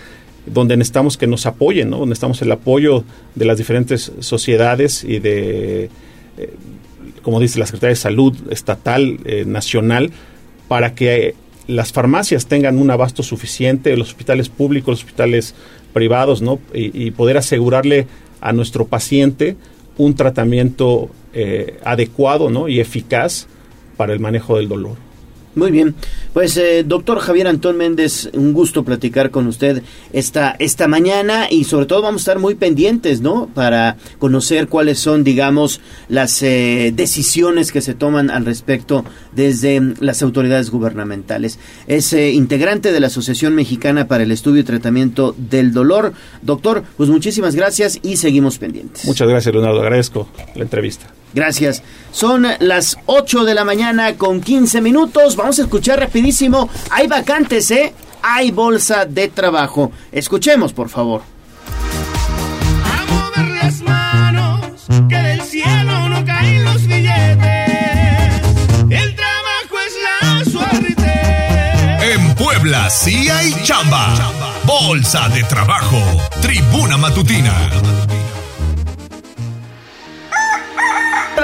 donde necesitamos que nos apoyen, ¿no? Donde necesitamos el apoyo de las diferentes sociedades y de, eh, como dice la Secretaría de Salud estatal, eh, nacional, para que las farmacias tengan un abasto suficiente, los hospitales públicos, los hospitales privados, ¿no? Y, poder asegurarle a nuestro paciente un tratamiento eh, adecuado, ¿no? Y eficaz para el manejo del dolor. Muy bien. Pues, eh, doctor Javier Antón Méndez, un gusto platicar con usted esta, esta mañana y sobre todo vamos a estar muy pendientes, ¿no? Para conocer cuáles son, digamos, las eh, decisiones que se toman al respecto desde mm, las autoridades gubernamentales. Es eh, integrante de la Asociación Mexicana para el Estudio y Tratamiento del Dolor. Doctor, pues muchísimas gracias y seguimos pendientes. Muchas gracias, Leonardo. Agradezco la entrevista. Gracias. Son las 8 de la mañana con 15 minutos. Vamos a escuchar rapidísimo. Hay vacantes, ¿eh? Hay bolsa de trabajo. Escuchemos, por favor. las manos, que del cielo no caen los billetes. El trabajo es la suerte. En Puebla sí hay chamba. Bolsa de trabajo. Tribuna matutina.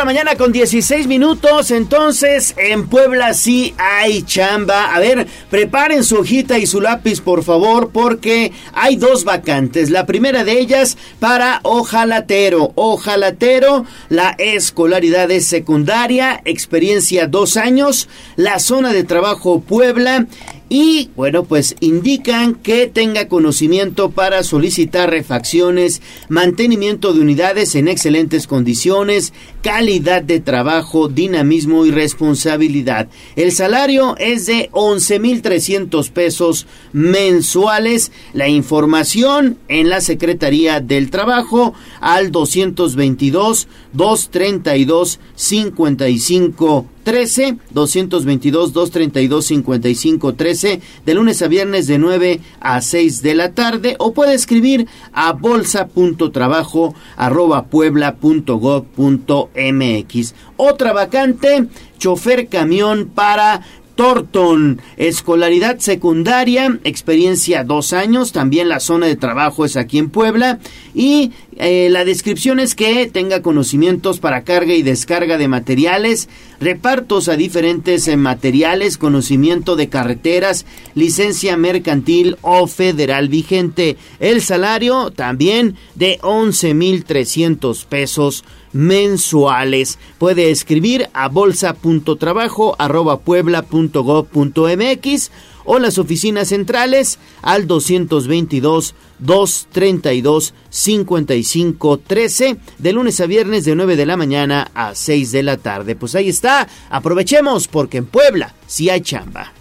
Mañana con 16 minutos, entonces en Puebla sí hay chamba. A ver, preparen su hojita y su lápiz por favor porque hay dos vacantes. La primera de ellas para ojalatero. Ojalatero, la escolaridad es secundaria, experiencia dos años, la zona de trabajo Puebla y bueno, pues indican que tenga conocimiento para solicitar refacciones, mantenimiento de unidades en excelentes condiciones, calidad de trabajo, dinamismo y responsabilidad. El salario es de 11.300 pesos mensuales. La información en la Secretaría del Trabajo al 222 232 55 13 222 232 55 13 de lunes a viernes de 9 a 6 de la tarde o puede escribir a bolsa.trabajo arroba puebla.gov.mx otra vacante chofer camión para Torton, escolaridad secundaria, experiencia dos años, también la zona de trabajo es aquí en Puebla y eh, la descripción es que tenga conocimientos para carga y descarga de materiales, repartos a diferentes eh, materiales, conocimiento de carreteras, licencia mercantil o federal vigente. El salario también de 11.300 pesos mensuales. Puede escribir a bolsa.trabajo.puebla.gov.mx o las oficinas centrales al 222 232 55 13 de lunes a viernes de 9 de la mañana a 6 de la tarde. Pues ahí está, aprovechemos porque en Puebla sí hay chamba.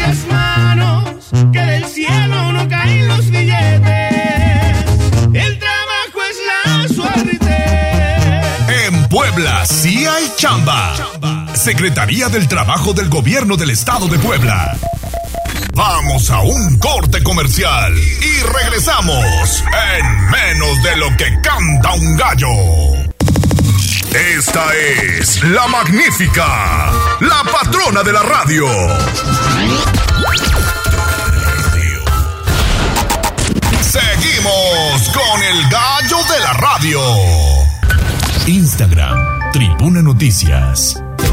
las manos, que del cielo no caen los billetes. El trabajo es la suerte. En Puebla sí hay chamba. Secretaría del Trabajo del Gobierno del Estado de Puebla. Vamos a un corte comercial y regresamos en menos de lo que canta un gallo. Esta es la magnífica, la patrona de la radio. Seguimos con el gallo de la radio. Instagram, Tribuna Noticias.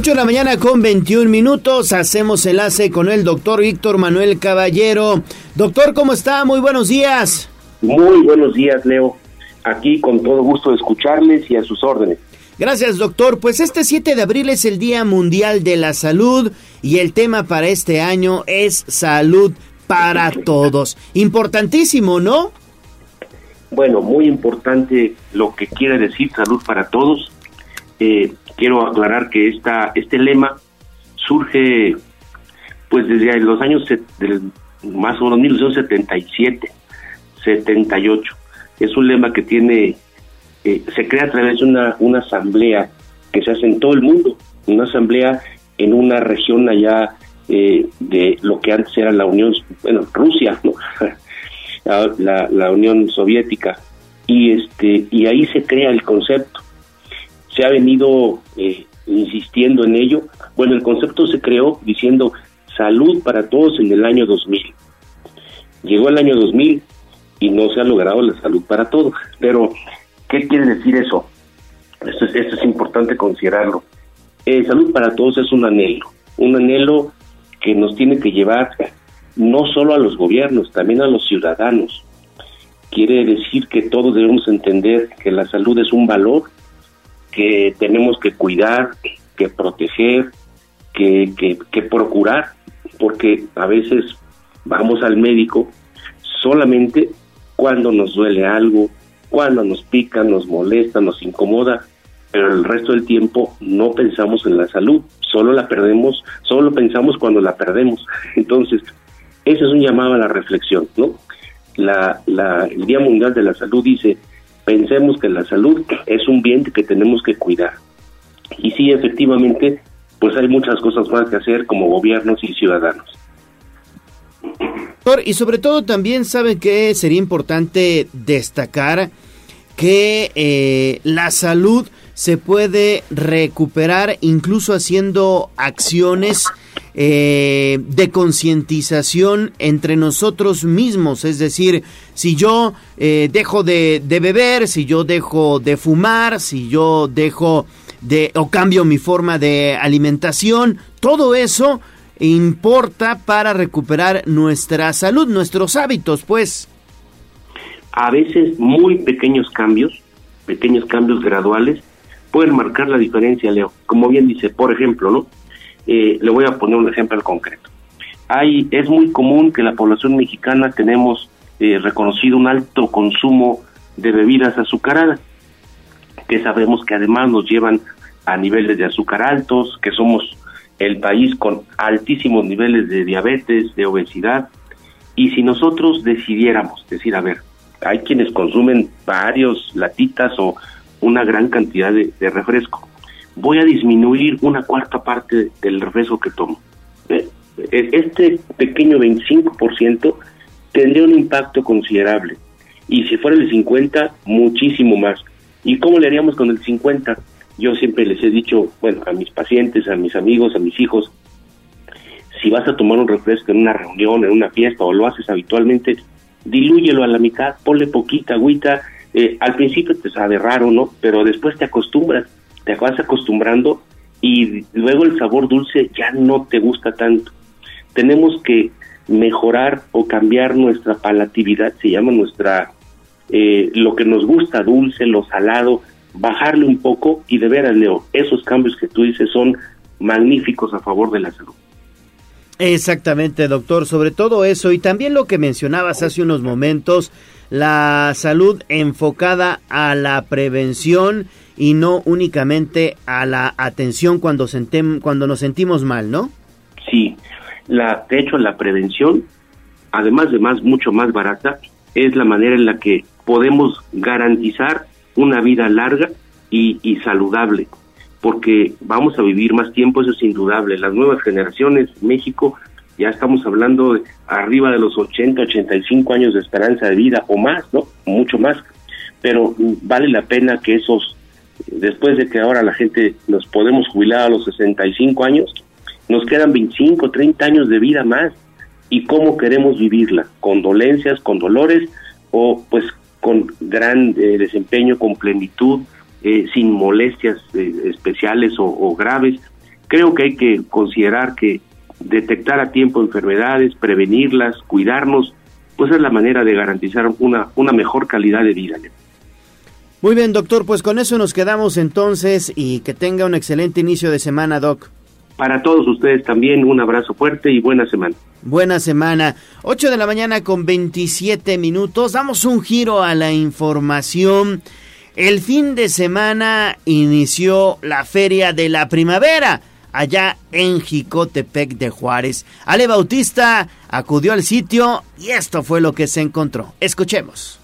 8 de la mañana con 21 minutos. Hacemos enlace con el doctor Víctor Manuel Caballero. Doctor, ¿cómo está? Muy buenos días. Muy buenos días, Leo. Aquí con todo gusto de escucharles y a sus órdenes. Gracias, doctor. Pues este 7 de abril es el Día Mundial de la Salud y el tema para este año es salud para todos. Importantísimo, ¿no? Bueno, muy importante lo que quiere decir salud para todos. Eh, quiero aclarar que esta, este lema surge pues desde los años del, más o menos 1977, 78. Es un lema que tiene, eh, se crea a través de una, una asamblea que se hace en todo el mundo, una asamblea en una región allá eh, de lo que antes era la Unión, bueno, Rusia, ¿no? la, la- la Unión Soviética, y este y ahí se crea el concepto. Se ha venido eh, insistiendo en ello. Bueno, el concepto se creó diciendo salud para todos en el año 2000. Llegó el año 2000 y no se ha logrado la salud para todos. Pero, ¿qué quiere decir eso? Esto es, importante considerarlo. Eh, salud para todos es un anhelo, un anhelo que nos tiene que llevar no solo a los gobiernos, también a los ciudadanos. Quiere decir que todos debemos entender que la salud es un valor que tenemos que cuidar, que proteger, que, que, procurar, porque a veces vamos al médico solamente cuando nos duele algo, cuando nos pica, nos molesta, nos incomoda, pero el resto del tiempo no pensamos en la salud, solo la perdemos, solo pensamos cuando la perdemos. Entonces, ese es un llamado a la reflexión, ¿no? La, la, el Día Mundial de la Salud dice, pensemos que la salud es un bien que tenemos que cuidar. Y sí, efectivamente, pues hay muchas cosas más que hacer como gobiernos y ciudadanos. Y sobre todo también saben que sería importante destacar que eh, la salud se puede recuperar incluso haciendo acciones eh, de concientización entre nosotros mismos. Es decir, si yo eh, dejo de, de beber, si yo dejo de fumar, si yo dejo de o cambio mi forma de alimentación, todo eso importa para recuperar nuestra salud, nuestros hábitos, pues. A veces muy pequeños cambios, pequeños cambios graduales, pueden marcar la diferencia, Leo. Como bien dice, por ejemplo, ¿no? Eh, le voy a poner un ejemplo concreto. Hay, es muy común que la población mexicana tenemos eh, reconocido un alto consumo de bebidas azucaradas, que sabemos que además nos llevan a niveles de azúcar altos, que somos el país con altísimos niveles de diabetes, de obesidad, y si nosotros decidiéramos decir, a ver, hay quienes consumen varios latitas o una gran cantidad de, de refresco, voy a disminuir una cuarta parte del refresco que tomo. Eh, Este pequeño 25% tendría un impacto considerable. Y si fuera el 50, muchísimo más. ¿Y cómo le haríamos con el 50? Yo siempre les he dicho, bueno, a mis pacientes, a mis amigos, a mis hijos, si vas a tomar un refresco en una reunión, en una fiesta o lo haces habitualmente, dilúyelo a la mitad, ponle poquita agüita. Eh, al principio te sabe raro, ¿no? Pero después te acostumbras, te vas acostumbrando y luego el sabor dulce ya no te gusta tanto. Tenemos que mejorar o cambiar nuestra palatividad, se llama nuestra, eh, lo que nos gusta, dulce, lo salado, bajarle un poco y de veras, Leo, esos cambios que tú dices son magníficos a favor de la salud. Exactamente, doctor, sobre todo eso y también lo que mencionabas hace unos momentos, la salud enfocada a la prevención y no únicamente a la atención cuando, sentem- cuando nos sentimos mal, ¿no? Sí, la, de hecho la prevención, además de más, mucho más barata, es la manera en la que podemos garantizar una vida larga y, y saludable, porque vamos a vivir más tiempo, eso es indudable. Las nuevas generaciones, México, ya estamos hablando de arriba de los 80, 85 años de esperanza de vida o más, ¿no? Mucho más. Pero mm, vale la pena que esos, después de que ahora la gente nos podemos jubilar a los 65 años, nos quedan 25, 30 años de vida más. ¿Y cómo queremos vivirla? ¿Con dolencias, con dolores o pues con gran eh, desempeño, con plenitud, eh, sin molestias eh, especiales o, o graves? Creo que hay que considerar que detectar a tiempo enfermedades, prevenirlas, cuidarnos, pues es la manera de garantizar una, una mejor calidad de vida. Muy bien, doctor, pues con eso nos quedamos entonces y que tenga un excelente inicio de semana, doc. Para todos ustedes también un abrazo fuerte y buena semana. Buena semana. 8 de la mañana con 27 minutos. Damos un giro a la información. El fin de semana inició la Feria de la Primavera allá en Jicotepec de Juárez. Ale Bautista acudió al sitio y esto fue lo que se encontró. Escuchemos.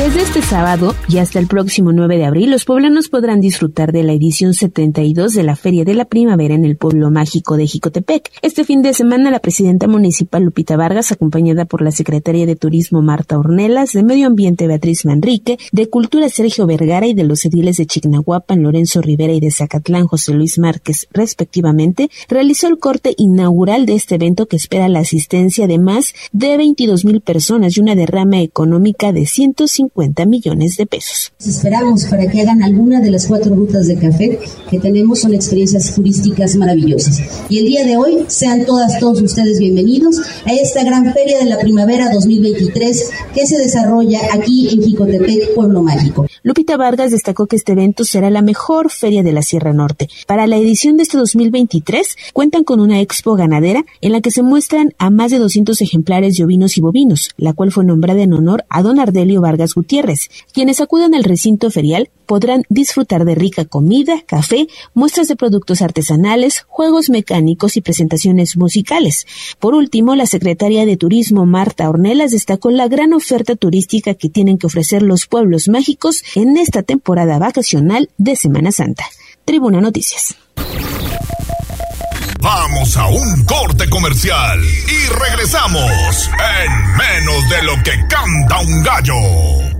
Desde este sábado y hasta el próximo 9 de abril, los poblanos podrán disfrutar de la edición 72 de la Feria de la Primavera en el pueblo mágico de Jicotepec. Este fin de semana, la presidenta municipal Lupita Vargas, acompañada por la secretaria de Turismo Marta Ornelas, de Medio Ambiente Beatriz Manrique, de Cultura Sergio Vergara y de los ediles de Chignahuapan Lorenzo Rivera y de Zacatlán José Luis Márquez, respectivamente, realizó el corte inaugural de este evento que espera la asistencia de más de 22 mil personas y una derrama económica de 150 millones de pesos. Esperamos para que hagan alguna de las cuatro rutas de café que tenemos, son experiencias turísticas maravillosas. Y el día de hoy sean todas, todos ustedes bienvenidos a esta gran feria de la primavera 2023 que se desarrolla aquí en Jicotepec, Pueblo Mágico. Lupita Vargas destacó que este evento será la mejor feria de la Sierra Norte. Para la edición de este 2023 cuentan con una expo ganadera en la que se muestran a más de 200 ejemplares de ovinos y bovinos, la cual fue nombrada en honor a don Ardelio Vargas Gutiérrez. Quienes acudan al recinto ferial podrán disfrutar de rica comida, café, muestras de productos artesanales, juegos mecánicos y presentaciones musicales. Por último, la secretaria de Turismo Marta Ornelas destacó la gran oferta turística que tienen que ofrecer los pueblos mágicos en esta temporada vacacional de Semana Santa. Tribuna Noticias. Vamos a un corte comercial y regresamos en menos de lo que canta un gallo.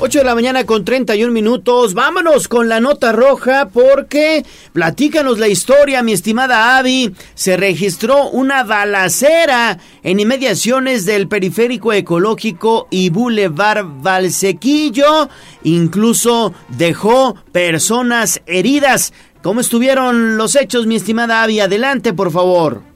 8 de la mañana con 31 minutos. Vámonos con la nota roja porque platícanos la historia, mi estimada Avi. Se registró una balacera en inmediaciones del periférico ecológico y Boulevard Valsequillo. Incluso dejó personas heridas. ¿Cómo estuvieron los hechos, mi estimada Avi? Adelante, por favor.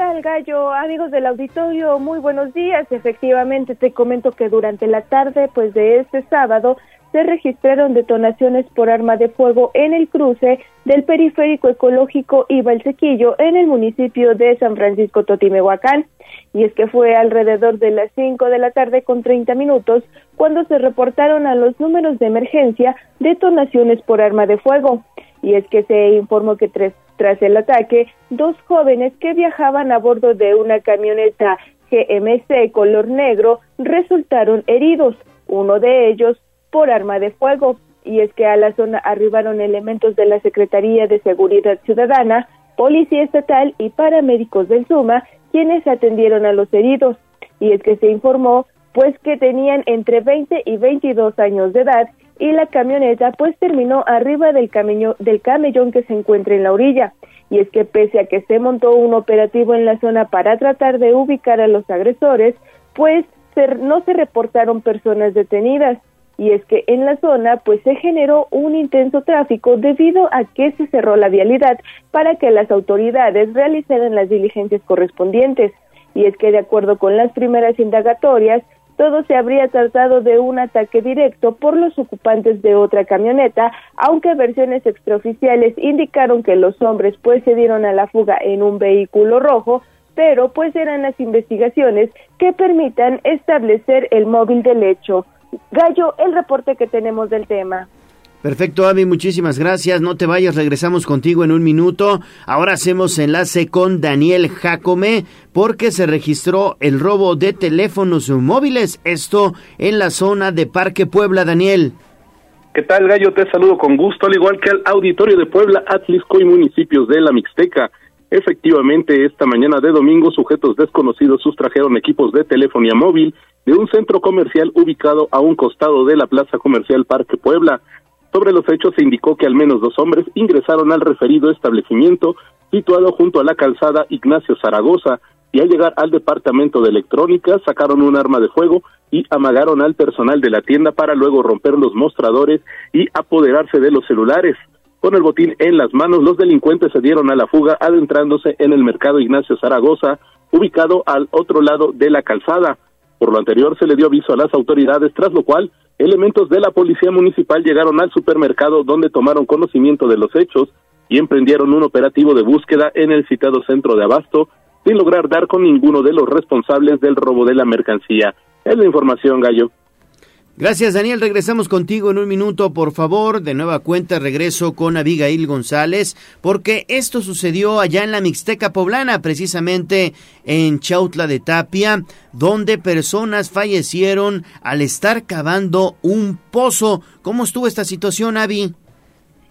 ¿Qué tal, Gallo? Amigos del auditorio, muy buenos días. Efectivamente, te comento que durante la tarde, pues de este sábado, se registraron detonaciones por arma de fuego en el cruce del periférico ecológico y Valsequillo en el municipio de San Francisco Totimehuacán. Y es que fue alrededor de las 5 de la tarde con 30 minutos cuando se reportaron a los números de emergencia detonaciones por arma de fuego. Y es que se informó que tres, tras el ataque, dos jóvenes que viajaban a bordo de una camioneta GMC color negro resultaron heridos, uno de ellos por arma de fuego. Y es que a la zona arribaron elementos de la Secretaría de Seguridad Ciudadana, Policía Estatal y paramédicos del SUMA, quienes atendieron a los heridos. Y es que se informó pues que tenían entre 20 y 22 años de edad y la camioneta pues terminó arriba del, del camellón que se encuentra en la orilla. Y es que pese a que se montó un operativo en la zona para tratar de ubicar a los agresores, pues no se reportaron personas detenidas. Y es que en la zona pues se generó un intenso tráfico debido a que se cerró la vialidad para que las autoridades realizaran las diligencias correspondientes. Y es que de acuerdo con las primeras indagatorias, todo se habría tratado de un ataque directo por los ocupantes de otra camioneta, aunque versiones extraoficiales indicaron que los hombres pues se dieron a la fuga en un vehículo rojo, pero pues eran las investigaciones que permitan establecer el móvil del hecho. Gallo, el reporte que tenemos del tema. Perfecto, Avi, muchísimas gracias. No te vayas, regresamos contigo en un minuto. Ahora hacemos enlace con Daniel Jacome porque se registró el robo de teléfonos móviles. Esto en la zona de Parque Puebla, Daniel. ¿Qué tal, Gallo? Te saludo con gusto, al igual que al auditorio de Puebla, Atlisco y municipios de la Mixteca. Efectivamente, esta mañana de domingo, sujetos desconocidos sustrajeron equipos de telefonía móvil de un centro comercial ubicado a un costado de la Plaza Comercial Parque Puebla. Sobre los hechos se indicó que al menos dos hombres ingresaron al referido establecimiento situado junto a la calzada Ignacio Zaragoza y al llegar al departamento de electrónica sacaron un arma de fuego y amagaron al personal de la tienda para luego romper los mostradores y apoderarse de los celulares. Con el botín en las manos, los delincuentes se dieron a la fuga adentrándose en el mercado Ignacio Zaragoza, ubicado al otro lado de la calzada. Por lo anterior, se le dio aviso a las autoridades, tras lo cual elementos de la policía municipal llegaron al supermercado donde tomaron conocimiento de los hechos y emprendieron un operativo de búsqueda en el citado centro de abasto sin lograr dar con ninguno de los responsables del robo de la mercancía. Es la información, Gallo. Gracias, Daniel. Regresamos contigo en un minuto, por favor. De nueva cuenta, regreso con Abigail González, porque esto sucedió allá en la Mixteca Poblana, precisamente en Chautla de Tapia, donde personas fallecieron al estar cavando un pozo. ¿Cómo estuvo esta situación, Avi?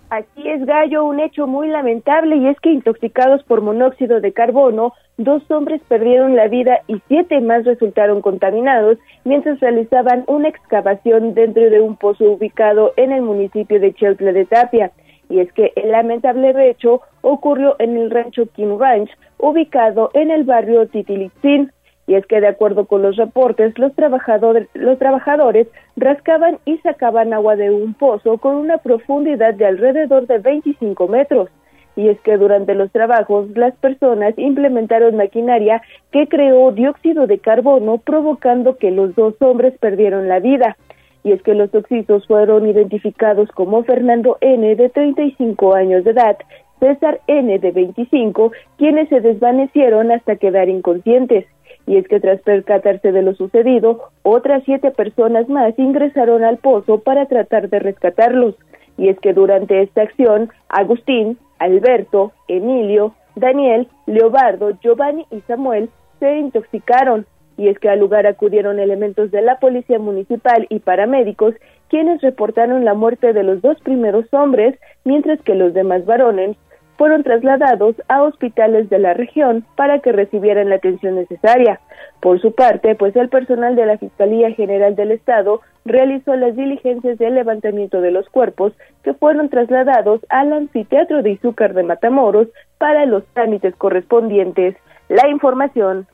Así es, Gallo, un hecho muy lamentable y es que intoxicados por monóxido de carbono, dos hombres perdieron la vida y siete más resultaron contaminados mientras realizaban una excavación dentro de un pozo ubicado en el municipio de Cheutle de Tapia. Y es que el lamentable hecho ocurrió en el rancho Kim Ranch, ubicado en el barrio Titilitzin, y es que de acuerdo con los reportes, los trabajadores, rascaban y sacaban agua de un pozo con una profundidad de alrededor de 25 metros. Y es que durante los trabajos las personas implementaron maquinaria que creó dióxido de carbono provocando que los dos hombres perdieron la vida. Y es que los oxisos fueron identificados como Fernando N de 35 años de edad, César N de 25, quienes se desvanecieron hasta quedar inconscientes y es que tras percatarse de lo sucedido, otras siete personas más ingresaron al pozo para tratar de rescatarlos. Y es que durante esta acción, Agustín, Alberto, Emilio, Daniel, Leobardo, Giovanni y Samuel se intoxicaron. Y es que al lugar acudieron elementos de la Policía Municipal y paramédicos, quienes reportaron la muerte de los dos primeros hombres, mientras que los demás varones fueron trasladados a hospitales de la región para que recibieran la atención necesaria. Por su parte, pues el personal de la Fiscalía General del Estado realizó las diligencias de levantamiento de los cuerpos que fueron trasladados al anfiteatro de Izúcar de Matamoros para los trámites correspondientes. La información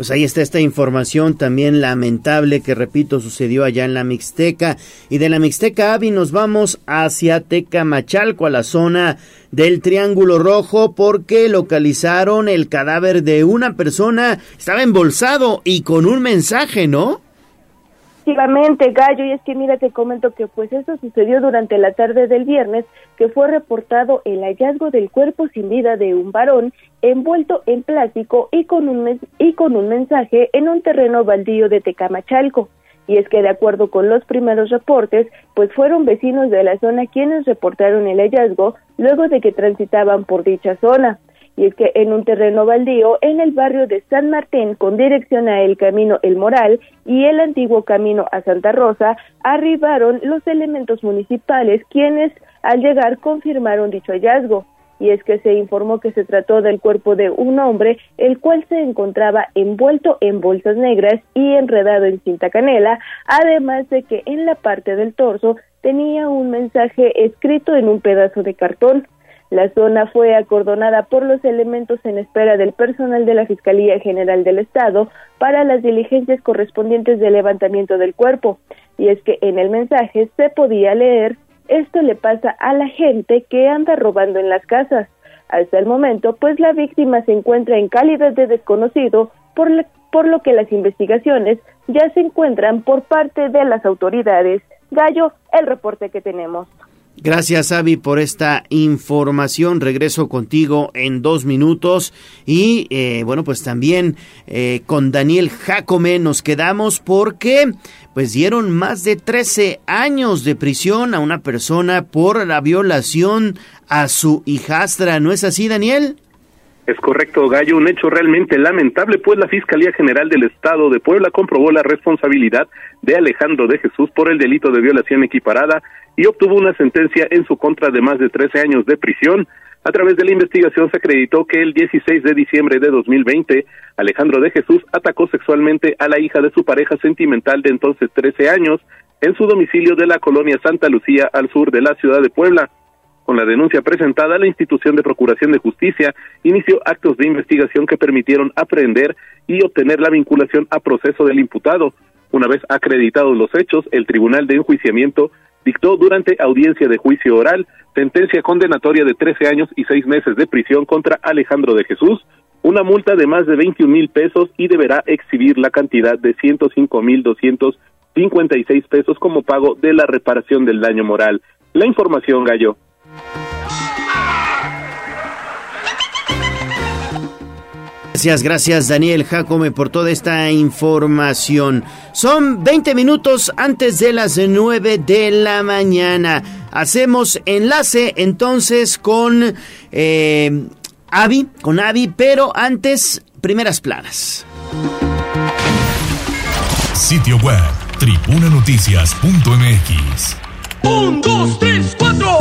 pues ahí está esta información también lamentable que repito sucedió allá en la Mixteca y de la Mixteca Avi nos vamos hacia Tecamachalco a la zona del Triángulo Rojo porque localizaron el cadáver de una persona estaba embolsado y con un mensaje, ¿no? Efectivamente, Gallo, y es que mira, te comento que pues eso sucedió durante la tarde del viernes, que fue reportado el hallazgo del cuerpo sin vida de un varón envuelto en plástico y con un, y con un mensaje en un terreno baldío de Tecamachalco. Y es que de acuerdo con los primeros reportes, pues fueron vecinos de la zona quienes reportaron el hallazgo luego de que transitaban por dicha zona y es que en un terreno baldío en el barrio de San Martín con dirección a el camino El Moral y el antiguo camino a Santa Rosa arribaron los elementos municipales quienes al llegar confirmaron dicho hallazgo y es que se informó que se trató del cuerpo de un hombre, el cual se encontraba envuelto en bolsas negras y enredado en cinta canela, además de que en la parte del torso tenía un mensaje escrito en un pedazo de cartón. La zona fue acordonada por los elementos en espera del personal de la Fiscalía General del Estado para las diligencias correspondientes del levantamiento del cuerpo. Y es que en el mensaje se podía leer, esto le pasa a la gente que anda robando en las casas. Hasta el momento, pues la víctima se encuentra en calidad de desconocido, por, por lo que las investigaciones ya se encuentran por parte de las autoridades. Gallo, el reporte que tenemos. Gracias, Avi, por esta información. Regreso contigo en dos minutos. Y eh, bueno, pues también eh, con Daniel Jacome nos quedamos porque pues dieron más de 13 años de prisión a una persona por la violación a su hijastra. ¿No es así, Daniel? Es correcto, Gallo, un hecho realmente lamentable, pues la Fiscalía General del Estado de Puebla comprobó la responsabilidad de Alejandro de Jesús por el delito de violación equiparada y obtuvo una sentencia en su contra de más de 13 años de prisión. A través de la investigación se acreditó que el 16 de diciembre de 2020, Alejandro de Jesús atacó sexualmente a la hija de su pareja sentimental de entonces 13 años en su domicilio de la colonia Santa Lucía al sur de la ciudad de Puebla. Con la denuncia presentada, la institución de Procuración de Justicia inició actos de investigación que permitieron aprender y obtener la vinculación a proceso del imputado. Una vez acreditados los hechos, el Tribunal de Enjuiciamiento dictó durante audiencia de juicio oral sentencia condenatoria de 13 años y 6 meses de prisión contra Alejandro de Jesús, una multa de más de 21 mil pesos y deberá exhibir la cantidad de 105 mil 256 pesos como pago de la reparación del daño moral. La información, Gallo. Gracias, gracias Daniel Jacome por toda esta información. Son 20 minutos antes de las 9 de la mañana. Hacemos enlace entonces con eh, Avi, con Avi, pero antes, primeras planas. Sitio web, tribunanoticias.mx. Un, dos, tres, cuatro.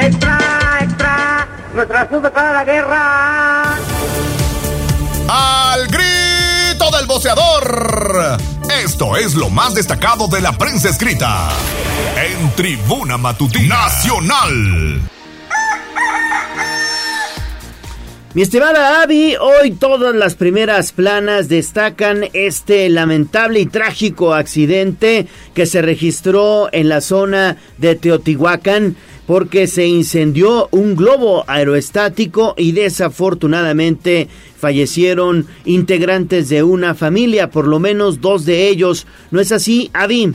¡Extra, extra! ¡Nuestra para la guerra! Al grito del boceador. Esto es lo más destacado de la prensa escrita en Tribuna Matutina Nacional. Mi estimada Abby, hoy todas las primeras planas destacan este lamentable y trágico accidente que se registró en la zona de Teotihuacán porque se incendió un globo aeroestático y desafortunadamente fallecieron integrantes de una familia, por lo menos dos de ellos. ¿No es así, Abby?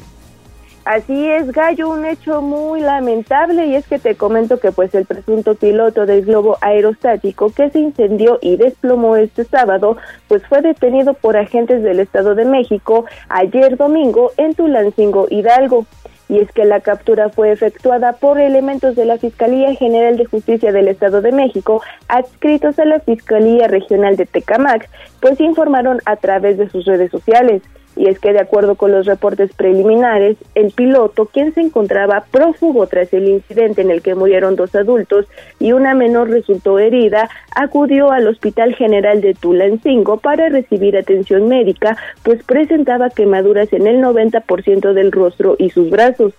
Así es, Gallo, un hecho muy lamentable y es que te comento que pues el presunto piloto del globo aerostático que se incendió y desplomó este sábado, pues fue detenido por agentes del Estado de México ayer domingo en Tulancingo, Hidalgo. Y es que la captura fue efectuada por elementos de la Fiscalía General de Justicia del Estado de México, adscritos a la Fiscalía Regional de Tecamac, pues informaron a través de sus redes sociales. Y es que de acuerdo con los reportes preliminares, el piloto, quien se encontraba prófugo tras el incidente en el que murieron dos adultos y una menor resultó herida, acudió al Hospital General de Tulancingo para recibir atención médica, pues presentaba quemaduras en el 90% del rostro y sus brazos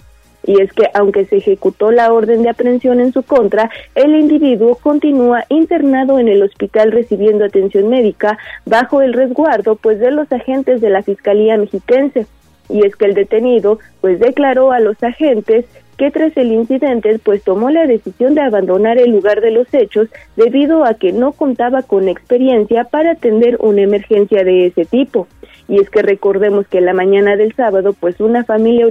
y es que aunque se ejecutó la orden de aprehensión en su contra, el individuo continúa internado en el hospital recibiendo atención médica bajo el resguardo pues de los agentes de la Fiscalía mexiquense. Y es que el detenido pues declaró a los agentes que tras el incidente pues tomó la decisión de abandonar el lugar de los hechos debido a que no contaba con experiencia para atender una emergencia de ese tipo. Y es que recordemos que la mañana del sábado, pues una familia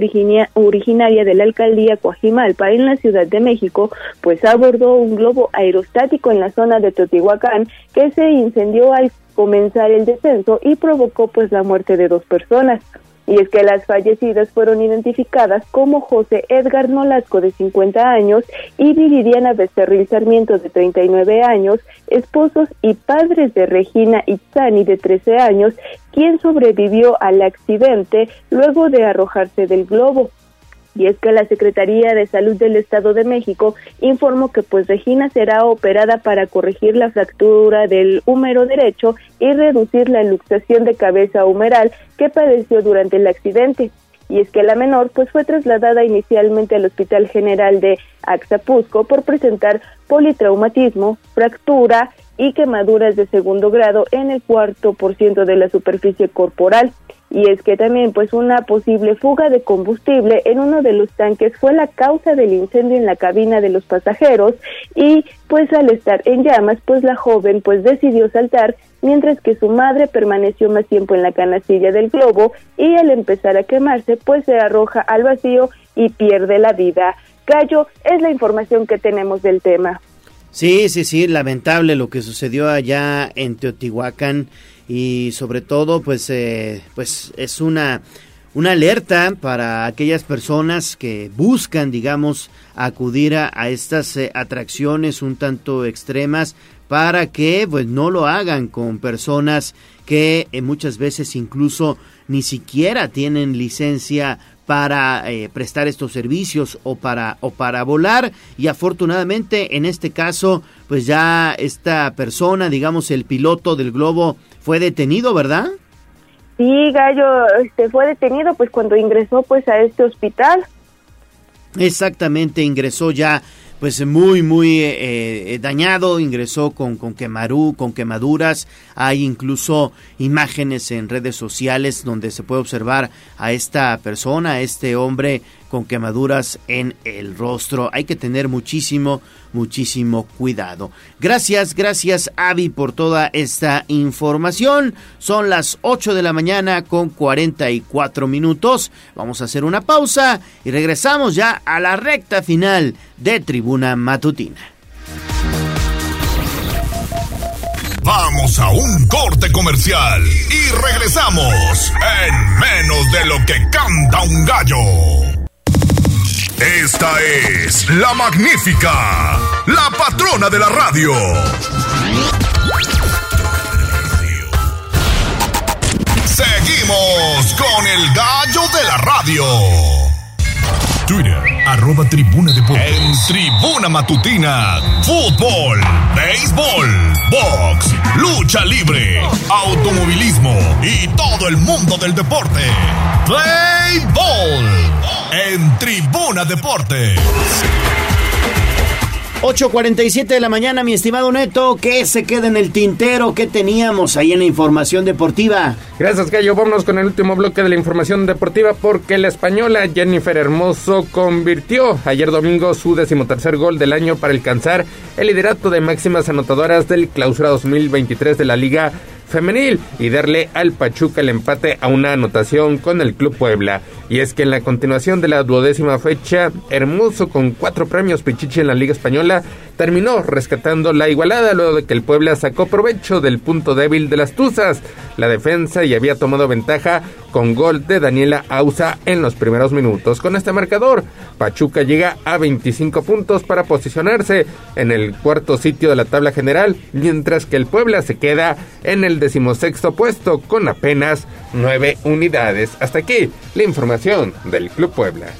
originaria de la alcaldía Coajimalpa en la Ciudad de México, pues abordó un globo aerostático en la zona de Teotihuacán que se incendió al comenzar el descenso y provocó pues la muerte de dos personas. Y es que las fallecidas fueron identificadas como José Edgar Nolasco, de 50 años, y Viridiana Becerril Sarmiento, de 39 años, esposos y padres de Regina Itzani, de 13 años, quien sobrevivió al accidente luego de arrojarse del globo. Y es que la Secretaría de Salud del Estado de México informó que pues Regina será operada para corregir la fractura del húmero derecho y reducir la luxación de cabeza humeral que padeció durante el accidente. y es que la menor pues fue trasladada inicialmente al Hospital General de Axapusco por presentar politraumatismo, fractura y quemaduras de segundo grado en el cuarto por ciento de la superficie corporal. Y es que también pues una posible fuga de combustible en uno de los tanques fue la causa del incendio en la cabina de los pasajeros y pues al estar en llamas pues la joven pues decidió saltar mientras que su madre permaneció más tiempo en la canastilla del globo y al empezar a quemarse pues se arroja al vacío y pierde la vida. Gallo, es la información que tenemos del tema. Sí, sí, sí, lamentable lo que sucedió allá en Teotihuacán y sobre todo pues eh, pues es una una alerta para aquellas personas que buscan digamos acudir a, estas eh, atracciones un tanto extremas para que pues no lo hagan con personas que eh, muchas veces incluso ni siquiera tienen licencia para eh, prestar estos servicios o para o para volar. Y afortunadamente en este caso pues ya esta persona digamos el piloto del globo fue detenido verdad sí gallo este fue detenido pues cuando ingresó pues a este hospital. Exactamente ingresó ya pues muy muy eh, eh, dañado. Ingresó con con quemarú con quemaduras. Hay incluso imágenes en redes sociales donde se puede observar a esta persona a este hombre con quemaduras en el rostro hay que tener muchísimo muchísimo cuidado gracias gracias Avi por toda esta información son las 8 de la mañana con 44 minutos vamos a hacer una pausa y regresamos ya a la recta final de Tribuna Matutina. Vamos a un corte comercial y regresamos en menos de lo que canta un gallo. Esta es la magnífica, la patrona de la radio. Seguimos con el gallo de la radio. Twitter, arroba Tribuna Deportes. En Tribuna Matutina, fútbol, béisbol, box, lucha libre, automovilismo y todo el mundo del deporte. Play Ball en Tribuna Deportes. 8.47 de la mañana, mi estimado Neto, ¿qué se queda en el tintero? ¿Qué teníamos ahí en la información deportiva? Gracias, Gallo. Vámonos con el último bloque de la información deportiva porque la española Jennifer Hermoso convirtió ayer domingo su decimotercer gol del año para alcanzar el liderato de máximas anotadoras del Clausura 2023 de la Liga femenil y darle al Pachuca el empate a una anotación con el Club Puebla. Y es que en la continuación de la duodécima fecha, Hermoso con cuatro premios Pichichi en la Liga Española terminó rescatando la igualada luego de que el Puebla sacó provecho del punto débil de las Tuzas, la defensa y había tomado ventaja con gol de Daniela Ausa en los primeros minutos. Con este marcador, Pachuca llega a 25 puntos para posicionarse en el cuarto sitio de la tabla general, mientras que el Puebla se queda en el decimosexto puesto con apenas nueve unidades. Hasta aquí la información del Club Puebla.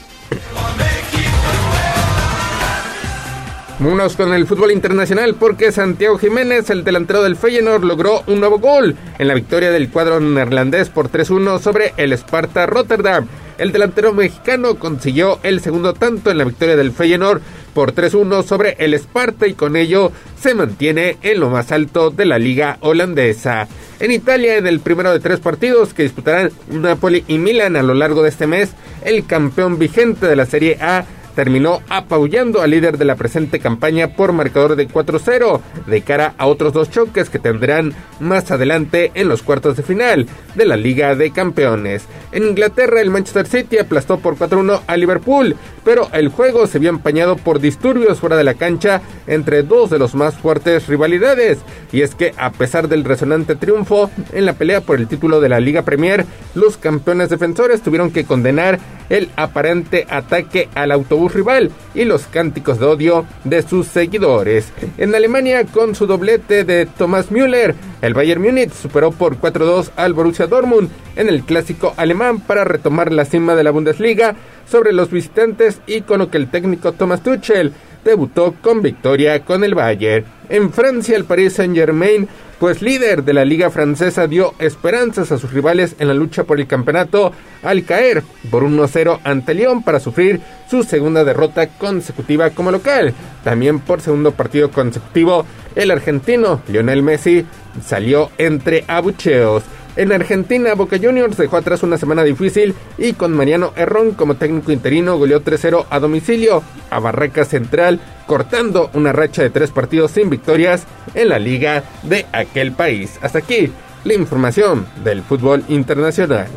Vámonos con el fútbol internacional porque Santiago Jiménez, el delantero del Feyenoord, logró un nuevo gol en la victoria del cuadro neerlandés por 3-1 sobre el Sparta Rotterdam. El delantero mexicano consiguió el segundo tanto en la victoria del Feyenoord por 3-1 sobre el Sparta y con ello se mantiene en lo más alto de la liga holandesa. En Italia, en el primero de tres partidos que disputarán Napoli y Milan a lo largo de este mes, el campeón vigente de la Serie A terminó apabullando al líder de la presente campaña por marcador de 4-0, de cara a otros dos choques que tendrán más adelante en los cuartos de final de la Liga de Campeones. En Inglaterra, el Manchester City aplastó por 4-1 a Liverpool, pero el juego se vio empañado por disturbios fuera de la cancha entre dos de los más fuertes rivalidades. Y es que, a pesar del resonante triunfo en la pelea por el título de la Liga Premier, los campeones defensores tuvieron que condenar el aparente ataque al autobús rival y los cánticos de odio de sus seguidores. En Alemania, con su doblete de Thomas Müller, el Bayern Múnich superó por 4-2 al Borussia Dortmund en el clásico alemán para retomar la cima de la Bundesliga sobre los visitantes y con lo que el técnico Thomas Tuchel debutó con victoria con el Bayern. En Francia, el Paris Saint-Germain pues líder de la liga francesa dio esperanzas a sus rivales en la lucha por el campeonato al caer por 1-0 ante Lyon para sufrir su segunda derrota consecutiva como local. También por segundo partido consecutivo, el argentino Lionel Messi salió entre abucheos. En Argentina, Boca Juniors dejó atrás una semana difícil y con Mariano Herrón como técnico interino goleó 3-0 a domicilio a Barraca Central, cortando una racha de tres partidos sin victorias en la liga de aquel país. Hasta aquí la información del fútbol internacional.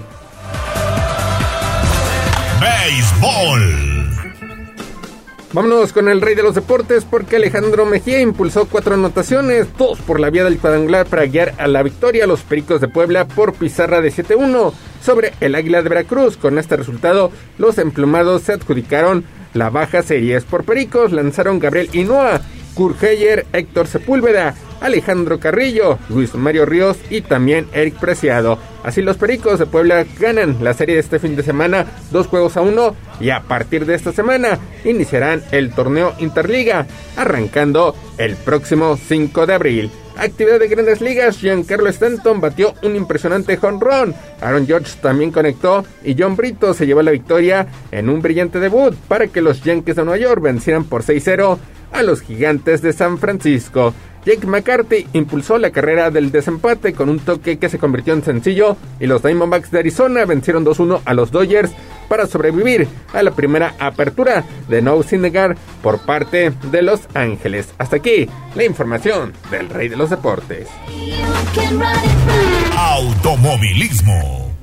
Béisbol. Vámonos con el rey de los deportes porque Alejandro Mejía impulsó cuatro anotaciones, dos por la vía del cuadrangular para guiar a la victoria a los Pericos de Puebla por pizarra de 7-1 sobre el Águila de Veracruz. Con este resultado, los emplumados se adjudicaron la baja series por Pericos, lanzaron Gabriel Inoa, Kurgeyer, Héctor Sepúlveda, Alejandro Carrillo, Luis Mario Ríos y también Eric Preciado. Así los Pericos de Puebla ganan la serie de este fin de semana, dos juegos a uno, y a partir de esta semana iniciarán el torneo Interliga, arrancando el próximo 5 de abril. Actividad de grandes ligas, Giancarlo Stanton batió un impresionante jonrón. Aaron George también conectó y John Brito se llevó la victoria en un brillante debut para que los Yankees de Nueva York vencieran por 6-0 a los gigantes de San Francisco. Jake McCarthy impulsó la carrera del desempate con un toque que se convirtió en sencillo y los Diamondbacks de Arizona vencieron 2-1 a los Dodgers para sobrevivir a la primera apertura de No Sinegar por parte de Los Ángeles. Hasta aquí la información del rey de los deportes. Automovilismo.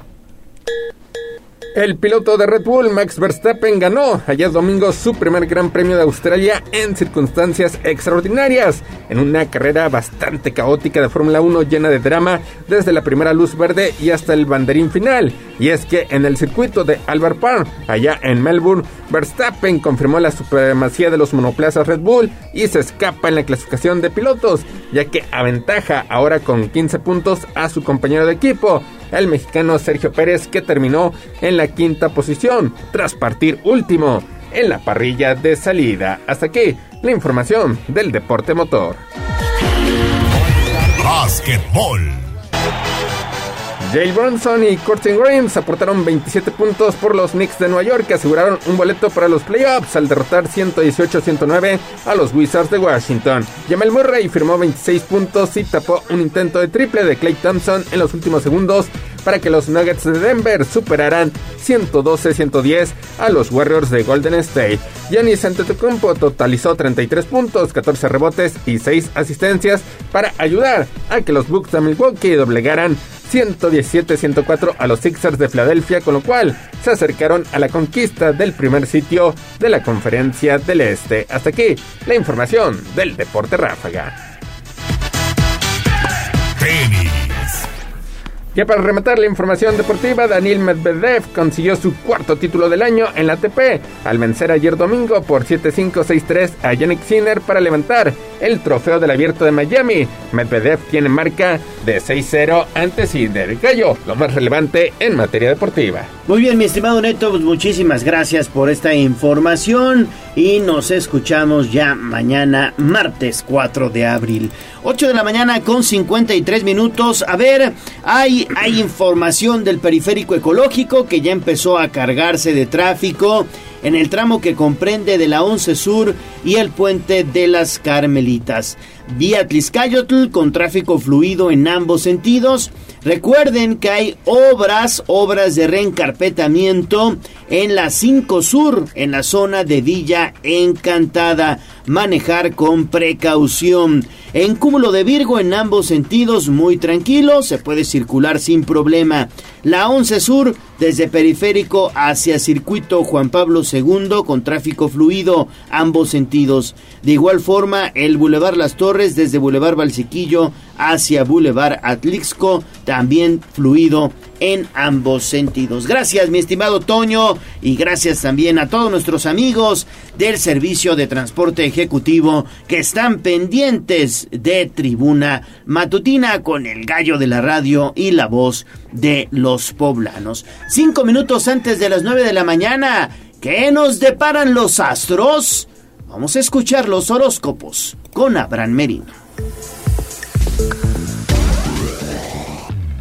El piloto de Red Bull, Max Verstappen, ganó ayer domingo su primer Gran Premio de Australia en circunstancias extraordinarias, en una carrera bastante caótica de Fórmula 1 llena de drama desde la primera luz verde y hasta el banderín final. Y es que en el circuito de Albert Park, allá en Melbourne, Verstappen confirmó la supremacía de los monoplazas Red Bull y se escapa en la clasificación de pilotos, ya que aventaja ahora con 15 puntos a su compañero de equipo el mexicano Sergio Pérez que terminó en la quinta posición tras partir último en la parrilla de salida. Hasta aquí la información del deporte motor. Básquetbol. Jay Bronson y Curtin Grimes aportaron 27 puntos por los Knicks de Nueva York que aseguraron un boleto para los playoffs al derrotar 118-109 a los Wizards de Washington. Jamal Murray firmó 26 puntos y tapó un intento de triple de Clay Thompson en los últimos segundos para que los Nuggets de Denver superaran 112-110 a los Warriors de Golden State. Giannis Antetokounmpo totalizó 33 puntos, 14 rebotes y 6 asistencias para ayudar a que los Bucks de Milwaukee doblegaran 117-104 a los Sixers de Filadelfia, con lo cual se acercaron a la conquista del primer sitio de la Conferencia del Este. Hasta aquí la información del Deporte Ráfaga. Ya para rematar la información deportiva, Daniel Medvedev consiguió su cuarto título del año en la ATP al vencer ayer domingo por 7-5-6-3 a Yannick Sinner para levantar el trofeo del abierto de Miami. Medvedev tiene marca de 6-0 ante Sinner. Gallo, lo más relevante en materia deportiva. Muy bien, mi estimado Neto, pues muchísimas gracias por esta información y nos escuchamos ya mañana, martes 4 de abril. 8 de la mañana con 53 minutos. A ver, hay, hay información del periférico ecológico que ya empezó a cargarse de tráfico en el tramo que comprende de la 11 Sur y el puente de las Carmelitas. Vía Tliscayotl con tráfico fluido en ambos sentidos. Recuerden que hay obras, obras de reencarpetamiento en la 5 Sur, en la zona de Villa Encantada. Manejar con precaución. En cúmulo de Virgo en ambos sentidos, muy tranquilo, se puede circular sin problema. La 11 Sur, desde periférico hacia circuito Juan Pablo II, con tráfico fluido, ambos sentidos. De igual forma, el Boulevard Las Torres, desde Boulevard Valsequillo hacia Boulevard Atlixco, también fluido en ambos sentidos. Gracias, mi estimado Toño, y gracias también a todos nuestros amigos del Servicio de Transporte Ejecutivo que están pendientes de Tribuna Matutina con el gallo de la radio y la voz de los poblanos. Cinco minutos antes de las nueve de la mañana, ¿qué nos deparan los astros? Vamos a escuchar los horóscopos con Abraham Merino.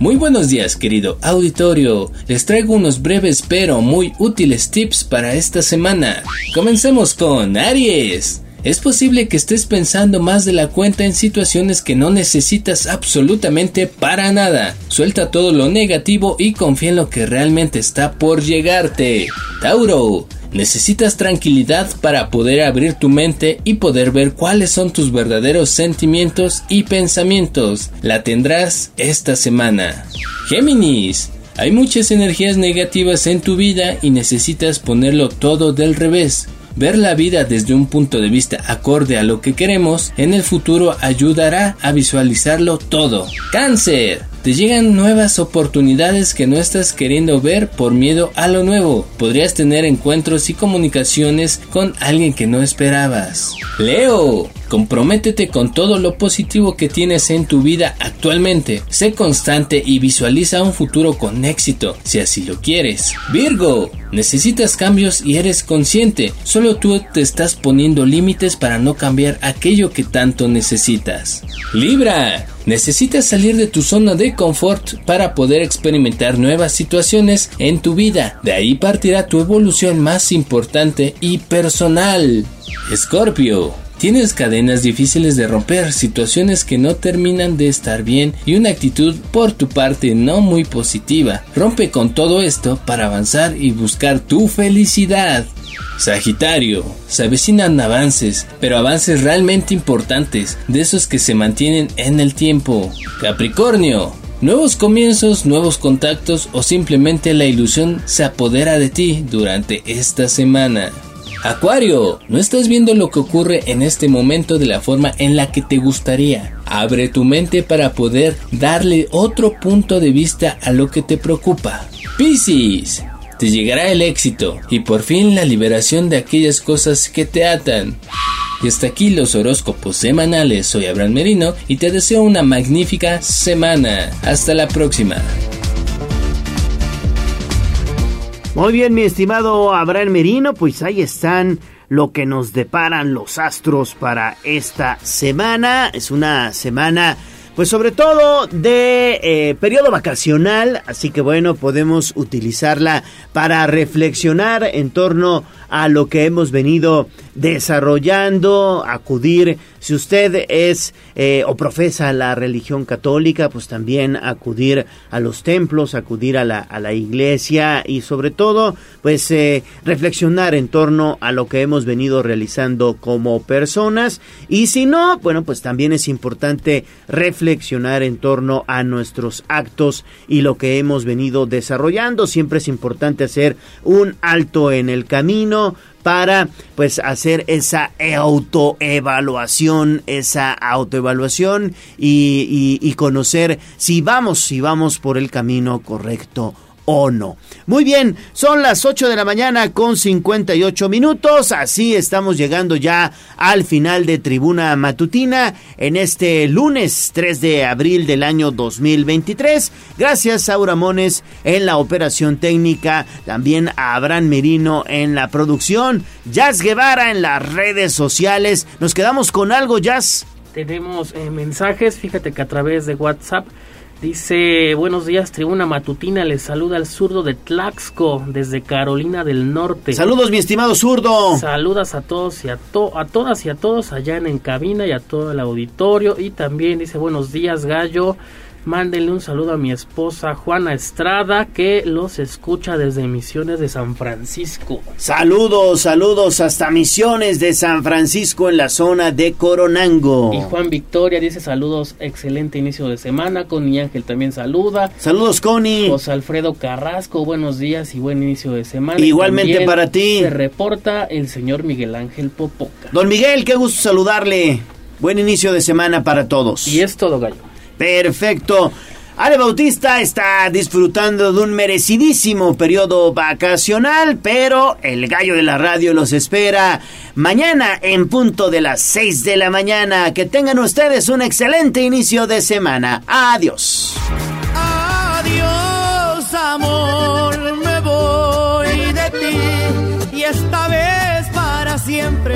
Muy buenos días, querido auditorio. Les traigo unos breves pero muy útiles tips para esta semana. Comencemos con Aries. Es posible que estés pensando más de la cuenta en situaciones que no necesitas absolutamente para nada. Suelta todo lo negativo y confía en lo que realmente está por llegarte. Tauro. Necesitas tranquilidad para poder abrir tu mente y poder ver cuáles son tus verdaderos sentimientos y pensamientos. La tendrás esta semana. Géminis. Hay muchas energías negativas en tu vida y necesitas ponerlo todo del revés. Ver la vida desde un punto de vista acorde a lo que queremos en el futuro ayudará a visualizarlo todo. Cáncer. Te llegan nuevas oportunidades que no estás queriendo ver por miedo a lo nuevo. Podrías tener encuentros y comunicaciones con alguien que no esperabas. Leo, comprométete con todo lo positivo que tienes en tu vida actualmente. Sé constante y visualiza un futuro con éxito, si así lo quieres. Virgo, necesitas cambios y eres consciente. Solo tú te estás poniendo límites para no cambiar aquello que tanto necesitas. Libra, Necesitas salir de tu zona de confort para poder experimentar nuevas situaciones en tu vida. De ahí partirá tu evolución más importante y personal. Escorpio. Tienes cadenas difíciles de romper, situaciones que no terminan de estar bien y una actitud por tu parte no muy positiva. Rompe con todo esto para avanzar y buscar tu felicidad. Sagitario, se avecinan avances, pero avances realmente importantes, de esos que se mantienen en el tiempo. Capricornio, nuevos comienzos, nuevos contactos o simplemente la ilusión se apodera de ti durante esta semana. Acuario, no estás viendo lo que ocurre en este momento de la forma en la que te gustaría. Abre tu mente para poder darle otro punto de vista a lo que te preocupa. Piscis, te llegará el éxito y por fin la liberación de aquellas cosas que te atan. Y hasta aquí los horóscopos semanales. Soy Abraham Merino y te deseo una magnífica semana. Hasta la próxima. Muy bien, mi estimado Abraham Merino, pues ahí están lo que nos deparan los astros para esta semana. Es una semana pues sobre todo de eh, periodo vacacional, así que bueno, podemos utilizarla para reflexionar en torno a lo que hemos venido desarrollando, acudir, si usted es eh, o profesa la religión católica, pues también acudir a los templos, acudir a la, a la iglesia y sobre todo, pues eh, reflexionar en torno a lo que hemos venido realizando como personas y si no, bueno, pues también es importante reflexionar en torno a nuestros actos y lo que hemos venido desarrollando. Siempre es importante hacer un alto en el camino, para pues hacer esa autoevaluación, esa autoevaluación y, y, y conocer si vamos, si vamos por el camino correcto o no. Muy bien, son las 8 de la mañana con 58 minutos, así estamos llegando ya al final de Tribuna Matutina en este lunes 3 de abril del año 2023. Gracias a Mones en la operación técnica, también a Abraham Merino en la producción, Jazz Guevara en las redes sociales. Nos quedamos con algo, Jazz. Tenemos eh, mensajes, fíjate que a través de WhatsApp Dice, buenos días, tribuna matutina, les saluda el zurdo de Tlaxco, desde Carolina del Norte. Saludos, mi estimado zurdo. Saludas a todos y a, to a todas y a todos allá en, en cabina y a todo el auditorio. Y también dice, buenos días, gallo. Mándenle un saludo a mi esposa Juana Estrada que los escucha desde Misiones de San Francisco. Saludos, saludos hasta Misiones de San Francisco en la zona de Coronango. Y Juan Victoria dice saludos, excelente inicio de semana. Connie Ángel también saluda. Saludos, Connie. José Alfredo Carrasco, buenos días y buen inicio de semana. Igualmente para ti. Se reporta el señor Miguel Ángel Popoca. Don Miguel, qué gusto saludarle. Buen inicio de semana para todos. Y es todo, gallo. Perfecto. Ale Bautista está disfrutando de un merecidísimo periodo vacacional, pero el gallo de la radio los espera mañana en punto de las 6 de la mañana. Que tengan ustedes un excelente inicio de semana. Adiós. Adiós, amor, me voy de ti y esta vez para siempre